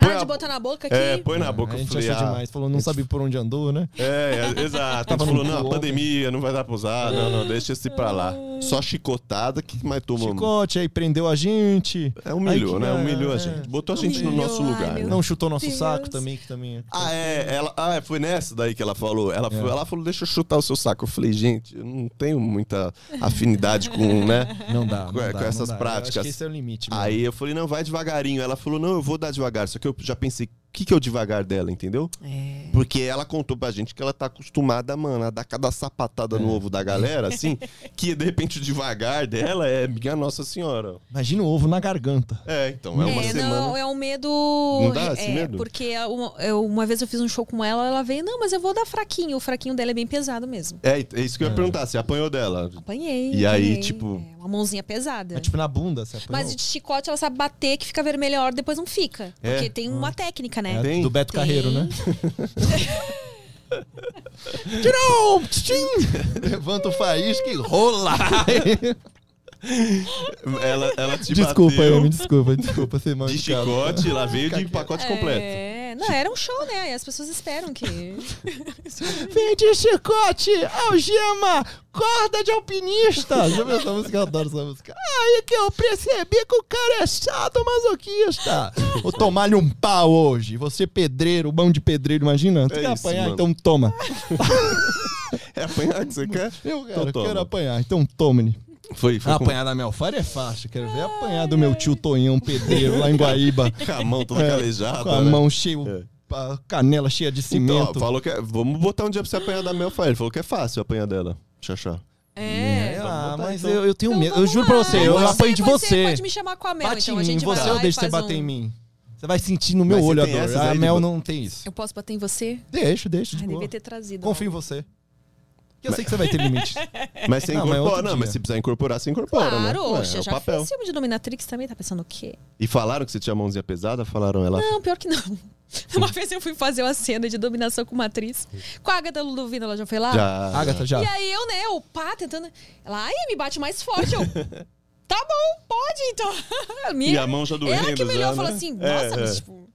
Para a- de botar na boca aqui. É, põe na boca. a Eu gente falei, achou ah, demais. Falou, não sabe por onde andou, né? É, é, exato. A falou, no não, a pandemia, não vai dar pra usar. Não, não, deixa esse pra lá. Só chicotada que mais tomou. Chicote, aí prendeu a gente. É, humilhou, né? Humilhou é, a gente. Botou a gente no Humilhou, nosso ai, lugar. meu né? Não chutou nosso Deus. saco também, que também é. Ah, é, ela, ah, foi nessa daí que ela falou. Ela, foi- É. ela falou, deixa eu chutar o seu saco. Eu falei, gente, eu não tenho muita afinidade com, né? Não dá. Com- não com dá, não essas dá. Eu práticas. Acho que esse é o limite. mesmo. Aí eu falei, não, vai devagarinho. Ela falou, não, eu vou dar devagar. Só que eu já pensei, o que, que é o devagar dela, entendeu? É. Porque ela contou pra gente que ela tá acostumada, mano, a dar cada sapatada É. no ovo da galera, assim, que de repente o devagar dela é minha Nossa Senhora. Imagina o ovo na garganta. É, então, é uma é, semana. não, é um medo. Não dá esse é, medo? Porque uma, eu- uma vez eu fiz um show com ela, ela veio, não, mas eu vou dar fraquinho. O fraquinho dela é bem pesado mesmo. É, é isso que eu ia perguntar, você apanhou dela. Apanhei. E aí, apanhei. tipo- É, uma mãozinha pesada. É tipo na bunda, você apanhou? Mas de chicote ela sabe bater que fica vermelho a hora, depois não fica. É. Porque tem uma técnica, né? É, do Beto Tem. Carreiro, né? Tirou! Tchim! Levanta o faísca e rola! Ela, ela te desculpa, bateu me desculpa, desculpa. Você de chicote, ela veio de pacote completo. É, não, era um show, né? E as pessoas esperam que. Vem de chicote, algema, corda de alpinista. Já viu essa música? Eu adoro essa música. Aí que eu percebi que o cara é chato masoquista. Vou tomar-lhe um pau hoje. Você pedreiro, mão de pedreiro, imagina? Tu É quer isso, apanhar? mano. Então toma. É apanhar que você quer? Eu quero, Então toma. quero apanhar, então tome-lhe. Foi, foi com, Apanhar da Melfara é fácil. Quero ver apanhar do meu tio Tonhão pedreiro lá em Guaíba. com a mão toda É, calejada. Com a né? mão cheia, É. a canela cheia de Então, cimento. falou que é- vamos botar um dia pra você apanhar da Mel Ele falou que é fácil apanhar dela. Xaxá. É. ah, botar, mas então. eu, eu tenho Então medo. Eu juro pra lá. você, eu Você apanho de você. ser- Pode me chamar com a Mel, Bate então em mim, você lá ou e deixa você bater um- em mim? Você vai sentir no meu Mas você olho a dor. A Mel não tem isso. Eu posso bater em você? Deixa, deixa. de Ai, boa. devia ter trazido. Confio em você. Eu sei que você vai ter limite. Mas você Não, mas é incorpora. outro não, mas se precisar incorporar, você incorpora, Claro, né? Ué, oxe, é o já papel. fiz filme de Dominatrix também, tá pensando o quê? E falaram que você tinha a mãozinha pesada? Falaram ela. Não, pior que não. Uma vez eu fui fazer uma cena de dominação com uma atriz. Com a Agatha Ludovina, ela já foi lá? Já. Agatha, já. E aí eu, né, o pá, tentando... Ela, ai, me bate mais forte. Eu, tá bom, pode então. A minha- E a mão já doendo. Ela que me olhou já, e falou né? assim, É, nossa, é. mas tipo...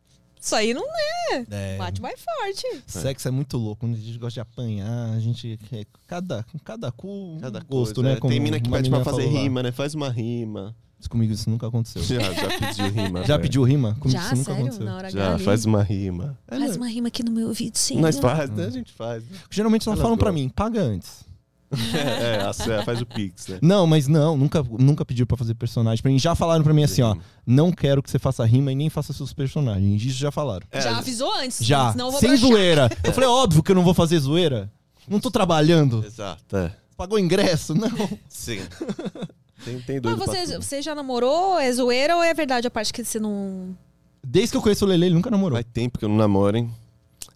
Isso aí não é. É. Bate mais forte. Sexo é muito louco. A gente gosta de apanhar, a gente. é Cada, cada cu. Cada gosto, coisa, né? é. Como Tem mina que pede pra fazer falou lá. rima, né? Faz uma rima. Mas Comigo isso nunca aconteceu. Já, já pediu rima. Já velho. pediu rima? Comigo Já, isso nunca sério? aconteceu. Na hora H Já, ali. faz uma rima. É, Faz né? uma rima aqui no meu ouvido, sim. Nós faz, né? A gente faz. né? Geralmente elas Elas falam pra gostam. mim, paga antes. É, é, a Sé faz o pix, né? Não, mas não, nunca, nunca pediram pra fazer personagem pra mim. Já falaram pra mim assim, ó, não quero que você faça rima e nem faça seus personagens. Isso já falaram. É, Já avisou antes. Já, Senão eu vou sem broxar. zoeira. Eu falei, óbvio que eu não vou fazer zoeira. Não tô trabalhando. Exato, é. Pagou ingresso? Não. Sim. Tem, tem Mas doido pra você, você já namorou? É zoeira ou é verdade a parte que você não. Desde que eu conheço o Lele, ele nunca namorou. Faz tempo que eu não namoro, hein?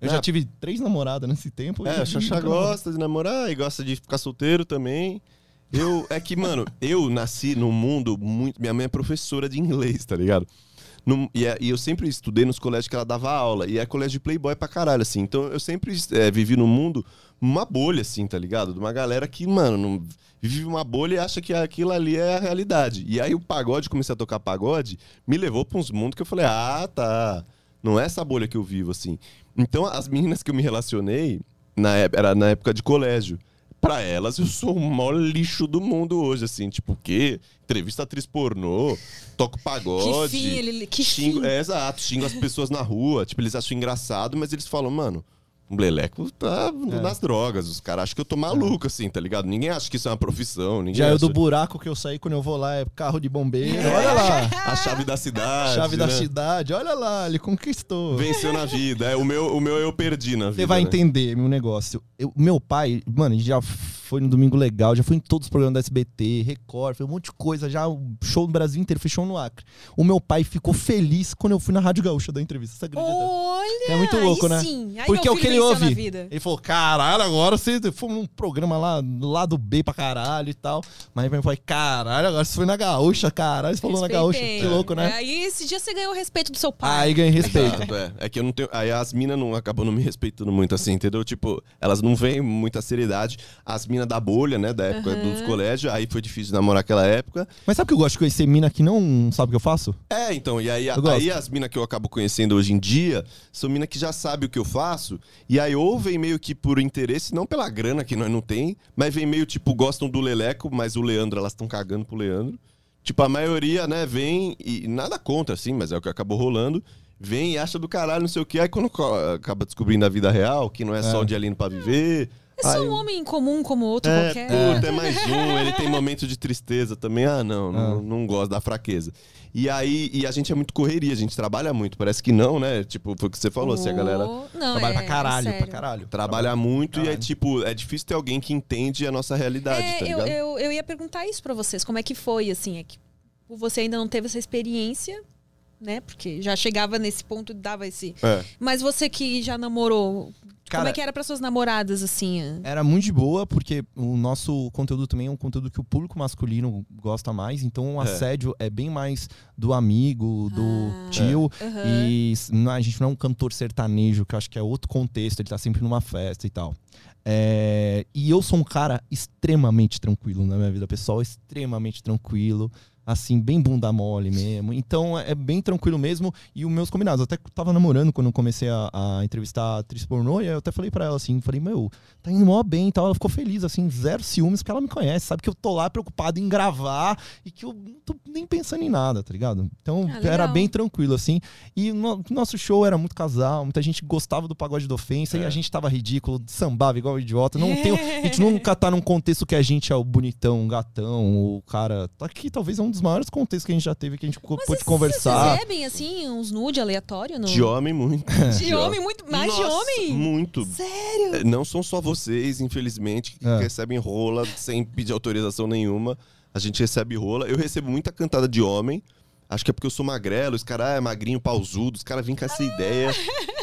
Eu Ah. já tive três namoradas nesse tempo. É, a Xaxá gosta de namorar e gosta de ficar solteiro também. Eu, é que, mano, eu nasci num mundo muito. Minha mãe é professora de inglês, tá ligado? Num- e, é- e eu sempre estudei nos colégios que ela dava aula. E é colégio de playboy pra caralho, assim. Então eu sempre é, vivi num mundo, uma bolha, assim, tá ligado? De uma galera que, mano, não, vive uma bolha e acha que aquilo ali é a realidade. E aí o pagode, comecei a tocar pagode, me levou pra uns mundos que eu falei, ah, tá. Não é essa bolha que eu vivo, assim. Então as meninas que eu me relacionei, na, era na época de colégio. Pra elas, eu sou o maior lixo do mundo hoje, assim. Tipo, o quê? Entrevista atriz pornô, toco pagode. Que fim, ele- que xingo, fim. É, exato. Xingo as pessoas na rua. Tipo, eles acham engraçado, mas eles falam, mano, o Leleco tá É. nas drogas. Os caras acham que eu tô maluco, assim, tá ligado? Ninguém acha que isso é uma profissão. Já eu acha... do buraco que eu saí quando eu vou lá é carro de bombeiro. Olha lá. A chave da cidade. Chave da né? cidade. Olha lá, ele conquistou. Venceu na vida. É, o, meu, o meu eu perdi na vida. Você vai né? entender meu negócio. Eu- meu pai, mano, ele já foi no Domingo Legal, já foi em todos os programas da SBT, Record, foi um monte de coisa, já show no Brasil inteiro, foi show no Acre. O meu pai ficou feliz quando eu fui na Rádio Gaúcha da entrevista, você acredita? Olha! É muito louco, aí né? Sim. Aí Porque é o que ele ouve. vida. Ele falou, caralho, agora você foi num programa lá, lá do B pra caralho e tal. Mas meu pai, caralho, agora você foi na Gaúcha, caralho, você falou na Gaúcha. Respeitei. Que louco, né? Aí esse dia você ganhou o respeito do seu pai. Aí ganhei respeito. Exato, é. É que eu não tenho. Aí as minas não acabam não me respeitando muito assim, entendeu? Tipo, elas não veem muita seriedade. As minas menina da bolha, né? Da época Aham. dos colégios. Aí foi difícil namorar aquela época. Mas sabe que eu gosto de conhecer mina que não sabe o que eu faço? É, então, e aí, Eu gosto. aí as minas que eu acabo conhecendo hoje em dia são minas que já sabem o que eu faço, e aí ou vem meio que por interesse, não pela grana que nós não tem, mas vem meio tipo, gostam do Leleco, mas o Leandro, elas estão cagando pro Leandro. Tipo, a maioria, né, vem e nada contra, assim, mas é o que acabou rolando. Vem e acha do caralho, não sei o que. Aí quando acaba descobrindo a vida real, que não é, só um dia lindo pra viver. É só aí- um homem comum como outro é, qualquer. puta, é mais um. Ele tem momento de tristeza também. Ah, não, não, não gosto da fraqueza. E aí, e a gente é muito correria, a gente trabalha muito. Parece que não, né? Tipo, foi o que você falou, se a galera Oh, não, Trabalha é, pra caralho, é pra sério. caralho. trabalha muito e é Caralho. tipo, é difícil ter alguém que entende a nossa realidade, É, tá eu, eu, eu ia perguntar isso pra vocês. Como é que foi, assim? É que você ainda não teve essa experiência, né? Porque já chegava nesse ponto e dava esse... É. Mas você que já namorou, como Cara, é que era para suas namoradas, assim? Era muito de boa, porque o nosso conteúdo também é um conteúdo que o público masculino gosta mais. Então o É. assédio é bem mais do amigo, do Ah. tio. Aham. E s- não- a gente não é um cantor sertanejo, que eu acho que é outro contexto, ele tá sempre numa festa e tal. É, e eu sou um cara extremamente tranquilo na minha vida pessoal, extremamente tranquilo, assim, bem bunda mole mesmo. Então é bem tranquilo mesmo. E os meus combinados, eu até tava namorando quando eu comecei a, a entrevistar a atriz pornô, e aí eu até falei pra ela assim, falei, meu, tá indo mó bem e tal. Ela ficou feliz, assim, zero ciúmes, porque ela me conhece, sabe que eu tô lá preocupado em gravar e que eu não tô nem pensando em nada, tá ligado? Então Ah, era bem tranquilo, assim. E no- nosso show era muito casal, muita gente gostava do pagode da ofensa e a gente tava ridículo, sambava igual idiota. Não tem, a gente nunca tá num contexto que a gente é o bonitão, o gatão, o cara. Tá aqui, talvez é um dos maiores contextos que a gente já teve, que a gente Mas pôde conversar. Vocês recebem, assim, uns nude aleatório? No... De homem, muito. De homem, muito mais de Nossa, homem? Muito. Sério? É, Não são só vocês, infelizmente, que É. recebem rola sem pedir autorização nenhuma. A gente recebe rola. Eu recebo muita cantada de homem. Acho que é porque eu sou magrelo, os caras é magrinho, pausudo, os caras vêm com essa ideia.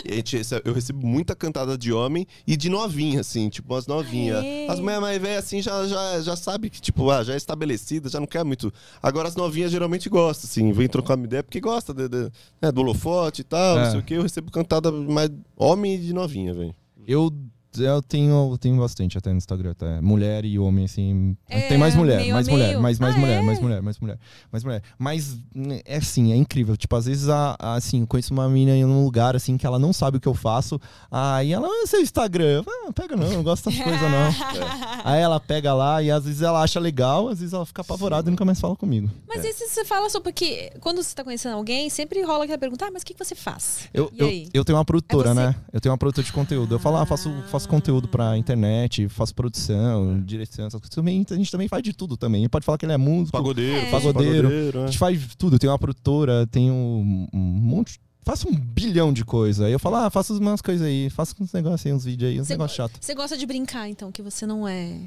E a gente eu recebo muita cantada de homem e de novinha, assim, tipo, umas novinhas. As mulheres mais velhas, assim, já, já, já sabe que, tipo, ah, já é estabelecida, já não quer muito. Agora as novinhas geralmente gostam, assim, vem trocar uma ideia porque gosta de, de- né, do holofote e tal, É. não sei o quê. Eu recebo cantada mais homem e de novinha, velho. Eu, eu tenho, eu tenho bastante até no Instagram, até. Mulher e homem, assim. É, tem mais mulher, meio mais mulher, meio. mais, mais Ah, mulher, é? mais mulher, mais mulher, mais mulher. Mas né, é assim, é incrível. Tipo, às vezes, a, a, assim, eu conheço uma menina em um lugar, assim, que ela não sabe o que eu faço. Aí ela, ah, seu Instagram. Eu falo, Ah, pega não, não gosto dessas coisas, não. Aí ela pega lá e às vezes ela acha legal, às vezes ela fica apavorada e nunca mais fala comigo. Mas isso você fala só porque quando você tá conhecendo alguém, sempre rola aquela pergunta, ah, mas o que, que você faz? Eu, eu, eu tenho uma produtora, É você? né? Eu tenho uma produtora de conteúdo. Eu falo, ah, faço, faço conteúdo pra internet, faço produção, direção, essas coisas. Também, a gente também faz de tudo também. Pode falar que ele é músico, Pagodeiro, É. faço Pagodeiro. pagodeiro, a é. gente faz tudo. Tenho uma produtora, tenho um, um monte. Faço um bilhão de coisas. Aí eu falo, ah, faço umas coisas aí, faço uns negócios aí, uns vídeos aí, uns negócios chatos. Você gosta de brincar, então, que você não é.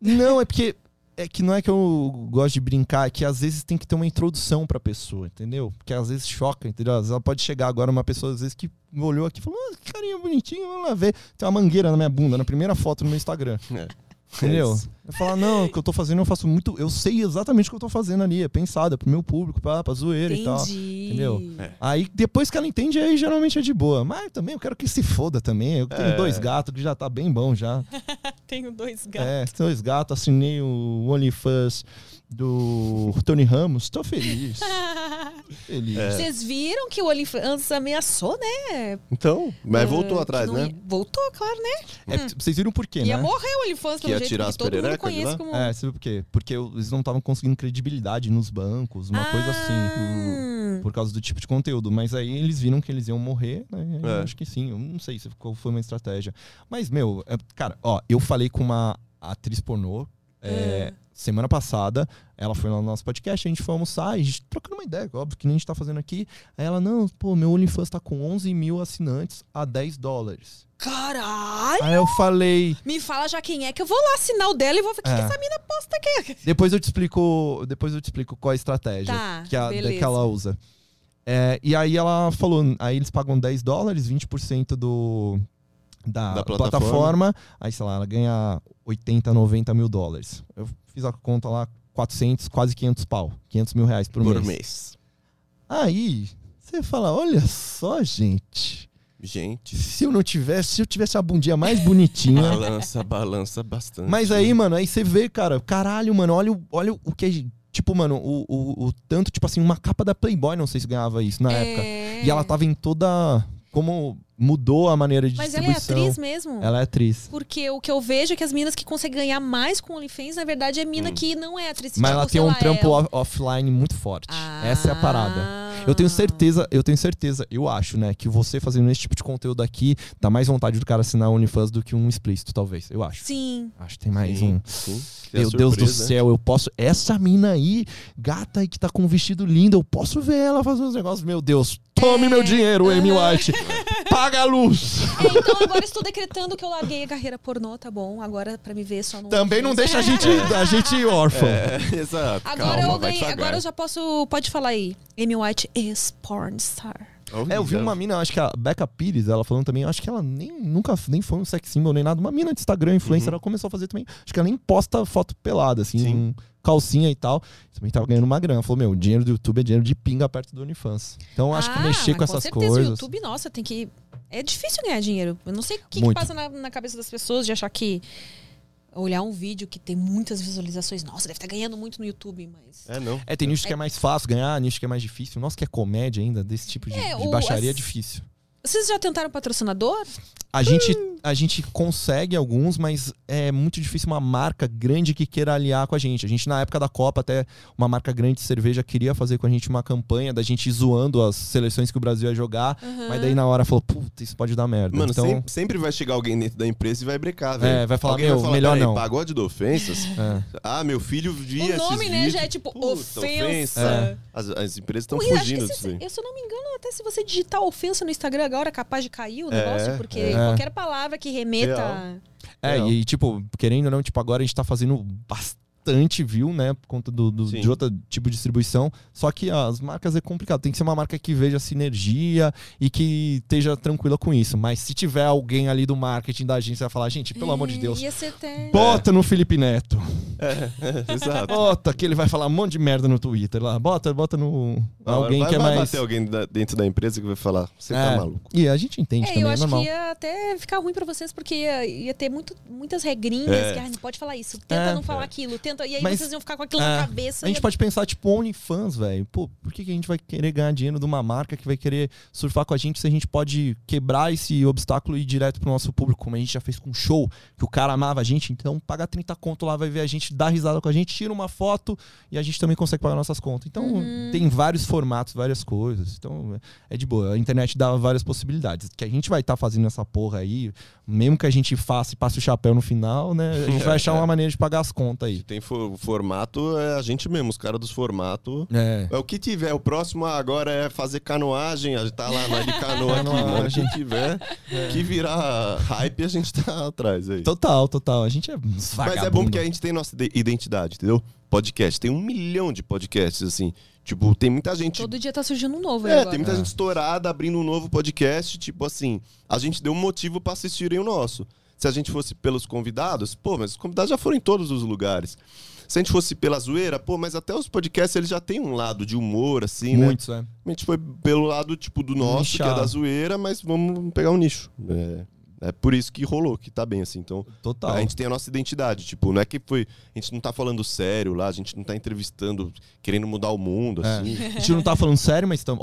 Não, é porque. É que não é que eu gosto de brincar, é que às vezes tem que ter uma introdução pra pessoa, entendeu? Porque às vezes choca, entendeu? Às vezes ela pode chegar agora uma pessoa, às vezes, que olhou aqui e falou, ah, que carinha bonitinho, vamos lá ver. Tem uma mangueira na minha bunda, na primeira foto no meu Instagram. É. Entendeu? É isso. eu falar, não, o que eu tô fazendo, eu faço muito. Eu sei exatamente o que eu tô fazendo ali. É pensado, é pro meu público, pra, pra zoeira e tal. Entendi. entendeu? É. Aí depois que ela entende, aí geralmente é de boa. Mas também eu quero que se foda também. Eu tenho É. dois gatos que já tá bem bom já. Tenho dois gatos. É, dois gatos, assinei o OnlyFans do Tony Ramos. Tô feliz. feliz. É. Vocês viram que o OnlyFans ameaçou, né? Então, mas Ah, voltou atrás, né? ia- Voltou, claro, né? É, vocês viram por quê, Ia né? morrer o OnlyFans Que pelo ia jeito tirar que as todo mundo conhece como... É, você viu por quê? Porque eles não estavam conseguindo credibilidade nos bancos, uma coisa assim. Ah. Por causa do tipo de conteúdo. Mas aí eles viram que eles iam morrer, né? Eu É. acho que sim. Eu não sei se qual foi uma estratégia. Mas, meu, é- cara, ó, eu falei com uma atriz pornô é, semana passada. Ela foi lá no nosso podcast, a gente foi almoçar, e a gente trocando uma ideia, óbvio que nem a gente tá fazendo aqui. Aí ela, não, pô, meu OnlyFans tá com 11 mil assinantes a 10 dólares. Caralho! Aí eu falei, Me fala já quem é que eu vou lá assinar o dela e vou ver o que, É. que essa mina posta aqui. Depois eu te explico, depois eu te explico qual é a estratégia Tá, que, a, que ela usa. É, e aí ela falou, aí eles pagam 10 dólares, 20% do, da, Da plataforma. plataforma. Aí, sei lá, ela ganha 80, 90 mil dólares. Eu fiz a conta lá, 400, quase 500 pau. 500 mil reais por, Por mês. mês. Aí, você fala, olha só, gente. Gente, Se eu não tivesse, se eu tivesse a bundinha mais bonitinha. balança, balança bastante. Mas aí, mano, aí você vê, cara, caralho, mano, olha, o- olha o que é. Tipo, mano, o, o, o tanto, tipo assim, uma capa da Playboy, não sei se ganhava isso na época. É. E ela tava em toda. Como mudou a maneira de Mas ela é distribuição. atriz mesmo? Ela é atriz. Porque o que eu vejo é que as minas que conseguem ganhar mais com OnlyFans, na verdade, é mina que não é atriz. Hum. Mas tipo, ela tem um trampo é... off- offline muito forte. Essa é a parada. Ah. Eu tenho certeza, eu tenho certeza, eu acho, né, que você fazendo esse tipo de conteúdo aqui, dá mais vontade do cara assinar o OnlyFans do que um explícito, talvez. Eu acho. Sim. Acho que tem mais Sim, um. sim. Meu Deus do surpresa, né? céu, eu posso. Essa mina aí, gata aí que tá com um vestido lindo, eu posso ver ela fazer uns negócios. Meu Deus, tome É. meu dinheiro, Amy White. Paga a luz. É, então agora estou decretando que eu larguei a carreira pornô, tá bom? Agora pra me ver só no Também não deixa a gente, a gente órfã. É, exato. Agora Calma, eu ganhei, agora eu já posso, pode falar aí. Amy White is porn star. É, eu vi uma mina, acho que a Becca Pires, ela falando também, acho que ela nem nunca nem foi um sex symbol nem nada. Uma mina de Instagram, influencer, ela começou a fazer também. Acho que ela nem posta foto pelada, assim, Sim. um calcinha e tal. Também tava ganhando uma grana. Ela falou, meu, o dinheiro do YouTube é dinheiro de pinga perto do OnlyFans. Então acho que Ah, mexer com mas essas certeza, coisas. O YouTube, nossa, tem que. É difícil ganhar dinheiro. Eu não sei o que, que passa na, na cabeça das pessoas de achar que. Olhar um vídeo que tem muitas visualizações. Nossa, deve estar ganhando muito no YouTube, mas. É, não. É, tem nicho que é mais fácil ganhar, nicho que é mais difícil. Nossa, que é comédia ainda, desse tipo de, É, de o- baixaria é as- difícil. Vocês já tentaram patrocinador? A gente, Hum. a gente consegue alguns, mas é muito difícil uma marca grande que queira aliar com a gente. A gente, na época da Copa, até uma marca grande de cerveja queria fazer com a gente uma campanha da gente zoando as seleções que o Brasil ia jogar. Mas daí na hora falou, puta, isso pode dar merda. Mano, então, sempre, sempre vai chegar alguém dentro da empresa e vai brecar, velho. É, vai falar, Alguém meu, vai falar, melhor "Peraí, não." Pagode de ofensas? é. Ah, meu filho via O nome, né, vídeos. já é tipo, Puta, ofensa. É. As, as empresas estão fugindo se- disso aí. eu, se eu não me engano, até se você digitar ofensa no Instagram agora, é capaz de cair o negócio, porque é. qualquer palavra que remeta. Real. É, Real. e tipo, querendo ou não, tipo, agora a gente tá fazendo bastante view, né? Por conta do, do- de outro tipo de distribuição. Só que as marcas é complicado. Tem que ser uma marca que veja sinergia e que esteja tranquila com isso. Mas se tiver alguém ali do marketing da agência vai falar, gente, pelo amor de Deus, bota no Felipe Neto. Exato. Bota que ele vai falar um monte de merda no Twitter lá. Bota, bota no. alguém vai, que é vai mais. bater alguém da- dentro da empresa que vai falar, você É. tá maluco. E a gente entende É, também, eu é acho normal. que ia até ficar ruim pra vocês, porque ia, ia ter muito, muitas regrinhas É. que, não pode falar isso, tenta É. não falar aquilo, tenta. E aí Mas- vocês iam ficar com aquilo É. na cabeça. A gente e- pode pensar, tipo, OnlyFans, velho. Pô, por que, que a gente vai querer ganhar dinheiro de uma marca que vai querer surfar com a gente se a gente pode quebrar esse obstáculo e ir direto pro nosso público, como a gente já fez com o show, que o cara amava a gente, então paga 30 conto lá, vai ver a gente, dá risada com a gente, tira uma foto e a gente também consegue pagar nossas contas. Então, Uhum. tem vários formatos, várias coisas. Então, é de boa. A internet dá várias possibilidades. Que a gente vai estar fazendo essa porra aí, mesmo que a gente faça e passe o chapéu no final, né? A gente vai achar uma maneira de pagar as contas aí. Tem fo- formato, é a gente mesmo, os caras dos formatos. É. É o que tiver. O próximo agora é fazer canoagem. A gente tá lá na de canoa aqui, mano. Canoagem. que tiver, que virar hype, a gente tá atrás aí. Total, total. A gente é uns Mas é bom porque a gente tem nossa ide- identidade, entendeu? Podcast. Tem um milhão de podcasts, assim. Tipo, tem muita gente. Todo dia tá surgindo um novo aí É, agora. tem muita gente estourada abrindo um novo podcast. Tipo assim, a gente deu um motivo pra assistirem o nosso. Se a gente fosse pelos convidados, pô, mas os convidados já foram em todos os lugares. Se a gente fosse pela zoeira, pô, mas até os podcasts eles já têm um lado de humor, assim, né? Muitos, é. A gente foi pelo lado, tipo, do nosso, que é da zoeira, mas vamos pegar um nicho. É, é por isso que rolou, que tá bem, assim. Então, Total. a gente tem a nossa identidade. Tipo, não é que foi. A gente não tá falando sério lá, a gente não tá entrevistando, querendo mudar o mundo, É. assim. A gente não tá falando sério, mas estamos.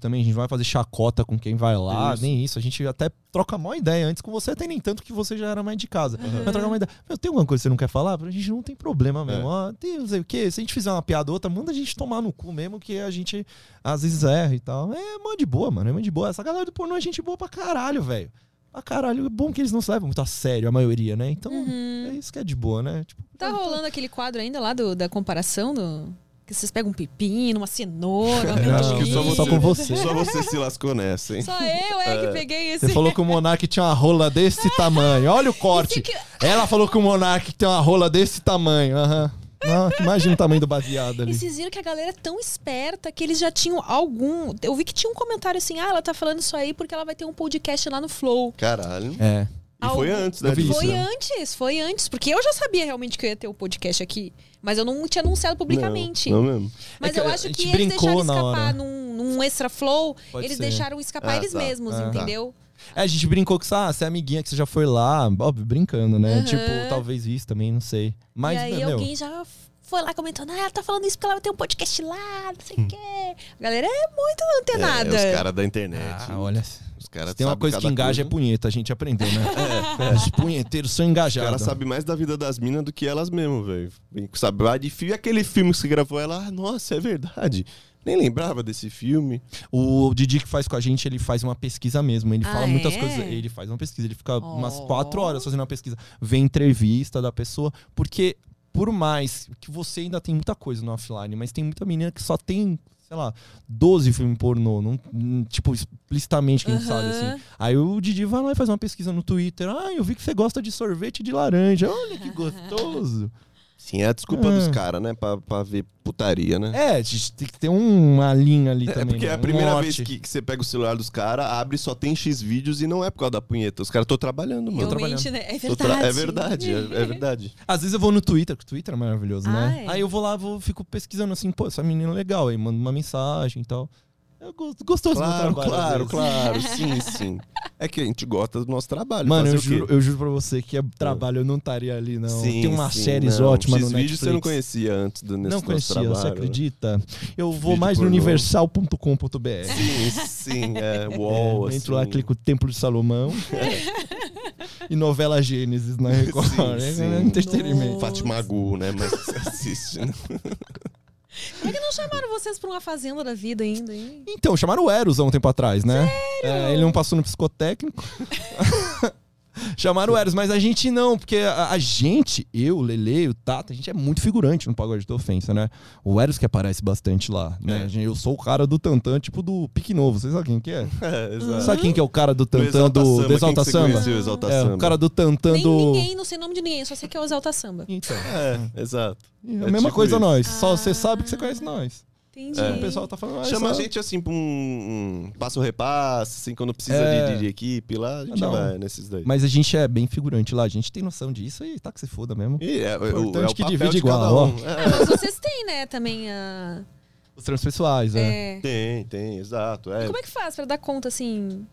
Também a gente vai fazer chacota com quem vai lá, Isso. nem isso. A gente até troca a maior ideia antes com você, até nem tanto que você já era mais de casa. Vai trocar uma ideia. Meu, tem alguma coisa que você não quer falar? A gente não tem problema mesmo. É. Ó, tem não sei o quê. Se a gente fizer uma piada ou outra, manda a gente tomar no cu mesmo, que a gente às vezes erra e tal. É mó de boa, mano. É mó de boa. Essa galera do pornô é gente boa pra caralho, velho. Pra caralho. É bom que eles não se levam muito a sério, a maioria, né? Então, é isso que é de boa, né? Tipo, Tá rolando aquele quadro ainda lá do, da comparação do. Que vocês pegam um pepino, uma cenoura, uma Eu acho que melancia. só com você. Só você se lascou nessa, hein? Só eu é que peguei esse. Você falou que o Monark tinha uma rola desse tamanho. Olha o corte. que- Ela falou que o Monark tem uma rola desse tamanho. Aham. Ah, imagina o tamanho do baseado ali. E vocês viram que a galera é tão esperta que eles já tinham algum. Eu vi que tinha um comentário assim: ah, ela tá falando isso aí porque ela vai ter um podcast lá no Flow. Caralho. É. E foi antes, né? Vi disso, Foi né? antes, foi antes. Porque eu já sabia realmente que eu ia ter o podcast aqui. Mas eu não tinha anunciado publicamente. Não, não mesmo. Mas É eu acho que eles deixaram escapar num, num extra flow. Pode eles ser. deixaram escapar Ah, eles tá. mesmos, Ah. entendeu? É, a gente brincou que ah, você é amiguinha que você já foi lá, óbvio, brincando, né? Aham. Tipo, talvez isso também, não sei. Mas, e aí meu, alguém já foi lá comentando, ah, ela tá falando isso porque ela vai ter um podcast lá, não sei o quê. A galera é muito antenada. É, os caras da internet. ah, olha, Os caras tem uma coisa que engaja é coisa. punheta, a gente aprendeu, né? É, Os punheteiros são Os engajados. caras sabem mais da vida das minas do que elas mesmo, velho. Vem, Sabe, lá de filme, aquele filme que você gravou ela, ah, nossa, é verdade. Nem lembrava desse filme. O Didi que faz com a gente, ele faz uma pesquisa mesmo. Ele Ah, fala muitas é? coisas. Ele faz uma pesquisa, ele fica umas Oh. quatro horas fazendo uma pesquisa. Vê entrevista da pessoa, porque por mais que você ainda tem muita coisa no offline, mas tem muita menina que só tem, sei lá, 12 filmes pornô, não, tipo, explicitamente quem sabe, Aham. assim. Aí o Didi vai lá e faz uma pesquisa no Twitter. Ah, eu vi que você gosta de sorvete de laranja. Olha que gostoso. Sim, é a desculpa Ah. dos caras, né? Pra, pra ver putaria, né? É, a gente tem que ter um- uma linha ali É também. porque é né? a Um primeira norte. vez que, que você pega o celular dos caras, abre e só tem X vídeos e não é por causa da punheta. Os caras estão trabalhando, mano. Realmente, né? É verdade. É verdade, é, é verdade. Às vezes eu vou no Twitter, que o Twitter é maravilhoso, Ah, né? é? Aí eu vou lá, vou, fico pesquisando assim, pô, essa menina é legal, aí mando uma mensagem e tal. Eu gosto, gostoso do meu Claro, trabalho. claro, claro. Sim, sim. É que a gente gosta do nosso trabalho. Mano, eu juro, eu juro pra você que é trabalho, eu não estaria ali, não. Sim, Tem umas sim, séries não. ótimas no X Netflix. vídeos você não conhecia antes do nesse Não conhecia, trabalho. você né? acredita? Eu vou Vídeo mais no universal.com.br. Sim, sim, é. Uol, É, assim. entro lá, clico Templo de Salomão. e novela Gênesis na Record. Sim, é, sim. é entretenimento. Fátima Gu, né? Mas assiste, né? É não chamaram vocês pra uma fazenda da vida ainda, hein? Então, chamaram o Eros há um tempo atrás, né? É, ele não passou no psicotécnico. chamaram o Eros, mas a gente não, porque a, a gente, eu, o Lele, o Tata, a gente é muito figurante no Pagode da Ofensa, né? O Eros que aparece bastante lá, né? É. Gente, Eu sou o cara do Tantan, tipo do Pique Novo. Vocês sabem quem que é? É, exato. Sabe quem que é o cara do Tantan do, Exalta Samba? conheceu, Exalta É, Samba? o cara do Tantan Nem do... ninguém, não sei o nome de ninguém, só sei que é o Exalta Samba. Então, É, exato. é a É mesma tipo coisa isso. nós. Só você sabe que você conhece nós. Entendi. O pessoal tá falando... ah, Chama a gente assim pra um, um passo repasse, assim, quando precisa É. de, de equipe lá, a gente Não. vai nesses daí. Mas a gente é bem figurante lá, a gente tem noção disso e tá que se foda mesmo. E é, o- é o, Importante que papel divide de cada igual, ó. um. Ah, É. mas vocês têm, né, também a. Os transpessoais, é. É. Tem, tem, exato. É. Como é que faz pra dar conta, assim,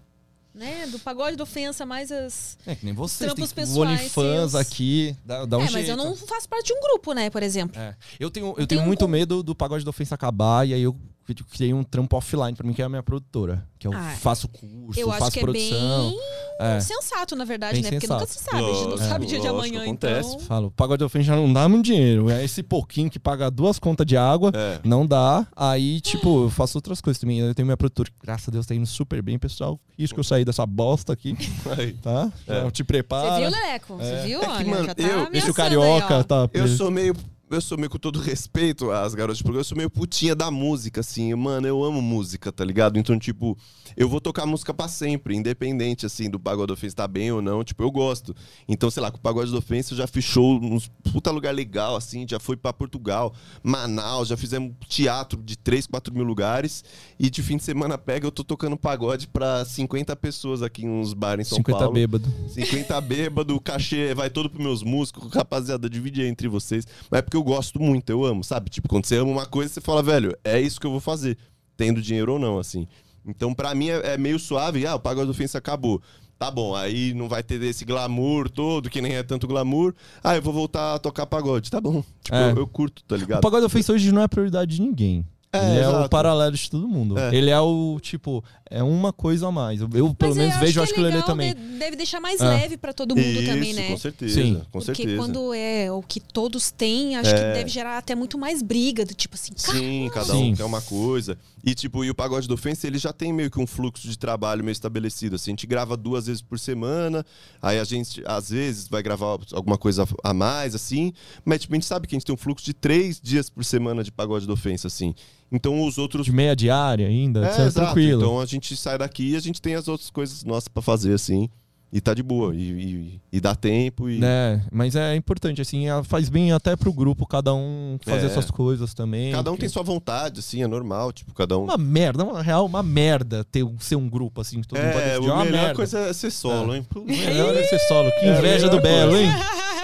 né? Do pagode da ofensa, mais as. É que nem vocês, Trampos tem pessoais seus. aqui, dá, dá um é, jeito. mas eu não faço parte de um grupo, né, por exemplo. É. Eu tenho, eu Tem tenho um muito com- medo do pagode da ofensa acabar, e aí eu criei um trampo offline pra mim, que é a minha produtora. Que eu Ah, faço curso, eu acho faço que é produção. bem É. sensato, na verdade, Bem né? Porque nunca se sensato. sabe, a gente não Lógico, sabe dia de lógico, amanhã, acontece. então. Falo, pagode ofensa já não dá muito dinheiro. É esse pouquinho que paga duas contas de água, É. não dá. Aí, tipo, eu faço outras coisas também. Eu tenho minha produtora, que, graças a Deus, tá indo super bem, pessoal. Isso que eu saí dessa bosta aqui, Aí. tá? É. Já te Você prepara. viu, Leleco? Você viu? É que, Olha, mano, já tá eu- Deixa o carioca, aí, tá? Eu sou meio. Eu sou meio com todo respeito às garotas de programa, eu sou meio putinha da música, assim. Mano, eu amo música, tá ligado? Então, tipo, eu vou tocar música pra sempre, independente, assim, do Pagode Ofensa tá bem ou não. Tipo, eu gosto. Então, sei lá, com o Pagode da Ofensa eu já fiz show nos puta lugar legal, assim. Já fui pra Portugal, Manaus, já fizemos teatro de 3, 4 mil lugares. E de fim de semana pega, eu tô tocando pagode pra 50 pessoas aqui em uns bares em São 50 Paulo. bêbado. 50 bêbado, o cachê vai todo pros meus músicos, rapaziada, divide aí entre vocês. Mas é porque eu gosto muito, eu amo, sabe? Tipo, quando você ama uma coisa, você fala, velho, é isso que eu vou fazer, tendo dinheiro ou não, assim. Então, pra mim, é, é meio suave, ah, o pagode ofensa acabou. Tá bom, aí não vai ter esse glamour todo, que nem é tanto glamour. Ah, eu vou voltar a tocar pagode. Tá bom. Tipo, É. eu, eu curto, tá O ligado? pagode da ofensa hoje não é prioridade de ninguém. É, ele é o exato. paralelo de todo mundo. É. Ele é o, tipo, é uma coisa a mais. Eu, pelo Mas eu menos, vejo, que acho que o Lelê legal, também. de- Deve deixar mais É. leve pra todo mundo Isso, também, né? com certeza. Sim. Com Porque certeza. quando é o que todos têm, acho que deve gerar até muito mais briga, do tipo assim, cara, Sim, cada Sim. um quer uma coisa. E tipo, e o Pagode do Ofensa, ele já tem meio que um fluxo de trabalho meio estabelecido. Assim, a gente grava duas vezes por semana, aí a gente, às vezes, vai gravar alguma coisa a mais, assim. Mas, tipo, a gente sabe que a gente tem um fluxo de três dias por semana de Pagode do Ofensa, assim. Então, os outros... De meia diária ainda, É, é tranquilo. Então, a gente sai daqui e a gente tem as outras coisas nossas pra fazer, assim. E tá de boa. E, e, e dá tempo e... Né? Mas é importante, assim, faz bem até pro grupo, cada um fazer É. suas coisas também. Cada um porque- tem sua vontade, assim, é normal. Tipo, cada um... Uma merda, uma real, uma merda ter, ser um grupo assim, que todo mundo pode É, decidir. a É uma melhor merda. coisa é ser solo, hein? Pô, Melhor é ser solo. Que É a inveja do Belo, hein?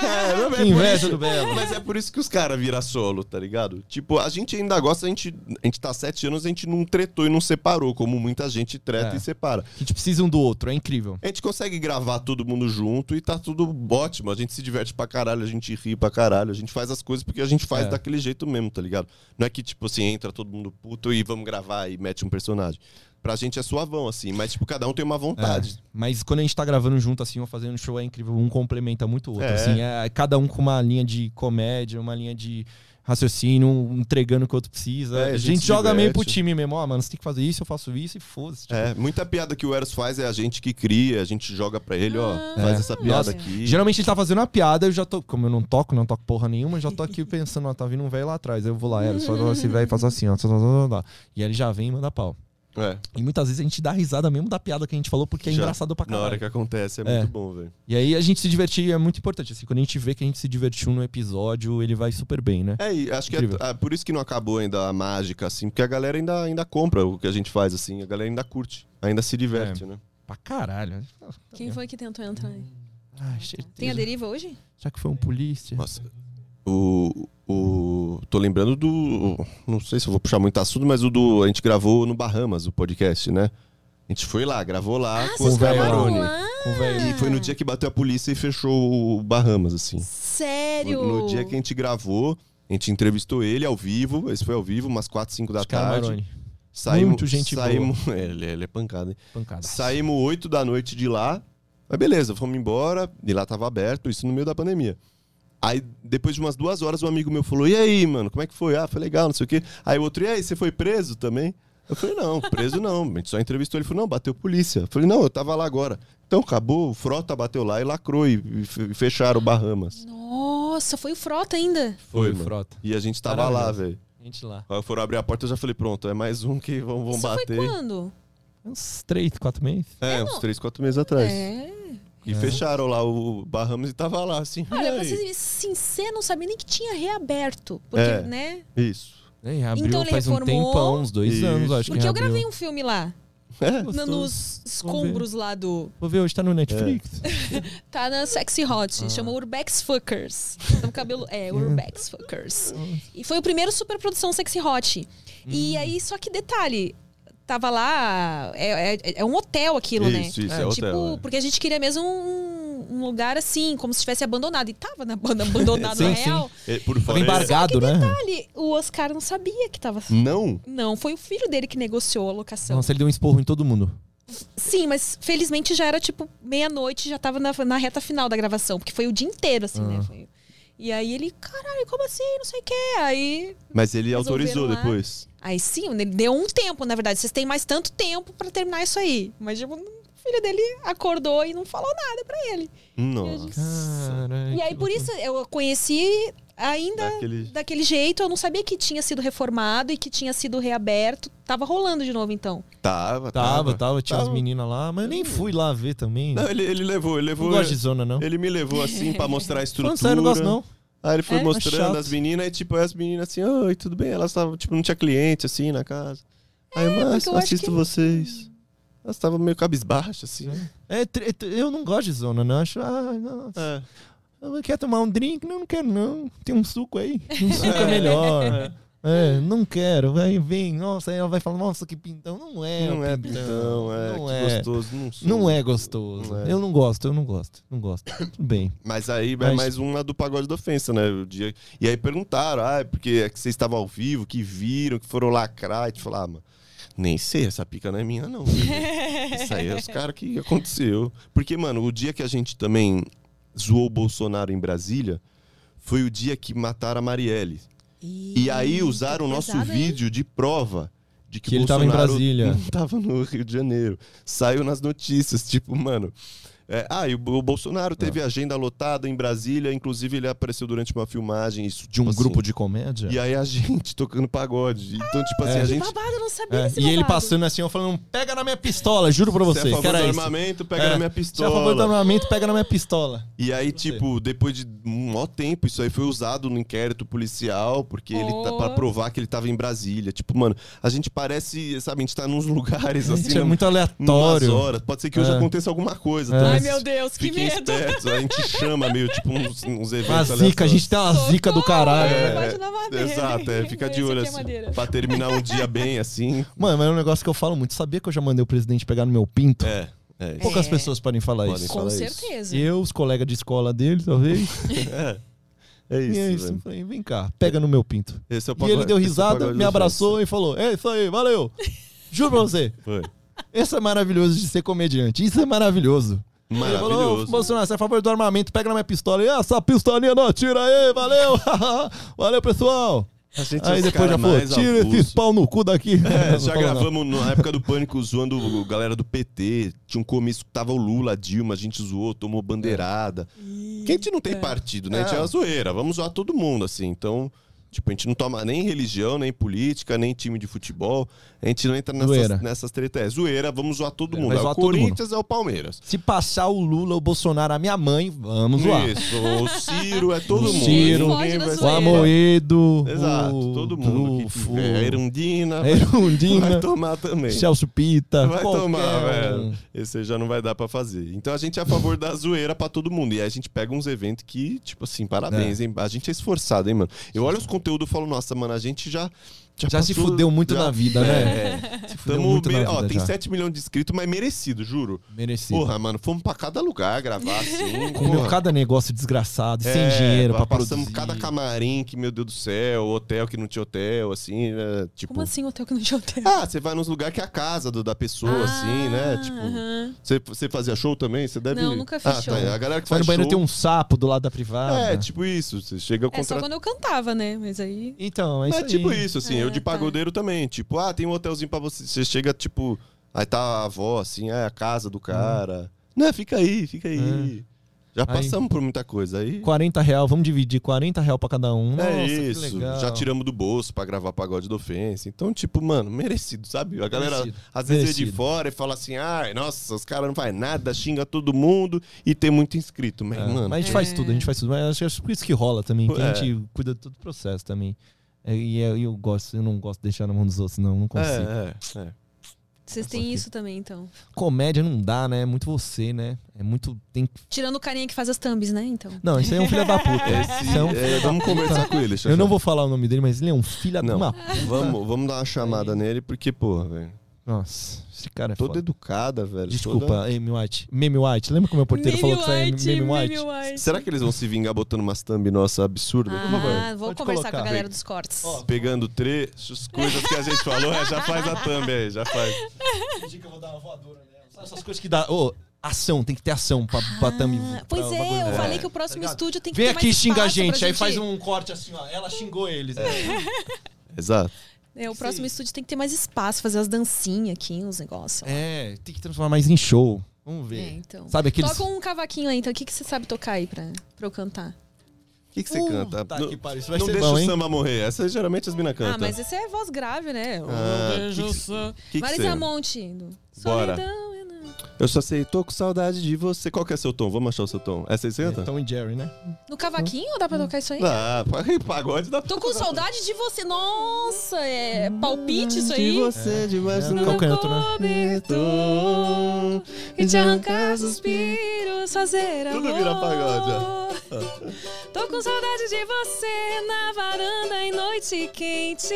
É, não é Que inveja do Belo. Mas é por isso que os caras viram solo, tá ligado? Tipo, a gente ainda gosta, a gente, a gente tá há sete anos, a gente não tretou e não separou, como muita gente treta É. e separa. A gente precisa um do outro, é incrível. A gente consegue gravar todo mundo junto e tá tudo ótimo. A gente se diverte pra caralho, a gente ri pra caralho, a gente faz as coisas porque a gente faz É. daquele jeito mesmo, tá ligado? Não é que, tipo assim, entra todo mundo puto e vamos gravar e mete um personagem. Pra gente é suavão, assim, mas, tipo, cada um tem uma vontade. É. Mas quando a gente tá gravando junto, assim, ou fazendo show, é incrível. Um complementa muito o outro. É. Assim, é cada um com uma linha de comédia, uma linha de raciocínio, um entregando o que o outro precisa. É, a a, gente gente, se joga meio diverte. pro time mesmo. Ó, mano, você tem que fazer isso, eu faço isso e foda-se. Tipo, É, muita piada que o Eros faz é a gente que cria, a gente joga pra ele, ó, faz É. essa piada Nossa, aqui. Geralmente ele tá fazendo uma piada, eu já tô. Como eu não toco, não toco porra nenhuma, eu já tô aqui pensando, ó, tá vindo um velho lá atrás. Eu vou lá, era só esse velho faz assim, ó. tá, tá, tá. E aí ele já vem e manda pau. É. E muitas vezes a gente dá risada mesmo da piada que a gente falou, porque é Já, engraçado pra Na caralho. hora que acontece, é, É. muito bom, velho. E aí a gente se divertir é muito importante. Assim, quando a gente vê que a gente se divertiu no episódio, ele vai super bem, né? É, e acho que é, Incrível. é por isso que não acabou ainda a mágica, assim, porque a galera ainda, ainda compra o que a gente faz, assim, a galera ainda curte, ainda se diverte, É. né? Pra caralho. quem foi que tentou entrar aí? Certeza. Tem a deriva hoje? Já que foi um polícia. Nossa. O, o. Tô lembrando do. Não sei se eu vou puxar muito assunto, mas o do. A gente gravou no Bahamas, o podcast, né? A gente foi lá, gravou lá lá? Com o velho. E foi no dia que bateu a polícia e fechou o Bahamas, assim. Sério? No, no dia que a gente gravou, a gente entrevistou ele ao vivo, esse foi ao vivo, umas 4, 5 da Os tarde. Camarone. Saímos, Muito gente saímos, É, ele, ele é pancada, hein? Pancada. Saímos 8 da noite de lá, mas beleza, fomos embora, e lá tava aberto, isso no meio da pandemia. Aí, depois de umas duas horas, um amigo meu falou: E aí, mano, como é que foi? Ah, foi legal, não sei o quê. Aí o outro, e aí, você foi preso também? Eu falei: Não, preso não. A gente só entrevistou. Ele falou: Não, bateu polícia. Eu falei: Não, eu tava lá agora. Então acabou, o Frota bateu lá e lacrou e, fe- fecharam o Bahamas. Nossa, foi o Frota ainda. Foi, mano. frota. E a gente tava lá, velho. Gente lá. Aí foram abrir a porta, eu já falei: Pronto, é mais um que vão, vão Isso bater. foi quando? Uns três, quatro meses. É, É, uns não. 3, 4 meses atrás. É. E fecharam lá o Bahamas e tava lá, assim. Olha, pra ser sincero, não sabia nem que tinha reaberto. Porque, É. né? Isso. É, abriu Então ele faz um reformou. tempão, uns dois Isso. anos, acho Porque que eu gravei um filme lá. É. Gostoso. nos escombros lá do. Vou ver hoje, tá no Netflix. Tá na Sexy Ah. Hot. Chama Urbex Fuckers. No cabelo. É, Urbex Fuckers. E foi o primeiro super produção Sexy Hot. Hum. E aí, só que detalhe. Tava lá. É, é, é um hotel aquilo, né? Isso, isso, É, é, Tipo, hotel. é. porque a gente queria mesmo um, um lugar assim, como se estivesse abandonado. E tava na banda abandonado Sim, na sim. real. É, Por Tava fora é- embargado, né? Detalhe, o Oscar não sabia que tava. Não? Não, foi o filho dele que negociou a locação. Nossa, ele deu um esporro em todo mundo. Sim, mas felizmente já era tipo meia-noite, já tava na, na reta final da gravação, porque foi o dia inteiro, assim, Ah. né? Foi- E aí ele, caralho, como assim? Não sei o quê. Aí. Mas ele autorizou lá. depois. Aí sim, ele deu um tempo, na verdade. Vocês têm mais tanto tempo pra terminar isso aí. Mas, tipo, o filho dele acordou e não falou nada pra ele. Nossa. Caralho. E aí, por isso, eu conheci ainda Daquele- daquele jeito. Eu não sabia que tinha sido reformado e que tinha sido reaberto. Tava rolando de novo, então. Tava, Tava, tava, tinha Tava. as meninas lá, mas eu nem fui lá ver também. Não, ele, ele levou, ele não levou. gosto de zona, não. Ele me levou assim pra mostrar a estrutura. Falando sério, não gosto não. Aí ele foi É? mostrando as meninas e tipo, as meninas assim, oi, tudo bem? Elas estavam, tipo, não tinha cliente assim na casa. Aí, mas É, porque eu assisto que- vocês. Elas estavam meio cabisbaixas, assim. É, tre- tre- eu não gosto de zona, não. Acho, ah, nossa. É. Eu Quer tomar um drink? Não, não quero, não. Tem um suco aí. Um suco é melhor. É, não quero. Aí vem, nossa, aí ela vai falar, nossa, que pintão. Não é, não é pintão, é, não que é. gostoso. Não, sou. Não é gostoso. Não é. Eu não gosto, eu não gosto. Não gosto. Tudo bem. Mas aí é Mas- mais uma do pagode da ofensa, né? O dia... E aí perguntaram, ah, é porque é que vocês estavam ao vivo, que viram, que foram lacrar. E tu falou, ah, mano, nem sei, essa pica não é minha, não. filho. Isso aí é os caras que aconteceu. Porque, mano, o dia que a gente também zoou o Bolsonaro em Brasília foi o dia que mataram a Marielle. E aí usaram o nosso pesado, hein? vídeo de prova de que, Que ele tava em Bolsonaro Brasília. não tava no Rio de Janeiro. Saiu nas notícias, tipo, mano. É, ah, e o, o Bolsonaro teve agenda lotada em Brasília, inclusive ele apareceu durante uma filmagem, isso De um tipo grupo assim. de comédia. E aí a gente tocando pagode. Então, tipo assim, É. a Que gente. babado, eu não sabia É, E ele passando assim, eu falando, pega na minha pistola, juro pra Se é a você. favor que era do armamento, pega É. na minha Se é a favor do pistola. armamento, pega na minha pistola. E aí, Você. tipo, depois de um maior tempo, isso aí foi usado no inquérito policial, porque ele tá Oh. pra provar que ele tava em Brasília. Tipo, mano, a gente parece, sabe, a gente tá nos lugares assim. É muito aleatório. horas. Pode ser que hoje É. aconteça alguma coisa. É. meu Deus, que Fiquem medo. espertos, a gente chama meio, tipo, uns, uns eventos Uma zica, a gente tem uma zica do caralho. É. madeira. Exato, é, fica de Esse olho é assim. pra terminar um dia bem assim. Mano, mas é um negócio que eu falo muito. Sabia que eu já mandei o presidente pegar no meu pinto? É, é. Poucas É. pessoas podem falar Podem isso. Com Fala isso. certeza. Eu, os colegas de escola dele, talvez. É, é e isso. é isso. falei, vem cá, pega no meu pinto. Esse é o E ele deu é risada, me abraçou e falou: É isso aí, valeu. Juro pra você. Foi. Esse é maravilhoso de ser comediante. Isso é maravilhoso. Ele falou, Maravilhoso. "Ô, Bolsonaro, você é a favor do armamento, pega na minha pistola. E essa pistolinha não atira aí, valeu. valeu, pessoal. A gente Aí é depois já falou, tira esses pau no cu daqui. É, já falou, não. gravamos na época do Pânico zoando o galera do PT. Tinha um comício que tava o Lula, a Dilma, a gente zoou, tomou bandeirada. Que a gente não tem partido, né? A gente é É. uma zoeira, vamos zoar todo mundo, assim. Então, tipo, a gente não toma nem religião, nem política, nem time de futebol. A gente não entra Zoeira. nessas, nessas tretas. É zoeira, vamos zoar todo mundo. vai É o todo mundo. Corinthians, é o Palmeiras. Se passar o Lula, o Bolsonaro, a minha mãe, vamos zoar. Isso, o Ciro, é todo O mundo. Ciro, O. Amoedo. Exato, o, todo mundo. o- que tiver. A Erundina, a vai, Erundina, vai tomar também. Celso Pita. Vai qualquer tomar, velho. Esse aí já não vai dar pra fazer. Então a gente é a favor da zoeira pra todo mundo. E aí a gente pega uns eventos que, tipo assim, parabéns, É. hein? A gente é esforçado, hein, mano? Eu olho os conteúdos e falo, nossa, mano, a gente já. Já, Já se passou- fudeu muito já- na vida, né? É. Se fudeu Tamo muito na mere- Ó, vida tem já. 7 milhões de inscritos, mas merecido, juro. Merecido. Porra, mano, fomos pra cada lugar gravar assim. Comeu cada negócio desgraçado, sem É, dinheiro pra Passamos produzir. cada camarim que, meu Deus do céu, hotel que não tinha hotel, assim, né? Tipo. Como assim hotel que não tinha hotel? Ah, você vai nos lugares que é a casa do- da pessoa, assim, né? Ah, Tipo. aham. Você, você fazia show também? Você deve. Não, nunca fiz ah, show. Tá. A galera que Vai faz no banheiro show... tem um sapo do lado da privada. É, tipo isso. Você chega É só contra... quando eu cantava, né? Mas aí. Então, é isso É aí. tipo isso, assim. Eu É, de tá. pagodeiro também. Tipo, ah, tem um hotelzinho pra você. Você chega, tipo... Aí tá a avó, assim, é a casa do cara. Não, fica aí, fica aí. Já Hum. Aí- passamos por muita coisa. Aí... 40 real, vamos dividir 40 real pra cada um. Nossa, é que isso. legal. Já tiramos do bolso pra gravar pagode da ofensa. Então, tipo, mano, merecido, sabe? A galera Merecido. às vezes é de Merecido. fora e fala assim: ai, nossa, os caras não fazem nada, xinga todo mundo e tem muito inscrito. Mas, É, mano, mas a gente É. faz tudo, a gente faz tudo. Mas acho que é por isso que rola também, que a É. gente cuida de todo o processo também. É, e é- eu gosto, eu não gosto de deixar na mão dos outros, não, não consigo. é, é, é. Vocês têm isso também, então. Comédia não dá, né? É muito você, né? É muito. Tem... Tirando o carinha que faz as thumbs, né? Então. Não, isso aí é um filho da puta. Isso é um É, da vamos puta. conversar com ele. Eu não vou falar o nome dele, mas ele é um filho Não, uma. vamos, vamos dar uma chamada nele, porque, porra, velho. Nossa, esse cara é Toda foda. educada, velho. Desculpa, toda- Amy White. Meme White. Lembra que o meu porteiro falou que isso é Meme White? Será que eles vão se vingar botando umas thumb nossa absurda? Ah, vou Pode conversar colocar. com a galera dos cortes. Pegando trechos, coisas que a gente falou, é, já faz a thumb aí, já faz. que eu vou dar uma voadora nela. Essas coisas que dá. Ô, ação, tem que ter ação pra, pra thumb. Ah, pra pois o é, eu É. falei que o próximo Tá estúdio tem que Vem ter aqui mais xinga a pra gente, aí faz um corte assim, ó. Ela xingou eles. né? Exato. É, o próximo estúdio tem que ter mais espaço, fazer as dancinhas aqui, uns negócios. É, tem que transformar mais em show. Vamos ver. É, então. Sabe aqueles. Toca um cavaquinho aí, então. O que, que você sabe tocar aí pra, pra eu cantar? O que, que você Uh, canta? tá não que pariu, não ser deixa bom, o hein? samba morrer. Essa geralmente as minas cantam. Ah, mas esse é voz grave, né? Ah, que que- que que Marisa Monte. do Bora. Solidão Eu só sei, tô com saudade de você. Qual que é seu tom? Vamos achar o seu tom. Aí você canta? Tom e Jerry, né? No cavaquinho dá pra tocar isso aí? Ah, pagode dá Tô com saudade de você. Nossa, é palpite isso De aí? você, debaixo É, do qual canto, né? E te arrancar suspiros, fazer amor. Tudo vira pagode, ó. Tô com saudade de você na varanda em noite quente.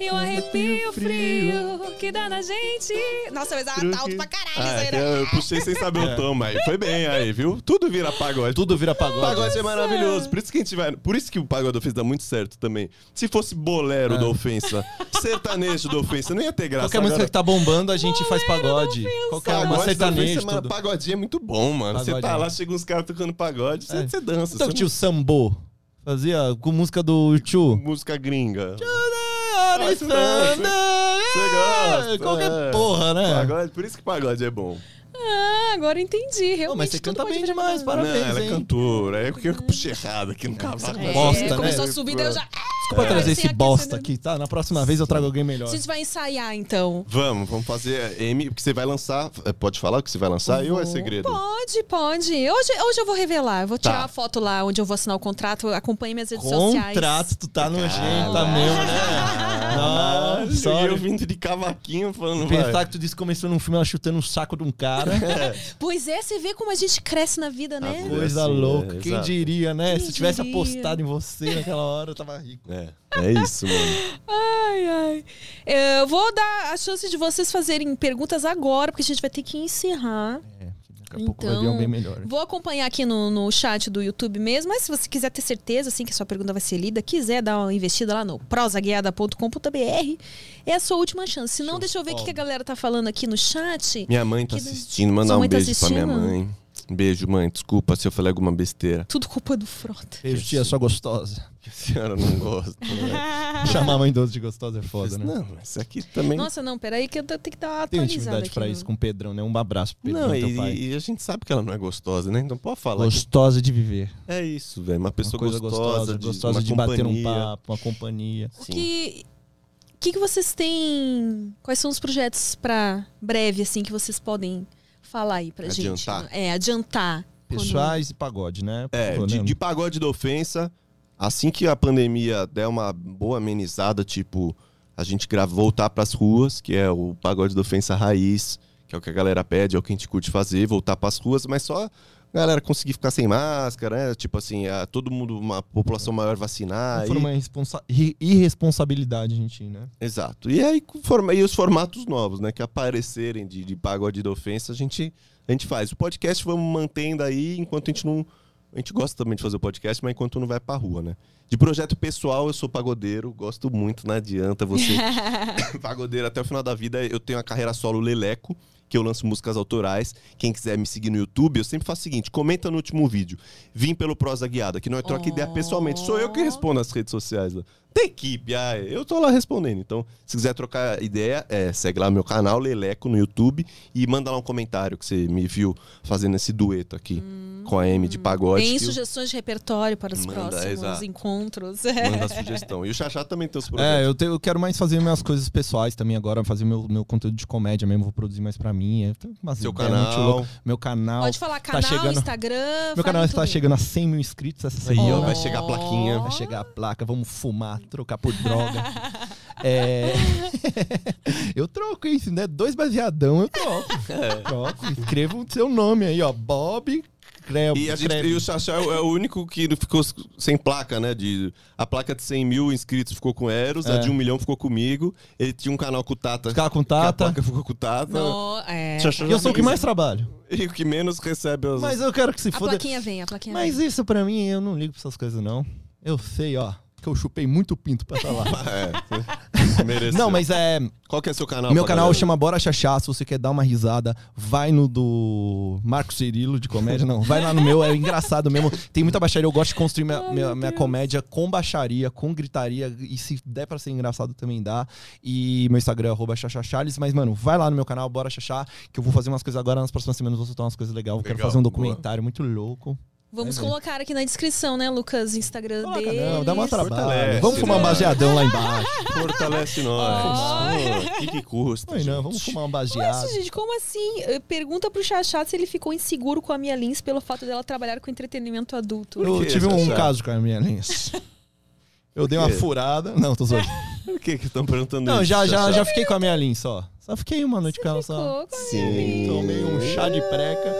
E um arrepio frio que dá na gente. Nossa, mas ela tá alto pra caralho, Ah, é eu puxei sem saber o tom, mas foi bem aí, viu? Tudo vira pagode. Tudo vira pagode. Pagode é maravilhoso. Por isso que a gente vai. Por isso que o pagode da ofensa dá muito certo também. Se fosse bolero da ofensa, sertanejo da ofensa, não ia ter graça. Qualquer música que tá bombando, a gente faz pagode. Qualquer uma Pagode da sertanejo, ofensa, tudo. pagodinho é muito bom, mano. Você Pagode tá é. lá, chega uns caras tocando pagode, você, É. você dança. Então você tinha o sambô. Fazia com música do não- Música gringa. Você gosta, Qualquer é. porra, né? Pagode, por isso que pagode é bom. Ah, agora entendi. Realmente, Pô, mas você canta bem demais. Parabéns, não, ela é hein? cantora. É porque eu puxei errado aqui no cavalo. É, bosta, né? começou a subir, daí eu já. Desculpa trazer esse bosta aqui, tá? Na próxima vez eu trago alguém melhor. A gente vai ensaiar, então. Vamos, vamos fazer M, porque você vai lançar. é, Pode falar o que você vai lançar ou é segredo? Pode, pode. Hoje, hoje eu vou revelar. Eu vou tirar Tá. a foto lá onde eu vou assinar o contrato. Acompanhe minhas redes sociais. Contrato, tu tá nojenta Caralho. mesmo, né? Ah, Nossa, e eu vindo de cavaquinho falando. Pensar vai. que tu disse que começou num filme ela chutando um saco de um cara. Pois é, você vê como a gente cresce na vida, né? vida. Coisa Assim, louca. é, Quem exato. diria, né? Quem Se eu tivesse diria? apostado em você naquela hora, eu tava rico. É, é isso, mano. Ai, ai. Eu vou dar a chance de vocês fazerem perguntas agora, porque a gente vai ter que encerrar. É, daqui a pouco vai vir Então, alguém melhor. Vou acompanhar aqui no, no chat do YouTube mesmo, mas se você quiser ter certeza, assim, que a sua pergunta vai ser lida, quiser dar uma investida lá no prosaguiada.com.br, é a sua última chance. Se não, deixa eu ver o que a galera tá falando aqui no chat. Minha mãe tá assistindo, mandar um mãe tá beijo pra minha mãe. Um beijo, mãe. Desculpa se eu falei alguma besteira. Tudo culpa do Frota. Beijo, tia, sua gostosa. Que a senhora não gosta. Né? Chamar a mãe doce de gostosa é foda, né? Não, isso aqui também. Nossa, não, peraí que eu tenho que dar uma atualizada intimidade pra no- isso com o Pedrão, né? Um abraço pro Pedrão, Não, teu pai. e, e a gente sabe que ela não é gostosa, né? Então pode falar. que- Gostosa de viver. É isso, velho. Uma pessoa uma coisa gostosa, gostosa, de, gostosa de bater um companhia. papo, uma companhia. O que, que que vocês têm... Quais são os projetos pra breve, assim, que vocês podem falar aí pra gente? Adiantar? É, adiantar. Quando- Pessoais e pagode, né? Por É, favor, de, né? de pagode da ofensa, assim que a pandemia der uma boa amenizada, tipo, a gente grava voltar pras ruas, que é o pagode da ofensa raiz, que é o que a galera pede, é o que a gente curte fazer, voltar pras ruas, mas só a galera conseguir ficar sem máscara, né? Tipo assim, a, todo mundo, uma população maior vacinar. For e- uma irresponsa- irresponsabilidade, gente, né? Exato. E aí, forma- e os formatos novos, né? Que aparecerem de, de pagode da ofensa, a gente, a gente faz. O podcast vamos mantendo aí enquanto a gente não. A gente gosta também de fazer o podcast, mas enquanto não vai pra rua, né? De projeto pessoal, eu sou pagodeiro, gosto muito, não adianta você. pagodeiro até o final da vida. Eu tenho a carreira solo Leleco, que eu lanço músicas autorais. Quem quiser me seguir no YouTube, eu sempre faço o seguinte: comenta no último vídeo. Vim pelo Prosa Guiada, que não é troca ideia pessoalmente. Sou eu que respondo nas redes sociais lá. Tem equipe, ah, eu tô lá respondendo. Então, se quiser trocar ideia, é, segue lá meu canal, Leleco, no YouTube, e manda lá um comentário que você me viu fazendo esse dueto aqui com a M de pagode. Tem que eu- sugestões de repertório para os Manda, próximos exato. encontros. Manda a sugestão. E o Xaxá também tem os projetos. É, eu, te- eu quero mais fazer minhas coisas pessoais também agora, fazer meu, meu conteúdo de comédia mesmo, vou produzir mais pra mim. Umas Seu canal. Meu canal. Pode falar tá canal, chegando- Instagram. Meu canal está tudo. chegando a 100 mil inscritos essa semana. ó, vai chegar a plaquinha. Vai chegar a placa, vamos fumar, trocar por droga. É... eu troco isso, né? Dois baseadão eu troco. É. Troco. Escrevo o seu nome aí, ó. Bob Crebo. E, a gente, e o Xaxá é o é o único que ficou sem placa, né? De, a placa de 100 mil inscritos ficou com o Eros, a É. de 1 milhão ficou comigo. Ele tinha um canal com o Tata. Ficar com A Tata. placa ficou com o Tata. No, é, E eu sou o que mais trabalho. E o que menos recebe as... Mas eu quero que se a foda. plaquinha vem, a plaquinha Mas vem. isso pra mim, eu não ligo pra essas coisas, não. Eu sei, ó, que eu chupei muito pinto pra estar lá. É, mereceu. não, mas é. Qual que é seu canal? Meu canal galera? chama Bora Chachá. Se você quer dar uma risada, vai no do Marco Cirilo de comédia. Não, vai lá no meu, é engraçado mesmo. Tem muita baixaria. Eu gosto de construir minha, minha, minha comédia com baixaria, com gritaria. E se der pra ser engraçado, também dá. E meu Instagram é arroba chachachales. Mas, mano, vai lá no meu canal, Bora Chachá, que eu vou fazer umas coisas agora. Nas próximas semanas vou soltar umas coisas legais. Eu quero Legal, fazer um boa. documentário muito louco. Vamos É, colocar aqui na descrição, né, Lucas? Instagram Coloca dele. não, dá uma trabalho. Fortalece, Vamos fumar um né? baseadão lá embaixo. Fortalece nós. O que, que custa? Não, vamos fumar um Mas, baseado. gente, como assim? Eh, Pergunta pro Chachá se ele ficou inseguro com a Mia Lins pelo fato dela trabalhar com entretenimento adulto. Eu tive um Sassá? caso com a minha Lins. Eu dei uma furada. Não, tô zoando. Por que que estão perguntando Não, isso? já, já, já fiquei com a minha Lins só. Só fiquei uma noite com ela só. Sim. Tomei um chá de preca.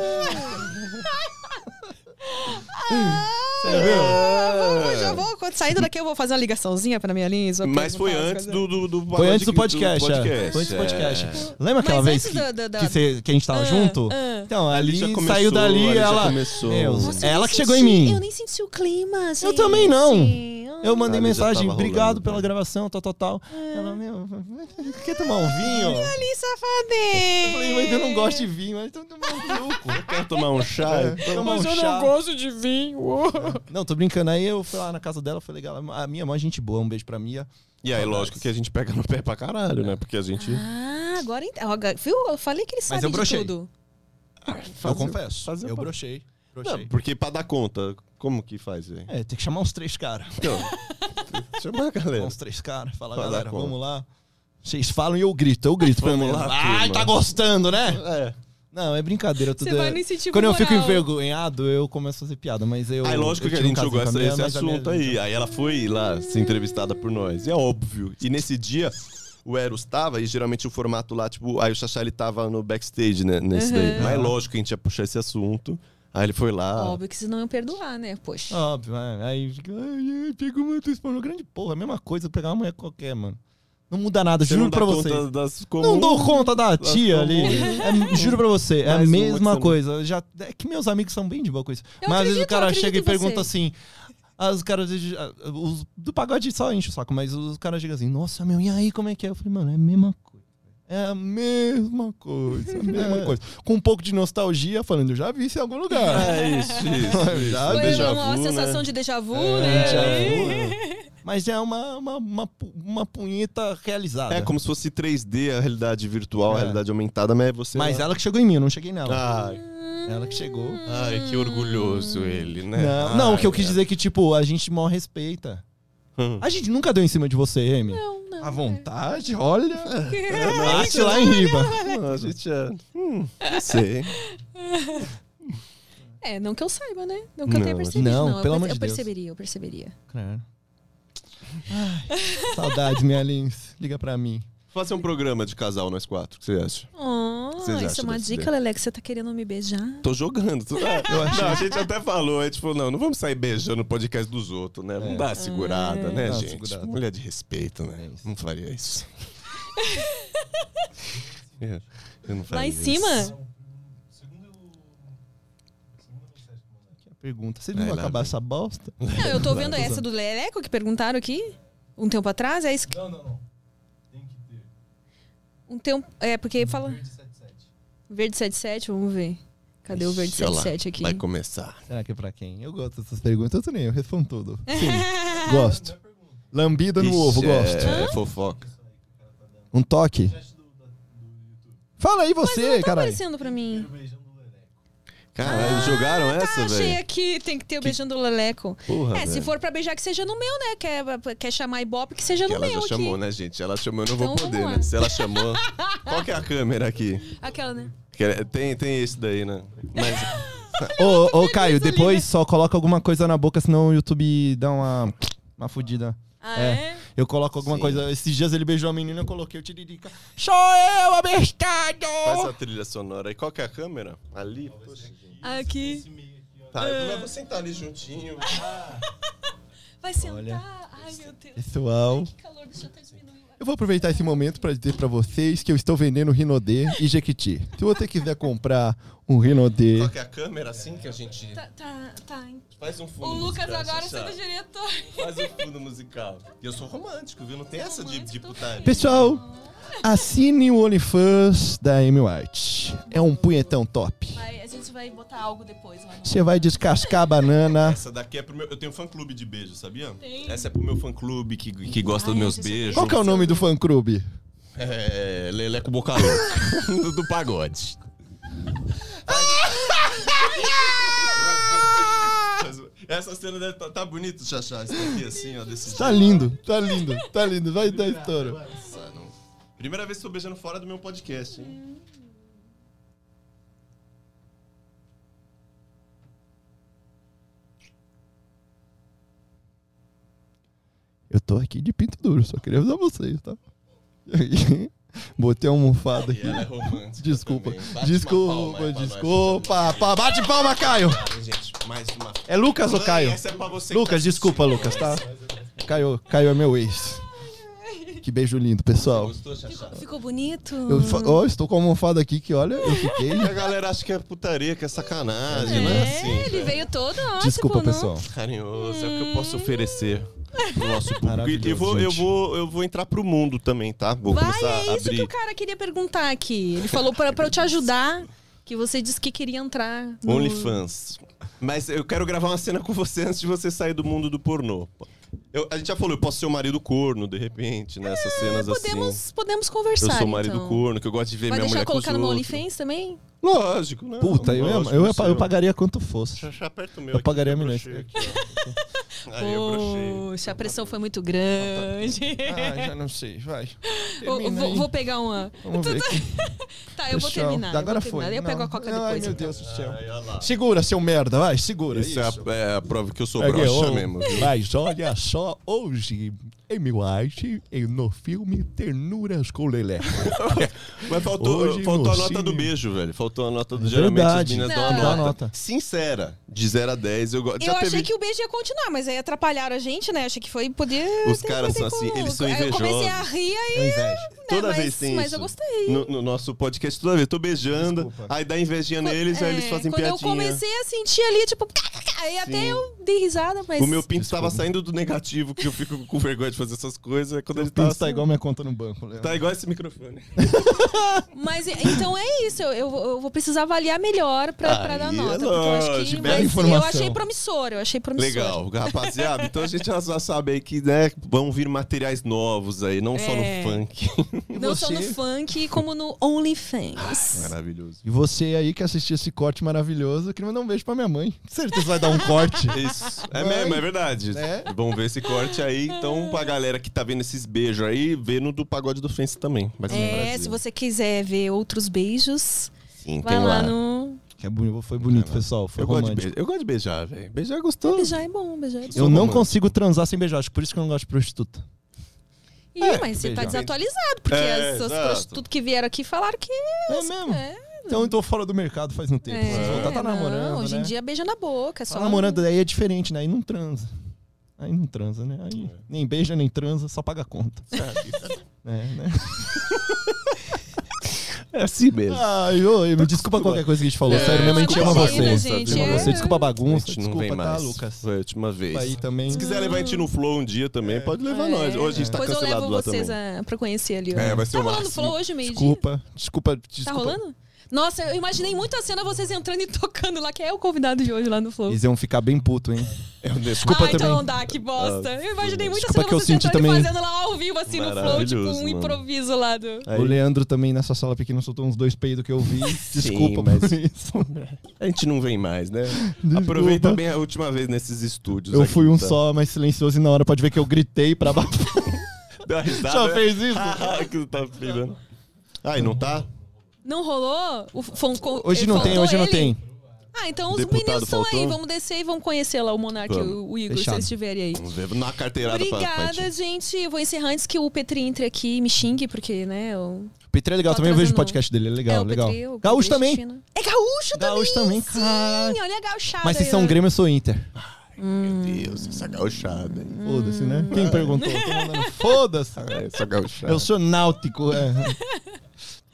Você viu? Ah, já vou, quando saindo daqui eu vou fazer uma ligaçãozinha pra minha Lins. vou Mas foi antes do, do, do Foi antes do podcast, é. Foi antes do podcast. é. Lembra aquela Mas vez que, da- da- que, você- que a gente tava Ah, junto? ah. Então, ali já começou, saiu dali ali já ela. começou. Meu, Nossa, ela que chegou em senti- mim. Eu nem senti o clima, Eu também não. gente. Eu mandei mensagem, obrigado rolando, pela né? gravação, tal, tal, tal. Ela, meu, quer tomar um vinho? Ali, Eu safadinho. falei, mas eu não gosto de vinho, mas então toma um suco. Quer tomar um chá? Toma um chá. gosto de vinho. Não, tô brincando. Aí eu fui lá na casa dela, foi legal. A minha mãe, gente boa, um beijo pra Mia. E aí, lógico que a gente pega no pé pra caralho, né? Porque a gente. Ah, agora então. Viu? Eu falei que ele sabe eu de brochei. tudo. eu confesso. fazer eu pa- brochei. Não, porque pra dar conta, como que faz, velho? É, tem que chamar uns três caras. Então, chama a galera. Uns três caras. Fala, Pra galera, conta. vamos lá. Vocês falam e eu grito, eu grito. Vamos lá, Ai, turma. tá gostando, né? É. Não, é brincadeira. Tudo Você vai é- incentivo Quando eu fico moral. envergonhado, eu começo a fazer piada, mas eu. Aí, lógico eu que a gente jogou essa- esse assunto aí. Aí ela foi lá ser entrevistada por nós. E é óbvio. E nesse dia, o Eros tava, e geralmente o formato lá, tipo, aí o Xaxá ele tava no backstage, né? Nesse daí. Uhum. Mas é lógico que a gente ia puxar esse assunto. Aí ele foi lá. Óbvio que vocês não iam perdoar, né? Poxa. Óbvio, é. Aí fica, ai, ai, pegou uma atriz pornô. Grande porra, a mesma coisa pegar uma mulher qualquer, mano. Não muda nada, Você juro não dá pra você. Não dou conta da tia ali. É, juro pra você, é a mesma coisa. Já, é que meus amigos são bem de boa com isso. Eu Mas às vezes o cara chega e pergunta você. assim. Os caras. ah, Os, do pagode só enche o saco, mas os caras chegam assim, nossa, meu, e aí como é que é? Eu falei, mano, é a mesma coisa. É a mesma coisa, a mesma coisa. Com um pouco de nostalgia, falando, eu já vi isso em algum lugar. É isso, isso. Já Foi déjà uma vu, sensação né? de déjà vu, É, né? déjà vu, né? Mas é uma, uma, uma, uma punheta realizada. É como se fosse 3D, a realidade virtual, a É. realidade aumentada, mas é você. Mas ela que chegou em mim, eu não cheguei nela. Ai, Ela que chegou. ai, que orgulhoso ele, né? Não, não, o que eu Ai, quis dizer é que, tipo, a gente mal respeita. Hum. A gente nunca deu em cima de você, Amy. Não, não. À vontade, olha. É, Bate lá em riba. Não, a gente é. Hum, não sei. É, não que eu saiba, né? Não que eu Não, tenha percebido. não, Não, eu pelo perce- amor de eu Deus. perceberia, eu perceberia. Claro. Ai, saudades, minha Lins. Liga pra mim. Fazer um programa de casal, nós quatro. O que você acha? Oh, Vocês isso é uma dica, ideia? Lelé, que você tá querendo me beijar. Tô jogando. Tô... É, não, a gente até falou, a gente falou, não, não vamos sair beijando no podcast dos outros, né? Vamos É. dar uma segurada, né, Dá uma gente? segurada. Mulher de respeito, né? É isso. Não faria isso. É, eu não faria Lá em isso. cima? Que pergunta. Você Vai não vai lá, acabar essa bosta? Não, eu tô vendo essa do Leleco que perguntaram aqui um tempo atrás. É isso que... Não, não, não. Um tempo. É, porque fala. Verde 77. Verde 77, vamos ver. Cadê o Verde Ixi, olha lá, 77 aqui? Vai começar. Será que é pra quem? Eu gosto dessas perguntas, eu também, eu respondo tudo. Sim, gosto. Lambida no Ixi, ovo, gosto. É, é fofoca. Um toque. Fala aí você, não tá caralho. aparecendo pra mim. Caralho, jogaram Tá, essa, achei velho? aqui, tem que ter o beijando o Leleco. Porra, é, se velho. for pra beijar, que seja no meu, né? Quer, quer chamar Ibope, que seja Que no ela meu já aqui. chamou, né, gente? Ela chamou, eu não vou Então, poder, vamos né? Se ela chamou. Qual que é a câmera aqui? Aquela, né? Que é- Tem, tem esse daí, né? Mas. Ô, ô, Caio, depois só coloca alguma coisa na boca, senão o YouTube dá uma, uma fudida. Ah, É. é? Eu coloco alguma Sim. coisa. Esses dias ele beijou a menina, eu coloquei o tiririca. Sou eu, abestado! Faz a trilha sonora aí. Qual que é a câmera? Ali? Poxa. Aqui. Tá, eu vou sentar ali juntinho. Vai sentar. Olha. Ai, meu Deus. Pessoal, Que calor, deixa eu até diminuir. eu vou aproveitar esse momento pra dizer pra vocês que eu estou vendendo Rinodê e Jequiti. Se você quiser comprar um Rinodê, Qual que é a câmera assim que a gente. Tá, tá, tá. Faz um fundo O Lucas musical, agora Xaxá. sendo diretor. Faz um fundo musical. E eu sou romântico, viu? Não tem essa de, de putaria. pessoal, assine o OnlyFans da Amy White. É um punhetão top. Vai, a gente vai botar algo depois. Você vai descascar a banana. Essa daqui é pro meu. Eu tenho fã clube de beijo, sabia? Tem. Essa é pro meu fã clube que, que gosta Ai, dos meus é beijos. Qual que é o nome do fã clube? É. Leleco Boca Louca. do, do pagode. Essa cena deve tá, tá bonito, Xaxá. Isso aqui assim, ó, desse Tá jeito. lindo, tá lindo, tá lindo. Vai dar história. Primeira vez que tô beijando fora do meu podcast, hein? Eu tô aqui de pinto duro, só queria avisar vocês, tá? Botei a almofada aqui. ela é romântica Desculpa. uma Desculpa, desculpa. Pa- Bate palma, Caio. Gente, mais uma. É Lucas ou Caio? essa é pra você Lucas, tá desculpa, Lucas, tá? Caio, Caio é meu ex. Que beijo lindo, pessoal. Gostou, Xaxá? Ficou bonito? Eu ó, estou com a almofada aqui que, olha, eu fiquei. A galera acha que é putaria, que é sacanagem, é É, assim. ele veio todo, ó, Desculpa, tipo, não- pessoal. Carinhoso, é o que eu posso oferecer pro nosso público. E eu vou, eu, vou, eu vou entrar pro mundo também, tá? Vou Vai, começar é a isso que abrir o cara queria perguntar aqui. Ele falou pra, pra eu te ajudar, que você disse que queria entrar no... OnlyFans. Mas eu quero gravar uma cena com você antes de você sair do mundo do pornô. Eu- a gente já falou, eu posso ser o marido corno, de repente, nessas cenas assim. Podemos, podemos Eu conversar, sou o marido então. corno, que eu gosto de ver Vai minha deixar mulher eu colocar com no os meu outros. OnlyFans também? Lógico, né? Puta, eu, ia, eu, ia- eu pagaria quanto fosse. Já, já aperta o meu Eu aqui, pagaria eu brochei aqui, ó. Aí eu. Poxa, a pressão foi muito grande. Ah, já não sei, vai. Vou, vou- vou pegar uma. Vamos ver aqui. Tá, eu vou terminar. eu Agora vou foi. terminar. Eu pego Não. a coca Ai, depois. meu então. Deus do céu. Segura, seu merda, vai, segura. Isso é isso. a, é a prova que eu sou É broxa mesmo. viu? Mas olha só, hoje, Amy White, em- no filme Ternuras com Lelé. Mas faltou, Hoje faltou a no nota do cine. beijo, velho. Faltou a nota do. É Geralmente as verdade. meninas dão a nota. nota. Sincera, de 0 a 10. Eu, go- Eu achei teve... que o beijo ia continuar, mas aí atrapalharam a gente, né? Achei que foi. Podia. Os caras são assim, eles são Aí Eu comecei a invejosos. rir aí. É inveja. né, Toda mas, vez tem Mas isso. eu gostei. No, no nosso podcast, toda vez. Tô beijando, Desculpa. aí dá invejinha neles, aí eles É, fazem quando piadinha. eu comecei a sentir ali, tipo, aí até eu dei risada, mas. O meu pinto tava saindo do negativo, que eu fico com vergonha de fazer essas coisas. é Quando ele Pinto tá assim, igual minha conta no banco, Leandro. Tá igual esse microfone. Mas então é isso, eu, eu, vou precisar avaliar melhor pra, pra dar é nota. porque eu acho que. lógico, bela Mas eu informação. achei promissor, eu achei promissor. Legal, rapaziada. Então a gente já já sabe aí que, né, vão vir materiais novos aí, não só É. no funk. Não só no você? funk, como no OnlyFans. Maravilhoso. E você aí que assistiu esse corte maravilhoso, eu queria mandar um beijo pra minha mãe. Com certeza vai dar um corte. Isso, é Vai. mesmo, é verdade. Né? Vamos ver esse corte aí. Então, pra galera que tá vendo esses beijos aí, vê no do Pagode do Fence também. É, se você quiser ver outros beijos, Sim, vai tem lá lá. no. É bonito, foi bonito, pessoal. Foi Eu gosto, de romântico. beijar. eu gosto de beijar, velho. Beijar é gostoso. Beijar é bom, beijar é bom. Eu não romântico. consigo transar sem beijar, acho que por isso que eu não gosto de prostituta. Ih, É, mas você tá beijar. desatualizado, porque É, as, as prostitutas que vieram aqui falaram que. É mesmo? É, Então eu tô fora do mercado faz um tempo. é, voltar tá não, namorando, Hoje né? em dia beija na boca, é só. Tá namorando, daí é diferente, né? Aí não transa. Aí não transa, né? Aí nem beija, nem transa, só paga a conta. É, né? É assim mesmo. Ai, ô, me desculpa qualquer coisa que a gente falou. É, Sério, mesmo a gente ama você. gente, Ama é. você. Desculpa a A bagunça. gente não Desculpa, vem tá, mais. Lucas? Foi a última vez. Aí também. Se quiser levar a gente no Flow um dia também, pode levar É. nós. Hoje a gente tá Depois eu cancelado levo lá vocês também. a, pra conhecer ali. ó. É, vai ser tá o rolando máximo. Flow hoje, meio-dia? Desculpa, desculpa, Tá desculpa. rolando? Nossa, eu imaginei muito a cena vocês entrando e tocando lá, que é o convidado de hoje lá no Flow. Eles iam ficar bem puto, hein? Eu Desculpa ah, então também. não dá, que bosta. eu imaginei muito Desculpa a cena que eu vocês entrando também. e fazendo lá ao vivo, assim, no Flow, tipo, um mano. improviso lá do... Aí- O Leandro também nessa sala pequena soltou uns dois peidos que eu vi. Desculpa mas- por isso. A gente não vem mais, né? Desculpa. Aproveita bem a última vez nesses estúdios. Eu aqui, fui um tá? só, mas silencioso e na hora pode ver que eu gritei pra baixo. Deu uma risada. Já né? fez isso? que tu tá pirando. Ai, não tá? Não rolou? O, um Hoje não tem, hoje não ele? tem. Ah, então os Deputado meninos estão aí. Vamos descer e vamos conhecer lá o Monark e o, o Igor, se Fechado. eles estiverem aí. Vamos ver. Na carteirada pra, pra Obrigada, gente. Eu vou encerrar antes que o Petri entre aqui e me xingue, porque, né, eu... O Petri é legal Tá também, eu vejo o podcast dele, é legal, é, o legal. Petri, o Gaúcho Petri também. É gaúcho também. Gaúcho também, sim. caralho. Olha a gauchada Mas vocês são. Grêmio, eu sou Inter. Meu Deus, essa gauchada. hein? Foda-se, né? Quem perguntou? Foda-se. É, essa gauchada. Eu sou náutico. É.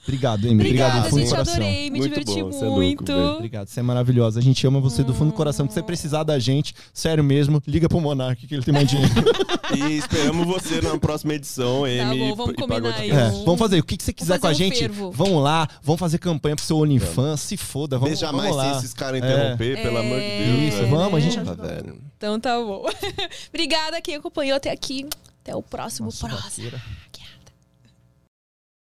Obrigado, Amy. Obrigado Obrigada, do fundo do gente. coração. Adorei. Me Muito diverti bom, você é louco, muito. Obrigado, você é maravilhosa. A gente ama você do fundo do coração. Se você precisar da gente, sério mesmo, liga pro Monark que ele tem mais dinheiro. E esperamos você na próxima edição, Amy. bom, vamos e combinar aí. É, vamos fazer o que, que você quiser com a um gente. fervo. Vamos lá, vamos fazer campanha pro seu OnlyFans. Se foda, vamos, Deixa vamos mais lá. esses caras interromper, pelo amor de Deus. Isso, velho. vamos, a gente- Tá, velho. Então tá bom. Obrigada quem acompanhou até aqui. Até o próximo Nossa, próximo. vaqueira.